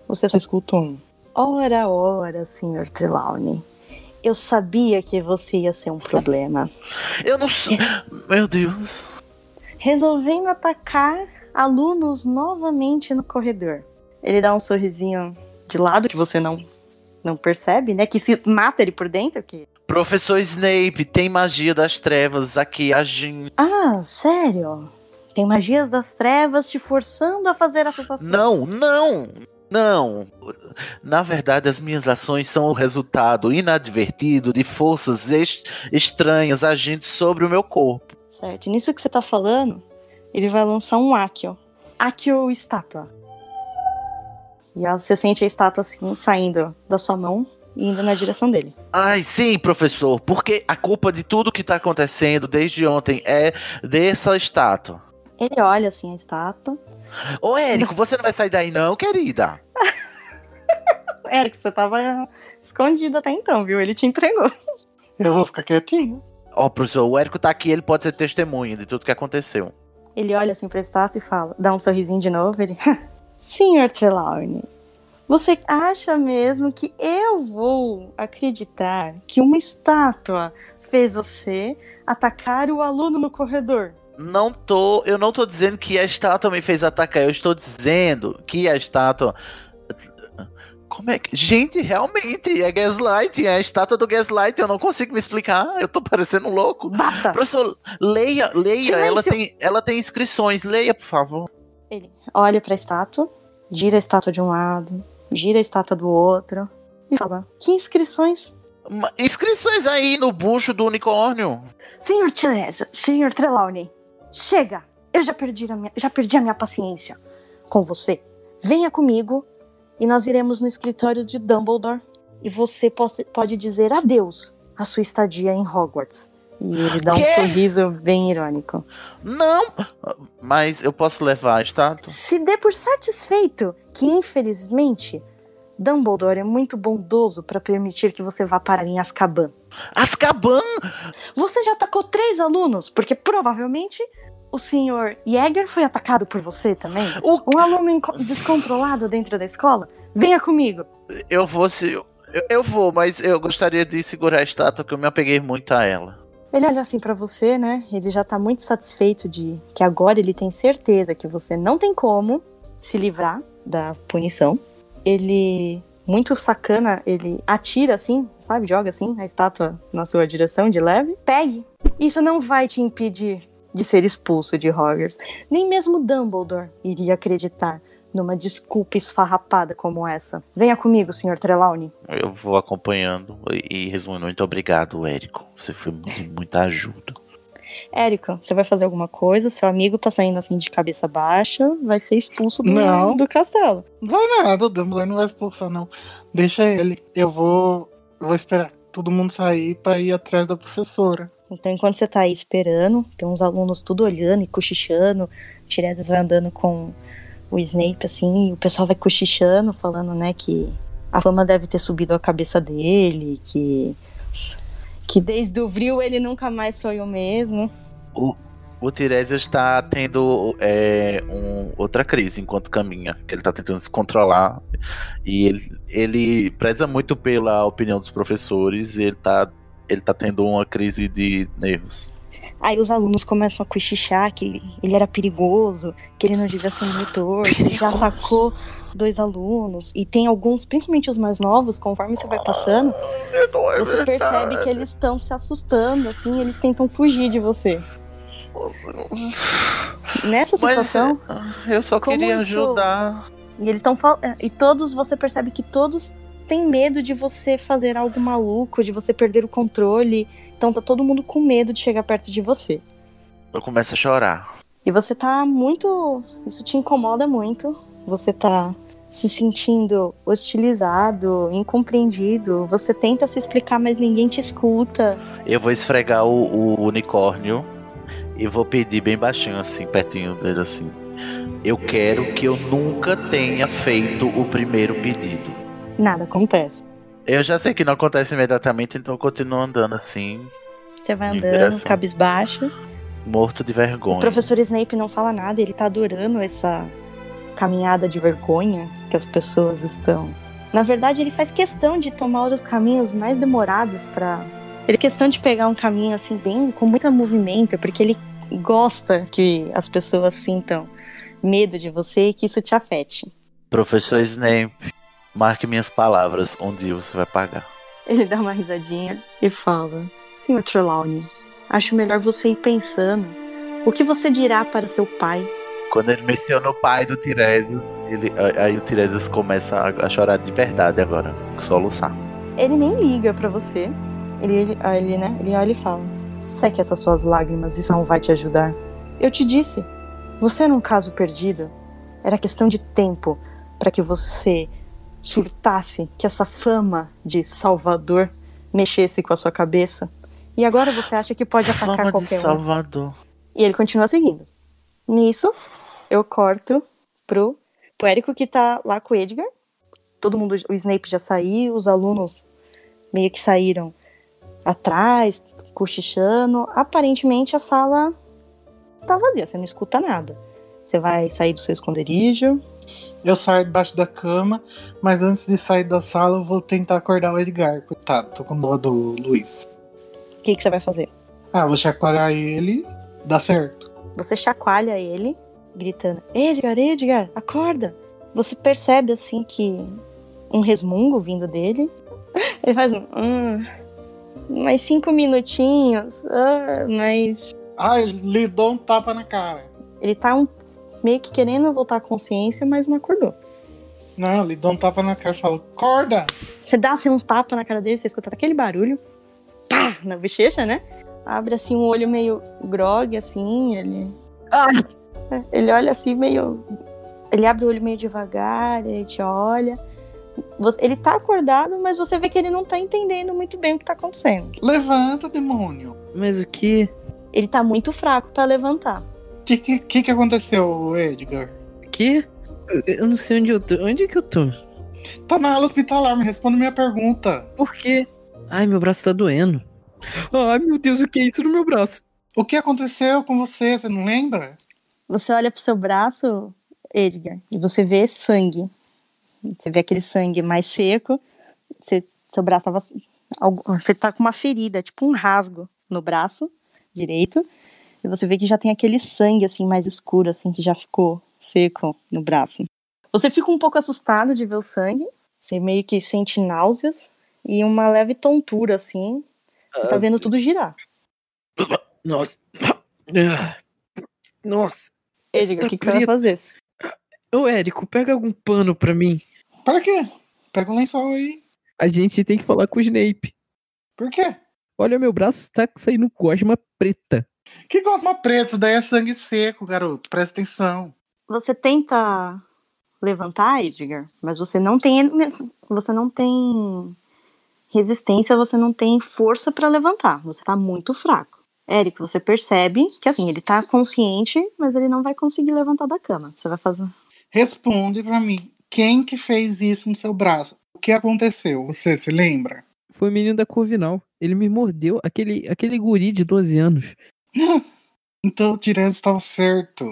você só escuta um. Ora, ora, Sr. Trelawney. Eu sabia que você ia ser um problema. Eu não sei. Meu Deus. Resolvendo atacar alunos novamente no corredor. Ele dá um sorrisinho de lado que você não não percebe, né? Que se mata ele por dentro, que Professor Snape, tem magia das trevas aqui agindo. Ah, sério? Tem magias das trevas te forçando a fazer essas ações. Não, não, não. Na verdade, as minhas ações são o resultado inadvertido de forças est- estranhas agindo sobre o meu corpo. Certo. Nisso que você tá falando, ele vai lançar um Akio. Akio estátua. E aí você sente a estátua assim, saindo da sua mão e indo na direção dele. Ai, sim, professor, porque a culpa de tudo que tá acontecendo desde ontem é dessa estátua. Ele olha assim a estátua. Ô, Érico, você não vai sair daí não, querida? Érico, você tava escondido até então, viu? Ele te entregou. Eu vou ficar quietinho. Ó, professor, o Érico tá aqui, ele pode ser testemunha de tudo que aconteceu. Ele olha assim pra estátua e fala, dá um sorrisinho de novo, ele. Senhor Trelawney, você acha mesmo que eu vou acreditar que uma estátua fez você atacar o aluno no corredor? Não tô, eu não tô dizendo que a estátua me fez atacar, eu estou dizendo que a estátua como é que. Gente, realmente, é Gaslight, é a estátua do Gaslight, eu não consigo me explicar, eu tô parecendo um louco. Basta! Professor, leia, leia, ela tem, ela tem inscrições, leia, por favor. Ele olha pra estátua, gira a estátua de um lado, gira a estátua do outro e fala: Que inscrições? Inscrições aí no bucho do unicórnio. Senhor Teresa, Senhor Trelawney, chega! Eu já perdi, a minha, já perdi a minha paciência com você. Venha comigo e nós iremos no escritório de Dumbledore e você pode dizer adeus à sua estadia em Hogwarts. E ele dá um sorriso bem irônico. Não! Mas eu posso levar a estátua? Se dê por satisfeito que, infelizmente, Dumbledore é muito bondoso para permitir que você vá parar em Azkaban. Azkaban! Você já atacou três alunos, porque provavelmente o senhor Jäger foi atacado por você também. O Um aluno descontrolado dentro da escola Venha comigo. Eu vou se. Eu, eu vou, mas eu gostaria de segurar a estátua, que eu me apeguei muito a ela. Ele olha assim pra você, né? Ele já tá muito satisfeito de que agora ele tem certeza que você não tem como se livrar da punição. Ele, muito sacana, ele atira assim, sabe? Joga assim a estátua na sua direção de leve. Pegue. Isso não vai te impedir de ser expulso de Hogwarts. Nem mesmo Dumbledore iria acreditar numa desculpa esfarrapada como essa. Venha comigo, Sr. Trelawney. Eu vou acompanhando e, resumindo, muito obrigado, Érico. Você foi de muita ajuda. Érica, você vai fazer alguma coisa? Seu amigo tá saindo assim de cabeça baixa, vai ser expulso do, Não. do castelo. Não vai nada, o Dumbledore não vai expulsar, não. Deixa ele. Eu vou. eu vou esperar todo mundo sair pra ir atrás da professora. Então, enquanto você tá aí esperando, tem uns alunos tudo olhando e cochichando. O Tiresias vai andando com o Snape, assim, e o pessoal vai cochichando, falando, né, que a fama deve ter subido a cabeça dele, que. que desde o Vril ele nunca mais foi o mesmo. O Tiresias está tendo é, um- outra crise enquanto caminha, que ele está tentando se controlar. E ele, ele preza muito pela opinião dos professores e ele tá, ele tá tendo uma crise de nervos. Aí os alunos começam a cochichar que ele era perigoso, que ele não devia ser monitor, que ele já atacou dois alunos. E tem alguns, principalmente os mais novos, conforme você vai passando, você percebe que eles estão se assustando, assim, eles tentam fugir de você. Nessa Mas situação, eu só queria ajudar. e eles estão e todos você percebe que todos têm medo de você fazer algo maluco, de você perder o controle. Então tá todo mundo com medo de chegar perto de você. Eu começo a chorar. E você tá muito. Isso te incomoda muito. Você tá se sentindo hostilizado, incompreendido. Você tenta se explicar, mas ninguém te escuta. Eu vou esfregar o, o unicórnio e vou pedir bem baixinho, assim, pertinho dele, assim. Eu quero que eu nunca tenha feito o primeiro pedido. Nada acontece. Eu já sei que não acontece imediatamente, então eu continuo andando assim, Você vai andando, cabisbaixo. morto de vergonha. O professor Snape não fala nada, ele tá adorando essa caminhada de vergonha que as pessoas estão. Na verdade, ele faz questão de tomar os caminhos mais demorados pra. Ele faz questão de pegar um caminho assim bem com muito movimento, porque ele gosta que as pessoas sintam medo de você e que isso te afete. Professor Snape, marque minhas palavras, um dia você vai pagar. Ele dá uma risadinha e fala: Senhor Trelawney, acho melhor você ir pensando o que você dirá para seu pai Quando ele menciona o pai do Tiresias, ele, aí o Tiresias começa a, a chorar de verdade agora, soluçar. Ele nem liga pra você. Ele, ele, ah, ele, né? Ele olha e fala: Seque essas suas lágrimas, isso não vai te ajudar. Eu te disse, você era um caso perdido. Era questão de tempo para que você surtasse, que essa fama de salvador mexesse com a sua cabeça. E agora você acha que pode atacar Fama de qualquer um. Salvador. E ele continua seguindo. Nisso, eu corto pro, pro Érico que tá lá com o Edgar. Todo mundo, o Snape já saiu, os alunos meio que saíram atrás, cochichando. Aparentemente a sala tá vazia, você não escuta nada. Você vai sair do seu esconderijo. Eu saio debaixo da cama, mas antes de sair da sala, eu vou tentar acordar o Edgar. Coitado, tô com dó do Luiz. O que, que você vai fazer? Ah, vou chacoalhar ele, dá certo. Você chacoalha ele, gritando: Edgar, Edgar, acorda! Você percebe assim que um resmungo vindo dele. Ele faz um. "Hum, mais cinco minutinhos. ah, mas. Ah, ele dou um tapa na cara. Ele tá um, meio que querendo voltar à consciência, mas não acordou. Não, ele dá um tapa na cara e fala, acorda! Você dá assim um tapa na cara dele, você escuta aquele barulho. Pá! Na bochecha, né? Abre assim um olho meio grog, assim, ele. É, Ele olha assim meio. Ele abre o olho meio devagar, ele te olha. Ele tá acordado, mas você vê que ele não tá entendendo muito bem o que tá acontecendo. Levanta, demônio! Mas o que? Ele tá muito fraco pra levantar. O que, que, que que aconteceu, Edgar? Que? Eu- não sei onde eu tô. Onde é que eu tô? Tá na ala hospitalar, me responde minha pergunta. Por quê? Ai, meu braço tá doendo. Ai, meu Deus, o que é isso no meu braço? O que aconteceu com você, você não lembra? Você olha pro seu braço, Edgar, e você vê sangue Você vê aquele sangue mais seco, você, seu braço tava. algo- Você tá com uma ferida, tipo um rasgo no braço direito. E você vê que já tem aquele sangue assim mais escuro, assim, que já ficou seco no braço. Você fica um pouco assustado de ver o sangue. Você meio que sente náuseas e uma leve tontura, assim. Você tá vendo tudo girar. Nossa. Ah. Nossa. Edgar, o que, que você vai fazer? Ô, Érico, pega algum pano pra mim. Para quê? Pega um lençol aí. A gente tem que falar com o Snape. Por quê? Olha, meu braço tá saindo gosma preta. Que gosma preto, isso daí é sangue seco, garoto. Presta atenção. Você tenta levantar, Edgar, mas você não tem você não tem resistência, você não tem força pra levantar. Você tá muito fraco. Érico, você percebe que assim, ele tá consciente, mas ele não vai conseguir levantar da cama. Você vai fazer Responde pra mim. Quem que fez isso no seu braço? O que aconteceu? Você se lembra? Foi o menino da Corvinal. Ele me mordeu. Aquele, aquele guri de 12 anos. Então o Tiresias estava certo.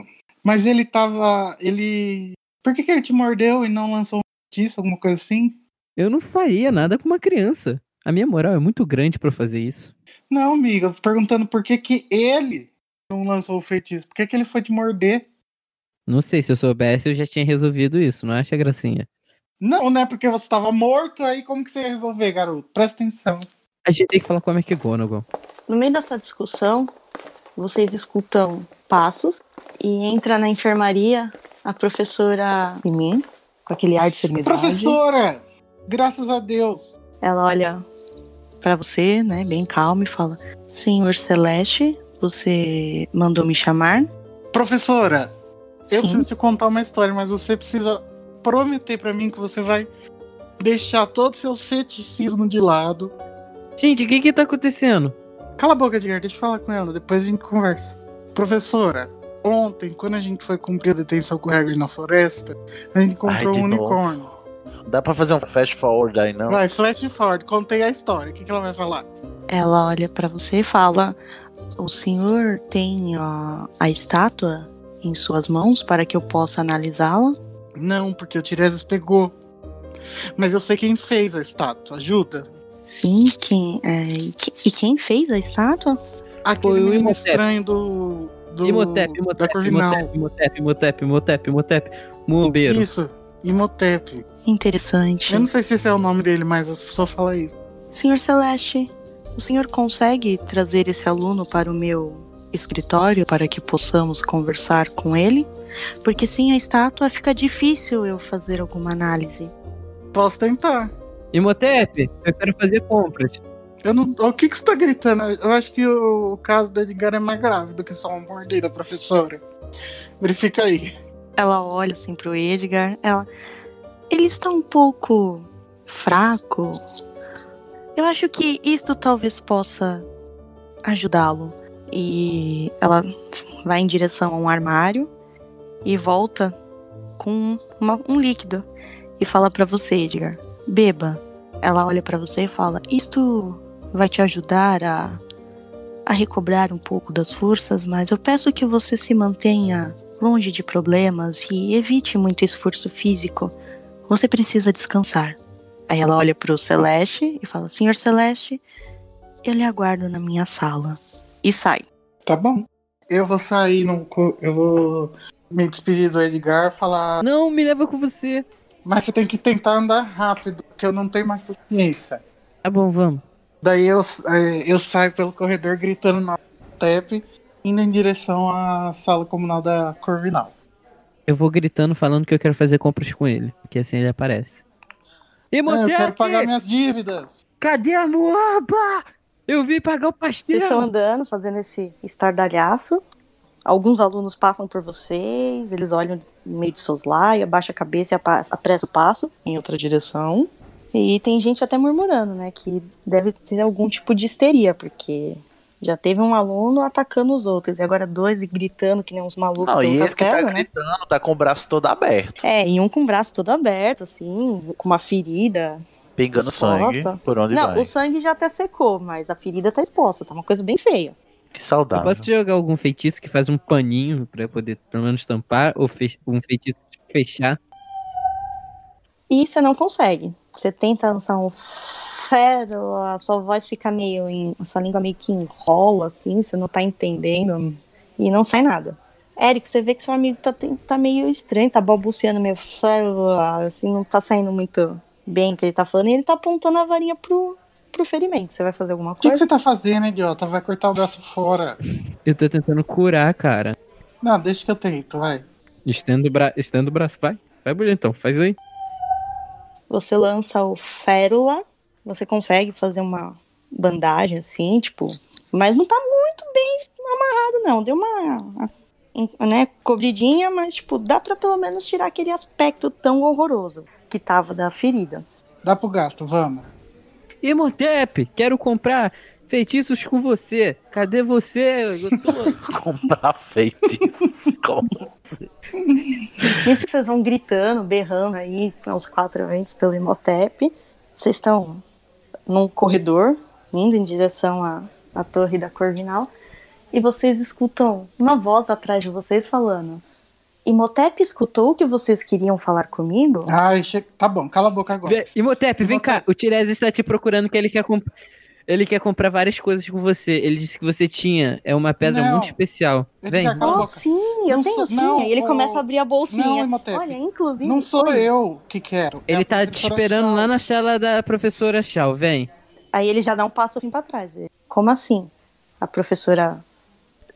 Mas ele tava. Ele. Por que, que ele te mordeu e não lançou um feitiço, alguma coisa assim? Eu não faria nada com uma criança. A minha moral é muito grande pra fazer isso. Não, amiga, eu tô perguntando por que, que ele não lançou o feitiço. Por que, que ele foi te morder? Não sei, se eu soubesse, eu já tinha resolvido isso, não acha, Gracinha? Não, né? Porque você tava morto, aí como que você ia resolver, garoto? Presta atenção. A gente tem que falar com a McGonagall. No meio dessa discussão, vocês escutam passos e entra na enfermaria a professora Mimi, com aquele ar de serenidade. Professora! Graças a Deus. Ela olha pra você, né, bem calma e fala: "Senhor Celeste, você mandou me chamar?" Professora, eu Sim. preciso te contar uma história, mas você precisa prometer pra mim que você vai deixar todo o seu ceticismo de lado. Gente, o que que tá acontecendo? Cala a boca, Edgar, deixa eu falar com ela, depois a gente conversa. Professora, ontem, quando a gente foi cumprir a detenção com o Hagrid na floresta, a gente encontrou de um novo. unicórnio. Dá pra fazer um fast forward aí, não? Vai, flash forward, contei a história, o que, que ela vai falar? Ela olha pra você e fala: "O senhor tem a, a estátua em suas mãos para que eu possa analisá-la?" Não, porque o Tiresias pegou. Mas eu sei quem fez a estátua, ajuda. Sim, quem, é, e que- e quem fez a estátua? Aquele Foi o Imhotep. estranho do. do Imhotep, da Imhotep, Corvinal. Imhotep, Imhotep, Imhotep, Imhotep, Imhotep, Muambeiro. Isso, Imhotep. Interessante. Eu não sei se esse é o nome dele, mas as pessoas falam isso. Senhor Celeste, o senhor consegue trazer esse aluno para o meu escritório para que possamos conversar com ele? Porque sem a estátua fica difícil eu fazer alguma análise. Posso tentar. Imhotep, eu quero fazer compras. Eu não. O que, que você tá gritando? Eu acho que o, o caso do Edgar é mais grave do que só uma mordida, professora. Verifica aí. Ela olha assim pro Edgar, ela. Ele está um pouco fraco. Eu acho que isto talvez possa ajudá-lo. E ela vai em direção a um armário e volta com uma- um líquido e fala pra você, Edgar, beba. Ela olha pra você e fala: Isto vai te ajudar a, a recobrar um pouco das forças, mas eu peço que você se mantenha longe de problemas e evite muito esforço físico. Você precisa descansar. Aí ela olha pro Celeste e fala: Senhor Celeste, eu lhe aguardo na minha sala. E sai. Tá bom. Eu vou sair no. Eu vou me despedir do Edgar falar. Não, me leva com você. Mas você tem que tentar andar rápido, porque eu não tenho mais paciência. Tá bom, vamos. Daí eu, eh, eu saio pelo corredor gritando na TEP, indo em direção à sala comunal da Corvinal. Eu vou gritando falando que eu quero fazer compras com ele, porque assim ele aparece. Ah, eu quero pagar minhas dívidas. cadê a Moaba? Eu vim pagar o pastel. Vocês estão andando, fazendo esse estardalhaço. Alguns alunos passam por vocês, eles olham meio de soslaio, abaixa a cabeça e apressa o passo em outra direção. E tem gente até murmurando, né, que deve ter algum tipo de histeria, porque já teve um aluno atacando os outros, e agora dois gritando que nem uns malucos Não, e esse que tá castelo, né? gritando tá com o braço todo aberto, É, e um com o braço todo aberto, assim, com uma ferida. pingando Exposta. sangue por onde Não, vai. o sangue já até secou, mas a ferida tá exposta, tá uma coisa bem feia. Que Eu saudável. posso jogar algum feitiço que faz um paninho pra eu poder pelo menos tampar ou fe- um feitiço de fechar? E você não consegue. Você tenta lançar um fero, a sua voz fica meio em. A sua língua meio que enrola, assim, você não tá entendendo. E não sai nada. Érico, você vê que seu amigo tá, tá meio estranho, tá balbuciando meio fero, assim, não tá saindo muito bem o que ele tá falando. E ele tá apontando a varinha pro, pro ferimento. Você vai fazer alguma O que, que coisa? você tá fazendo, idiota? Vai cortar o braço fora. Eu tô tentando curar, cara. Não, deixa que eu tento, vai. Estendo o, bra... Estendo o braço. Vai. Vai, bonitão. Faz aí. Você lança o Férula, você consegue fazer uma bandagem assim, tipo, mas não tá muito bem amarrado, não. Deu uma, né, cobridinha, mas, tipo, dá pra pelo menos tirar aquele aspecto tão horroroso que tava da ferida. Dá pro gasto, vamos. Imhotep, quero comprar feitiços com você. Cadê você? Tô- Comprar feitiço. Com- Nisso que vocês vão gritando, berrando aí aos quatro ventos pelo Imhotep. Vocês estão num corredor, indo em direção à, à torre da Corvinal. E vocês escutam uma voz atrás de vocês falando: Imhotep escutou o que vocês queriam falar comigo? Ai, che... tá bom, cala a boca agora. Vê- Imhotep, vem cá. O Tiresias está te procurando que ele quer comprar. Ele quer comprar várias coisas com você. Ele disse que você tinha. É uma pedra Não. muito especial. Ele Vem. a Oh, boca. sim, eu Não tenho sou- sim. não, ele ô- começa a abrir a bolsinha. Não, Imhotep. Olha, inclusive. Não sou Oi. eu que quero. é Ele a tá te esperando lá na sala da professora Shaw. Vem. Aí ele já dá um passo assim pra trás. Como assim? A professora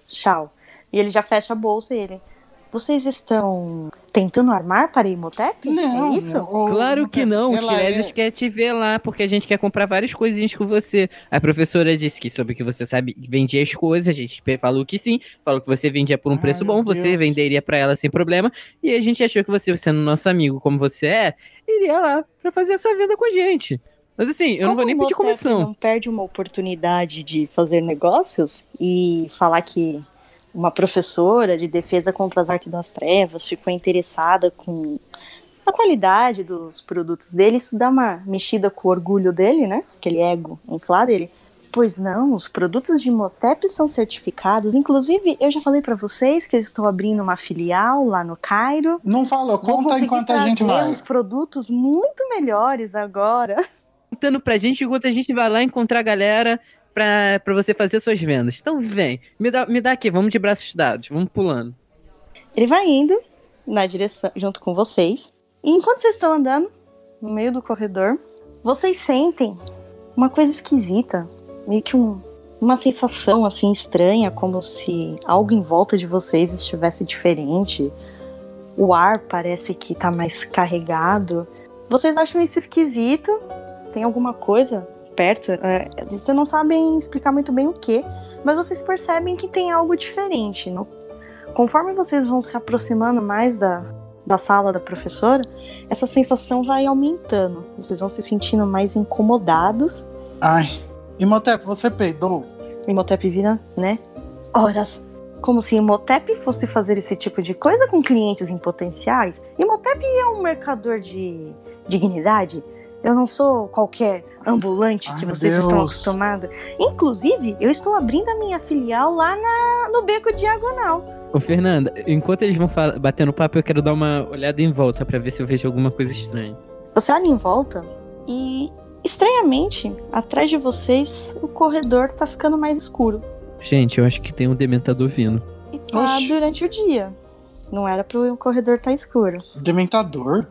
Shaw. E ele já fecha a bolsa e ele. Vocês estão tentando armar para Imhotep? Não, é isso? Claro que não. O Tiresias é- quer te ver lá, porque a gente quer comprar várias coisinhas com você. A professora disse que sobre que você sabe vendia as coisas, a gente falou que sim, falou que você vendia por um Ai, preço meu bom, você Deus. venderia pra ela sem problema, e a gente achou que você, sendo nosso amigo como você é, iria lá pra fazer essa venda com a gente. Mas assim, eu não vou Como nem pedir comissão. Não perde uma oportunidade de fazer negócios e falar que uma professora de defesa contra as artes das trevas ficou interessada com a qualidade dos produtos dele. Isso dá uma mexida com o orgulho dele, né? Aquele ego inflado. Ele, pois não, os produtos de Imhotep são certificados. Inclusive, eu já falei pra vocês que eles estão abrindo uma filial lá no Cairo. Não falou, conta enquanto a gente vai. uns produtos muito melhores agora. Contando pra gente enquanto a gente vai lá encontrar a galera pra você fazer suas vendas. Então vem, me dá, me dá aqui, vamos de braços dados, vamos pulando. Ele vai indo na direção junto com vocês. E enquanto vocês estão andando no meio do corredor, vocês sentem uma coisa esquisita, meio que um- uma sensação assim estranha, como se algo em volta de vocês estivesse diferente. O ar parece que tá mais carregado. Vocês acham isso esquisito? Tem alguma coisa perto? É, vocês não sabem explicar muito bem o que, mas vocês percebem que tem algo diferente. No Conforme vocês vão se aproximando mais da, da sala da professora, essa sensação vai aumentando. Vocês vão se sentindo mais incomodados. Ai. Imhotep, você peidou? Imhotep vira, né? Horas. Como se Imhotep fosse fazer esse tipo de coisa com clientes em potenciais. Imhotep é um mercador de dignidade. Eu não sou qualquer ambulante Ai, que vocês estão Deus. acostumados. Inclusive, eu estou abrindo a minha filial lá na, no Beco Diagonal. Ô Fernanda, enquanto eles vão fala- batendo papo, eu quero dar uma olhada em volta pra ver se eu vejo alguma coisa estranha. Você olha em volta e, estranhamente, atrás de vocês, o corredor tá ficando mais escuro. Gente, eu acho que tem um dementador vindo. E tá Oxi. durante o dia. Não era pro corredor estar escuro. Dementador?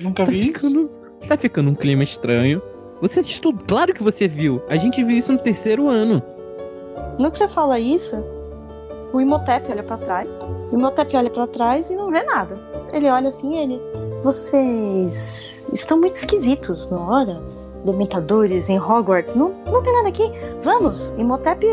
Nunca Tá vi isso. Tá ficando um clima estranho. Você estudou, claro que você viu. A gente viu isso no terceiro ano. No que você fala isso, o Imhotep olha pra trás. O Imhotep olha pra trás e não vê nada. Ele olha assim ele. Vocês estão muito esquisitos, não hora? Dementadores em Hogwarts. Não, não tem nada aqui. Vamos, Imhotep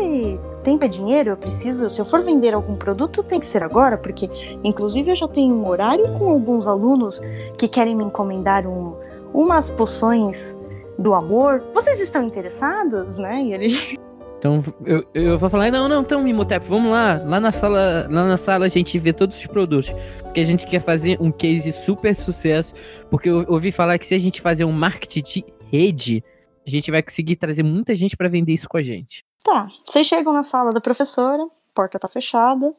tem pra dinheiro, eu preciso. Se eu for vender algum produto, tem que ser agora, porque inclusive eu já tenho um horário com alguns alunos que querem me encomendar um, umas poções do amor. Vocês estão interessados, né? E ele Então eu, eu vou falar, não, não, então, Imhotep, vamos lá. Lá na sala, lá na sala a gente vê todos os produtos. Porque a gente quer fazer um case super sucesso. Porque eu ouvi falar que se a gente fazer um marketing de rede, a gente vai conseguir trazer muita gente pra vender isso com a gente. Tá, vocês chegam na sala da professora, porta tá fechada.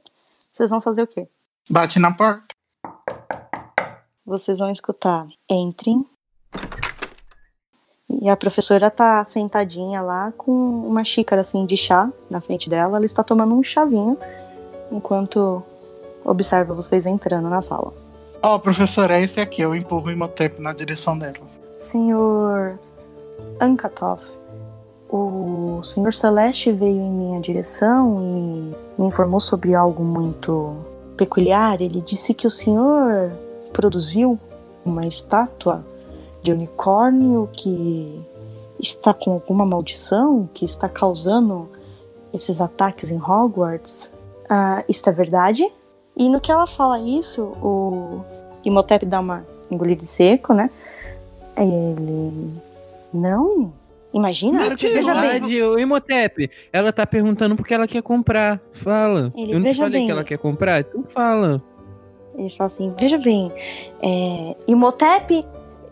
Vocês vão fazer o quê? Bate na porta. Vocês vão escutar. Entrem, E a professora tá sentadinha lá com uma xícara assim de chá na frente dela. Ela está tomando um chazinho enquanto observa vocês entrando na sala. Ó, professor, é esse aqui. Eu empurro o Imhotep na direção dela. Senhor Ankatov, o senhor Celeste veio em minha direção e me informou sobre algo muito peculiar. Ele disse que o senhor produziu uma estátua de unicórnio que está com alguma maldição, que está causando esses ataques em Hogwarts. Ah, isto é verdade? E no que ela fala isso, o Imhotep dá uma engolida de seco, né? Ele. Não? Imagina? Que veja bem. verdade, o Imhotep. Ela tá perguntando porque ela quer comprar. Fala. Ele, Eu não veja falei bem. que ela quer comprar? Então fala. Ele fala assim: veja bem, é, Imhotep.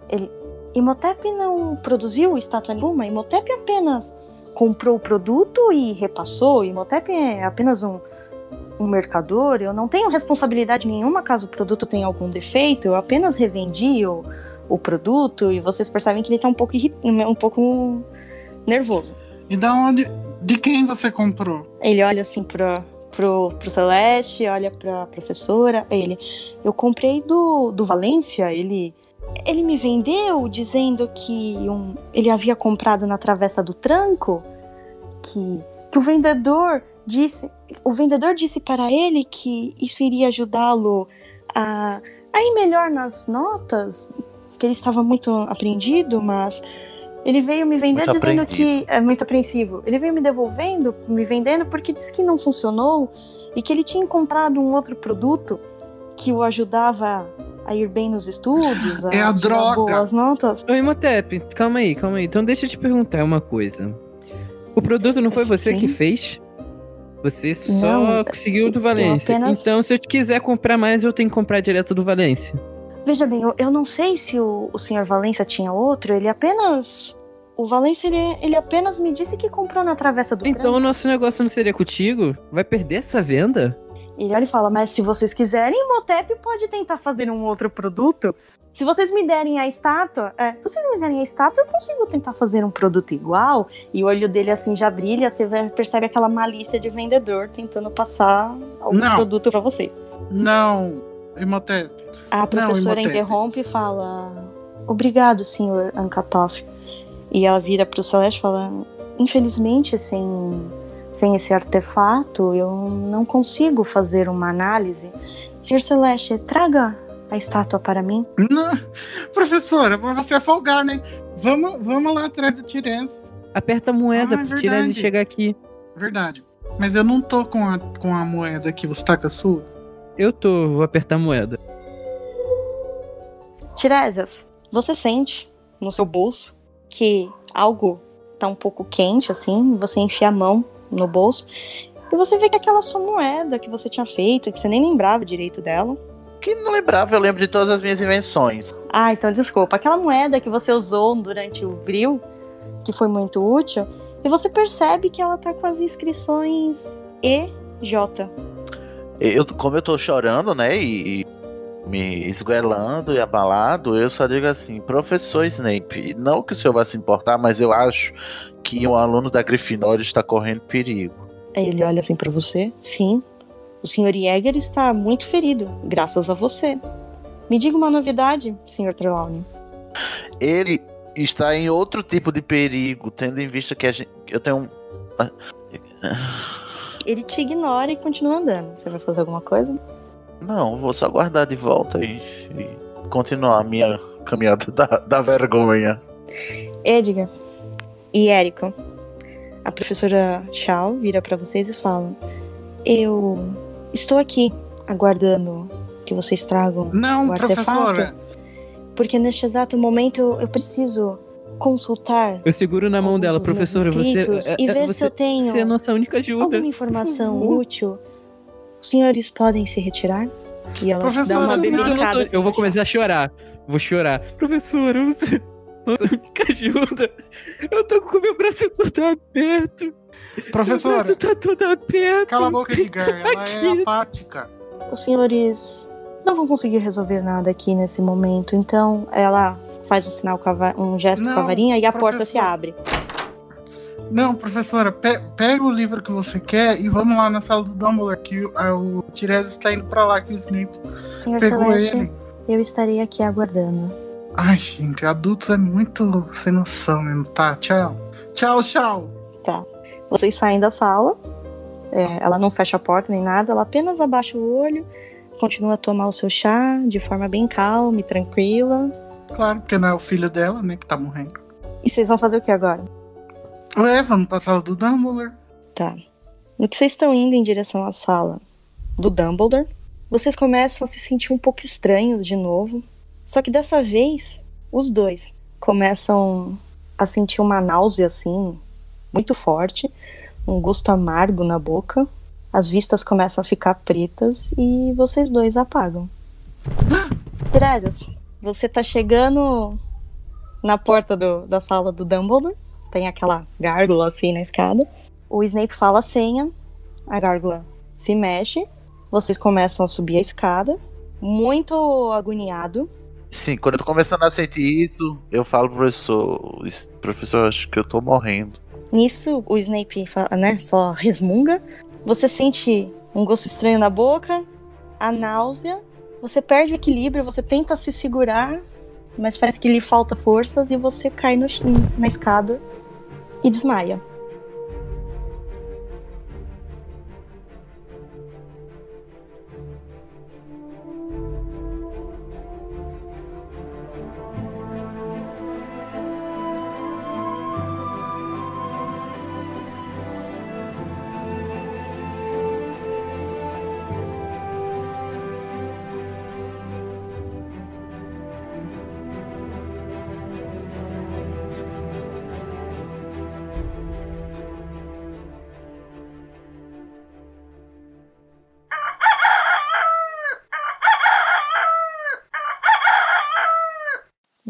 Ele, Imhotep não produziu estátua nenhuma, Imhotep apenas comprou o produto e repassou. Imhotep é apenas um, um mercador. Eu não tenho responsabilidade nenhuma caso o produto tenha algum defeito. Eu apenas revendi o, o produto e vocês percebem que ele tá um pouco, um pouco nervoso. E da onde. De quem você comprou? Ele olha assim pro, pro, pro Celeste, olha pra professora. Ele, eu comprei do, do Valência, ele. Ele me vendeu dizendo que um, ele havia comprado na Travessa do Tranco, que, que o vendedor disse. O vendedor disse para ele que isso iria ajudá-lo a, a ir melhor nas notas, que ele estava muito apreendido, mas ele veio me vender Muito dizendo que é muito apreensivo. Ele veio me devolvendo, me vendendo porque disse que não funcionou e que ele tinha encontrado um outro produto que o ajudava a ir bem nos estudos, a É a droga. boas notas. Ô, Imhotep, calma aí, calma aí. Então deixa eu te perguntar uma coisa. O produto não foi você Sim. que fez? Você só Não, conseguiu do Valência. apenas- Então, se eu quiser comprar mais, eu tenho que comprar direto do Valência. Veja bem, eu, eu não sei se o, o senhor Valência tinha outro, ele apenas. O Valência, ele, ele apenas me disse que comprou na Travessa do Então, o nosso negócio não seria contigo? Vai perder essa venda? Ele olha e fala, mas se vocês quiserem, o Motep pode tentar fazer um outro produto. Se vocês me derem a estátua, é, se vocês me derem a estátua, eu consigo tentar fazer um produto igual. E o olho dele assim já brilha, você percebe aquela malícia de vendedor tentando passar algum Não. produto pra vocês. Não, Imhotep. A professora Imhotep. interrompe e fala: Obrigado, senhor Ankatoff. E ela vira pro Celeste e fala: Infelizmente, sem, sem esse artefato, eu não consigo fazer uma análise. Senhor Celeste, traga a estátua para mim. Não, professora, você é folgar, né? Vamos, vamos lá atrás do Tiresias. Aperta a moeda Ah, é pro Tirese verdade. chegar aqui. Verdade. Mas eu não tô com a, com a moeda aqui, você tá com a sua? Eu tô, vou apertar a moeda. Tiresias, você sente no seu bolso que algo tá um pouco quente, assim, você enfia a mão no bolso e você vê que aquela sua moeda que você tinha feito, que você nem lembrava direito dela. Que não lembrava, eu lembro de todas as minhas invenções. Ah, então desculpa. Aquela moeda que você usou durante o bril, que foi muito útil, e você percebe que ela tá com as inscrições EJ. Eu, como eu tô chorando, né, e, e me esguelando e abalado, eu só digo assim, professor Snape, não que o senhor vá se importar, mas eu acho que um aluno da Grifinória está correndo perigo. Ele olha assim pra você. Sim. O Sr. Jäger está muito ferido, graças a você. Me diga uma novidade, Sr. Trelawney. Ele está em outro tipo de perigo, tendo em vista que a gente, eu tenho um... Ele te ignora e continua andando. Você vai fazer alguma coisa? Não, vou só guardar de volta e, e continuar a minha caminhada da, da vergonha. Edgar e Érico. A professora Shaw vira pra vocês e fala: Eu estou aqui aguardando que vocês tragam Não, o artefato, professora. porque neste exato momento eu, preciso consultar Eu seguro na mão dela, professora, você, é- e é- ver você, se eu tenho você é a nossa única ajuda. alguma informação útil. Os senhores podem se retirar? E ela dá uma eu não não assim eu vou começar a chorar. Vou chorar. Professora, você. Nossa única ajuda. Eu tô com o meu braço todo aberto. Meu Professora, braço tá todo aberto. cala a boca, Edgar. Ela é Aqui. apática. Os senhores não vão conseguir resolver nada aqui nesse momento, então ela faz um sinal com a va- um gesto com a Não, varinha e a porta se abre. Não, professora, pe- pega o livro que você quer e vamos lá na sala do Dumbledore, que o, a- o Tiresias está indo pra lá, que o Snape Senhor pegou Celeste, ele. eu estarei aqui aguardando. Ai, gente, adultos é muito sem noção mesmo. Tá, tchau. Tchau, tchau. Vocês saem da sala, é, ela não fecha a porta nem nada, ela apenas abaixa o olho, continua a tomar o seu chá de forma bem calma e tranquila. Claro, porque não é o filho dela, né, que tá morrendo. E vocês vão fazer o que agora? Ué, vamos pra sala do Dumbledore. Tá. No que vocês estão indo em direção à sala do Dumbledore, vocês começam a se sentir um pouco estranhos de novo. Só que dessa vez, os dois começam a sentir uma náusea assim, muito forte, um gosto amargo na boca. As vistas começam a ficar pretas e vocês dois apagam. Tiresias, você tá chegando na porta do- da sala do Dumbledore. Tem aquela gárgula assim na escada. O Snape fala a senha, a gárgula se mexe, vocês começam a subir a escada, muito agoniado. Sim, quando eu tô começando a sentir isso, eu falo pro professor, "Isso, professor, acho que eu tô morrendo. Nisso, o Snape né, só resmunga. Você sente um gosto estranho na boca, a náusea, você perde o equilíbrio, você tenta se segurar, mas parece que lhe falta forças e você cai no, na escada e desmaia.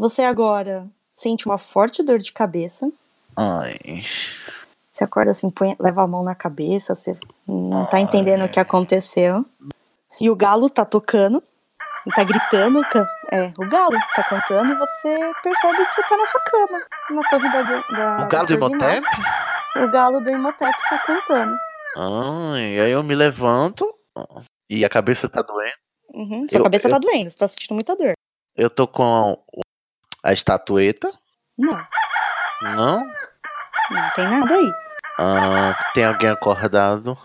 Você agora sente uma forte dor de cabeça. Ai. Você acorda assim, põe, leva a mão na cabeça, você não tá entendendo o que aconteceu. E o galo tá tocando, tá gritando, é, o galo tá cantando e você percebe que você tá na sua cama, na torre da, da O galo do Imhotep? O galo do Imhotep tá cantando. Ai, aí eu me levanto e a cabeça tá doendo. Uhum, sua Eu- cabeça eu- tá doendo, você tá sentindo muita dor. Eu tô com a estatueta. Não, Não? não tem nada aí. Ah, tem alguém acordado.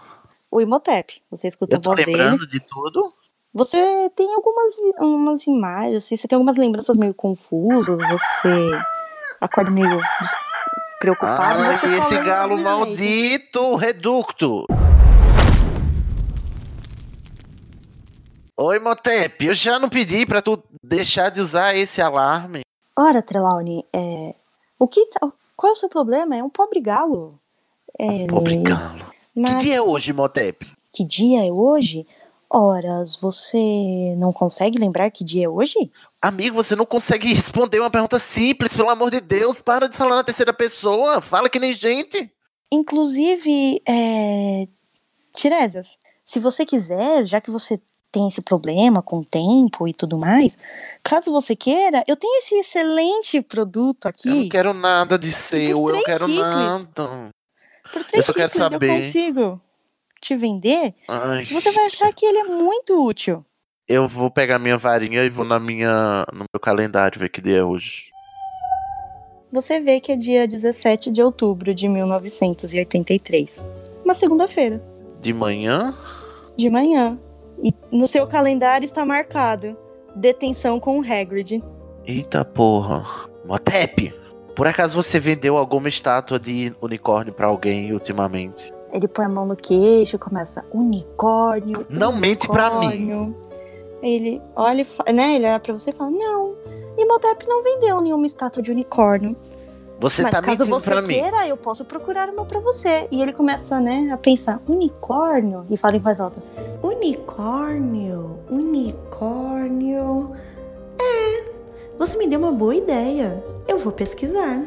O Imhotep, você escuta Eu a voz dele. lembrando de tudo. Você tem algumas umas imagens, assim, você tem algumas lembranças meio confusas, você acorda meio preocupado. Você só esse galo maldito, reducto. Oi, Motep, eu já não pedi pra tu deixar de usar esse alarme. Ora, Trelawney, é... o que tá- qual é o seu problema? É um pobre galo. É, Pobre galo. mas Que dia é hoje, Motep? que dia é hoje? Horas, você não consegue lembrar que dia é hoje? Amigo, você não consegue responder uma pergunta simples, pelo amor de Deus. Para de falar na terceira pessoa. Fala que nem gente. Inclusive, é... Tiresias, se você quiser, já que você tem esse problema com o tempo e tudo mais, caso você queira, eu tenho esse excelente produto Eu aqui. não quero nada de seu, eu três quero ciclos. nada. Por três eu só quero ciclos saber. eu consigo te vender. Ai, Você vai achar que ele é muito útil. eu vou pegar minha varinha e vou na minha, no meu calendário ver que dia é hoje. Você vê que é dia 17 de outubro de 1983. Uma segunda-feira, De manhã? de manhã. E no seu calendário está marcado detenção com o Hagrid. Eita porra. Motep, por acaso você vendeu alguma estátua de unicórnio pra alguém ultimamente? Ele põe a mão no queixo e começa unicórnio. Não mente pra mim. unicórnio." Ele olha, e né? Ele olha pra você e fala: Não, Imhotep não vendeu nenhuma estátua de unicórnio. Você Mas tá caso mentindo você pra mim. queira, eu posso procurar uma pra você. E ele começa, né, a pensar: Unicórnio? E fala em voz alta: Unicórnio? Unicórnio? É, você me deu uma boa ideia. Eu vou pesquisar.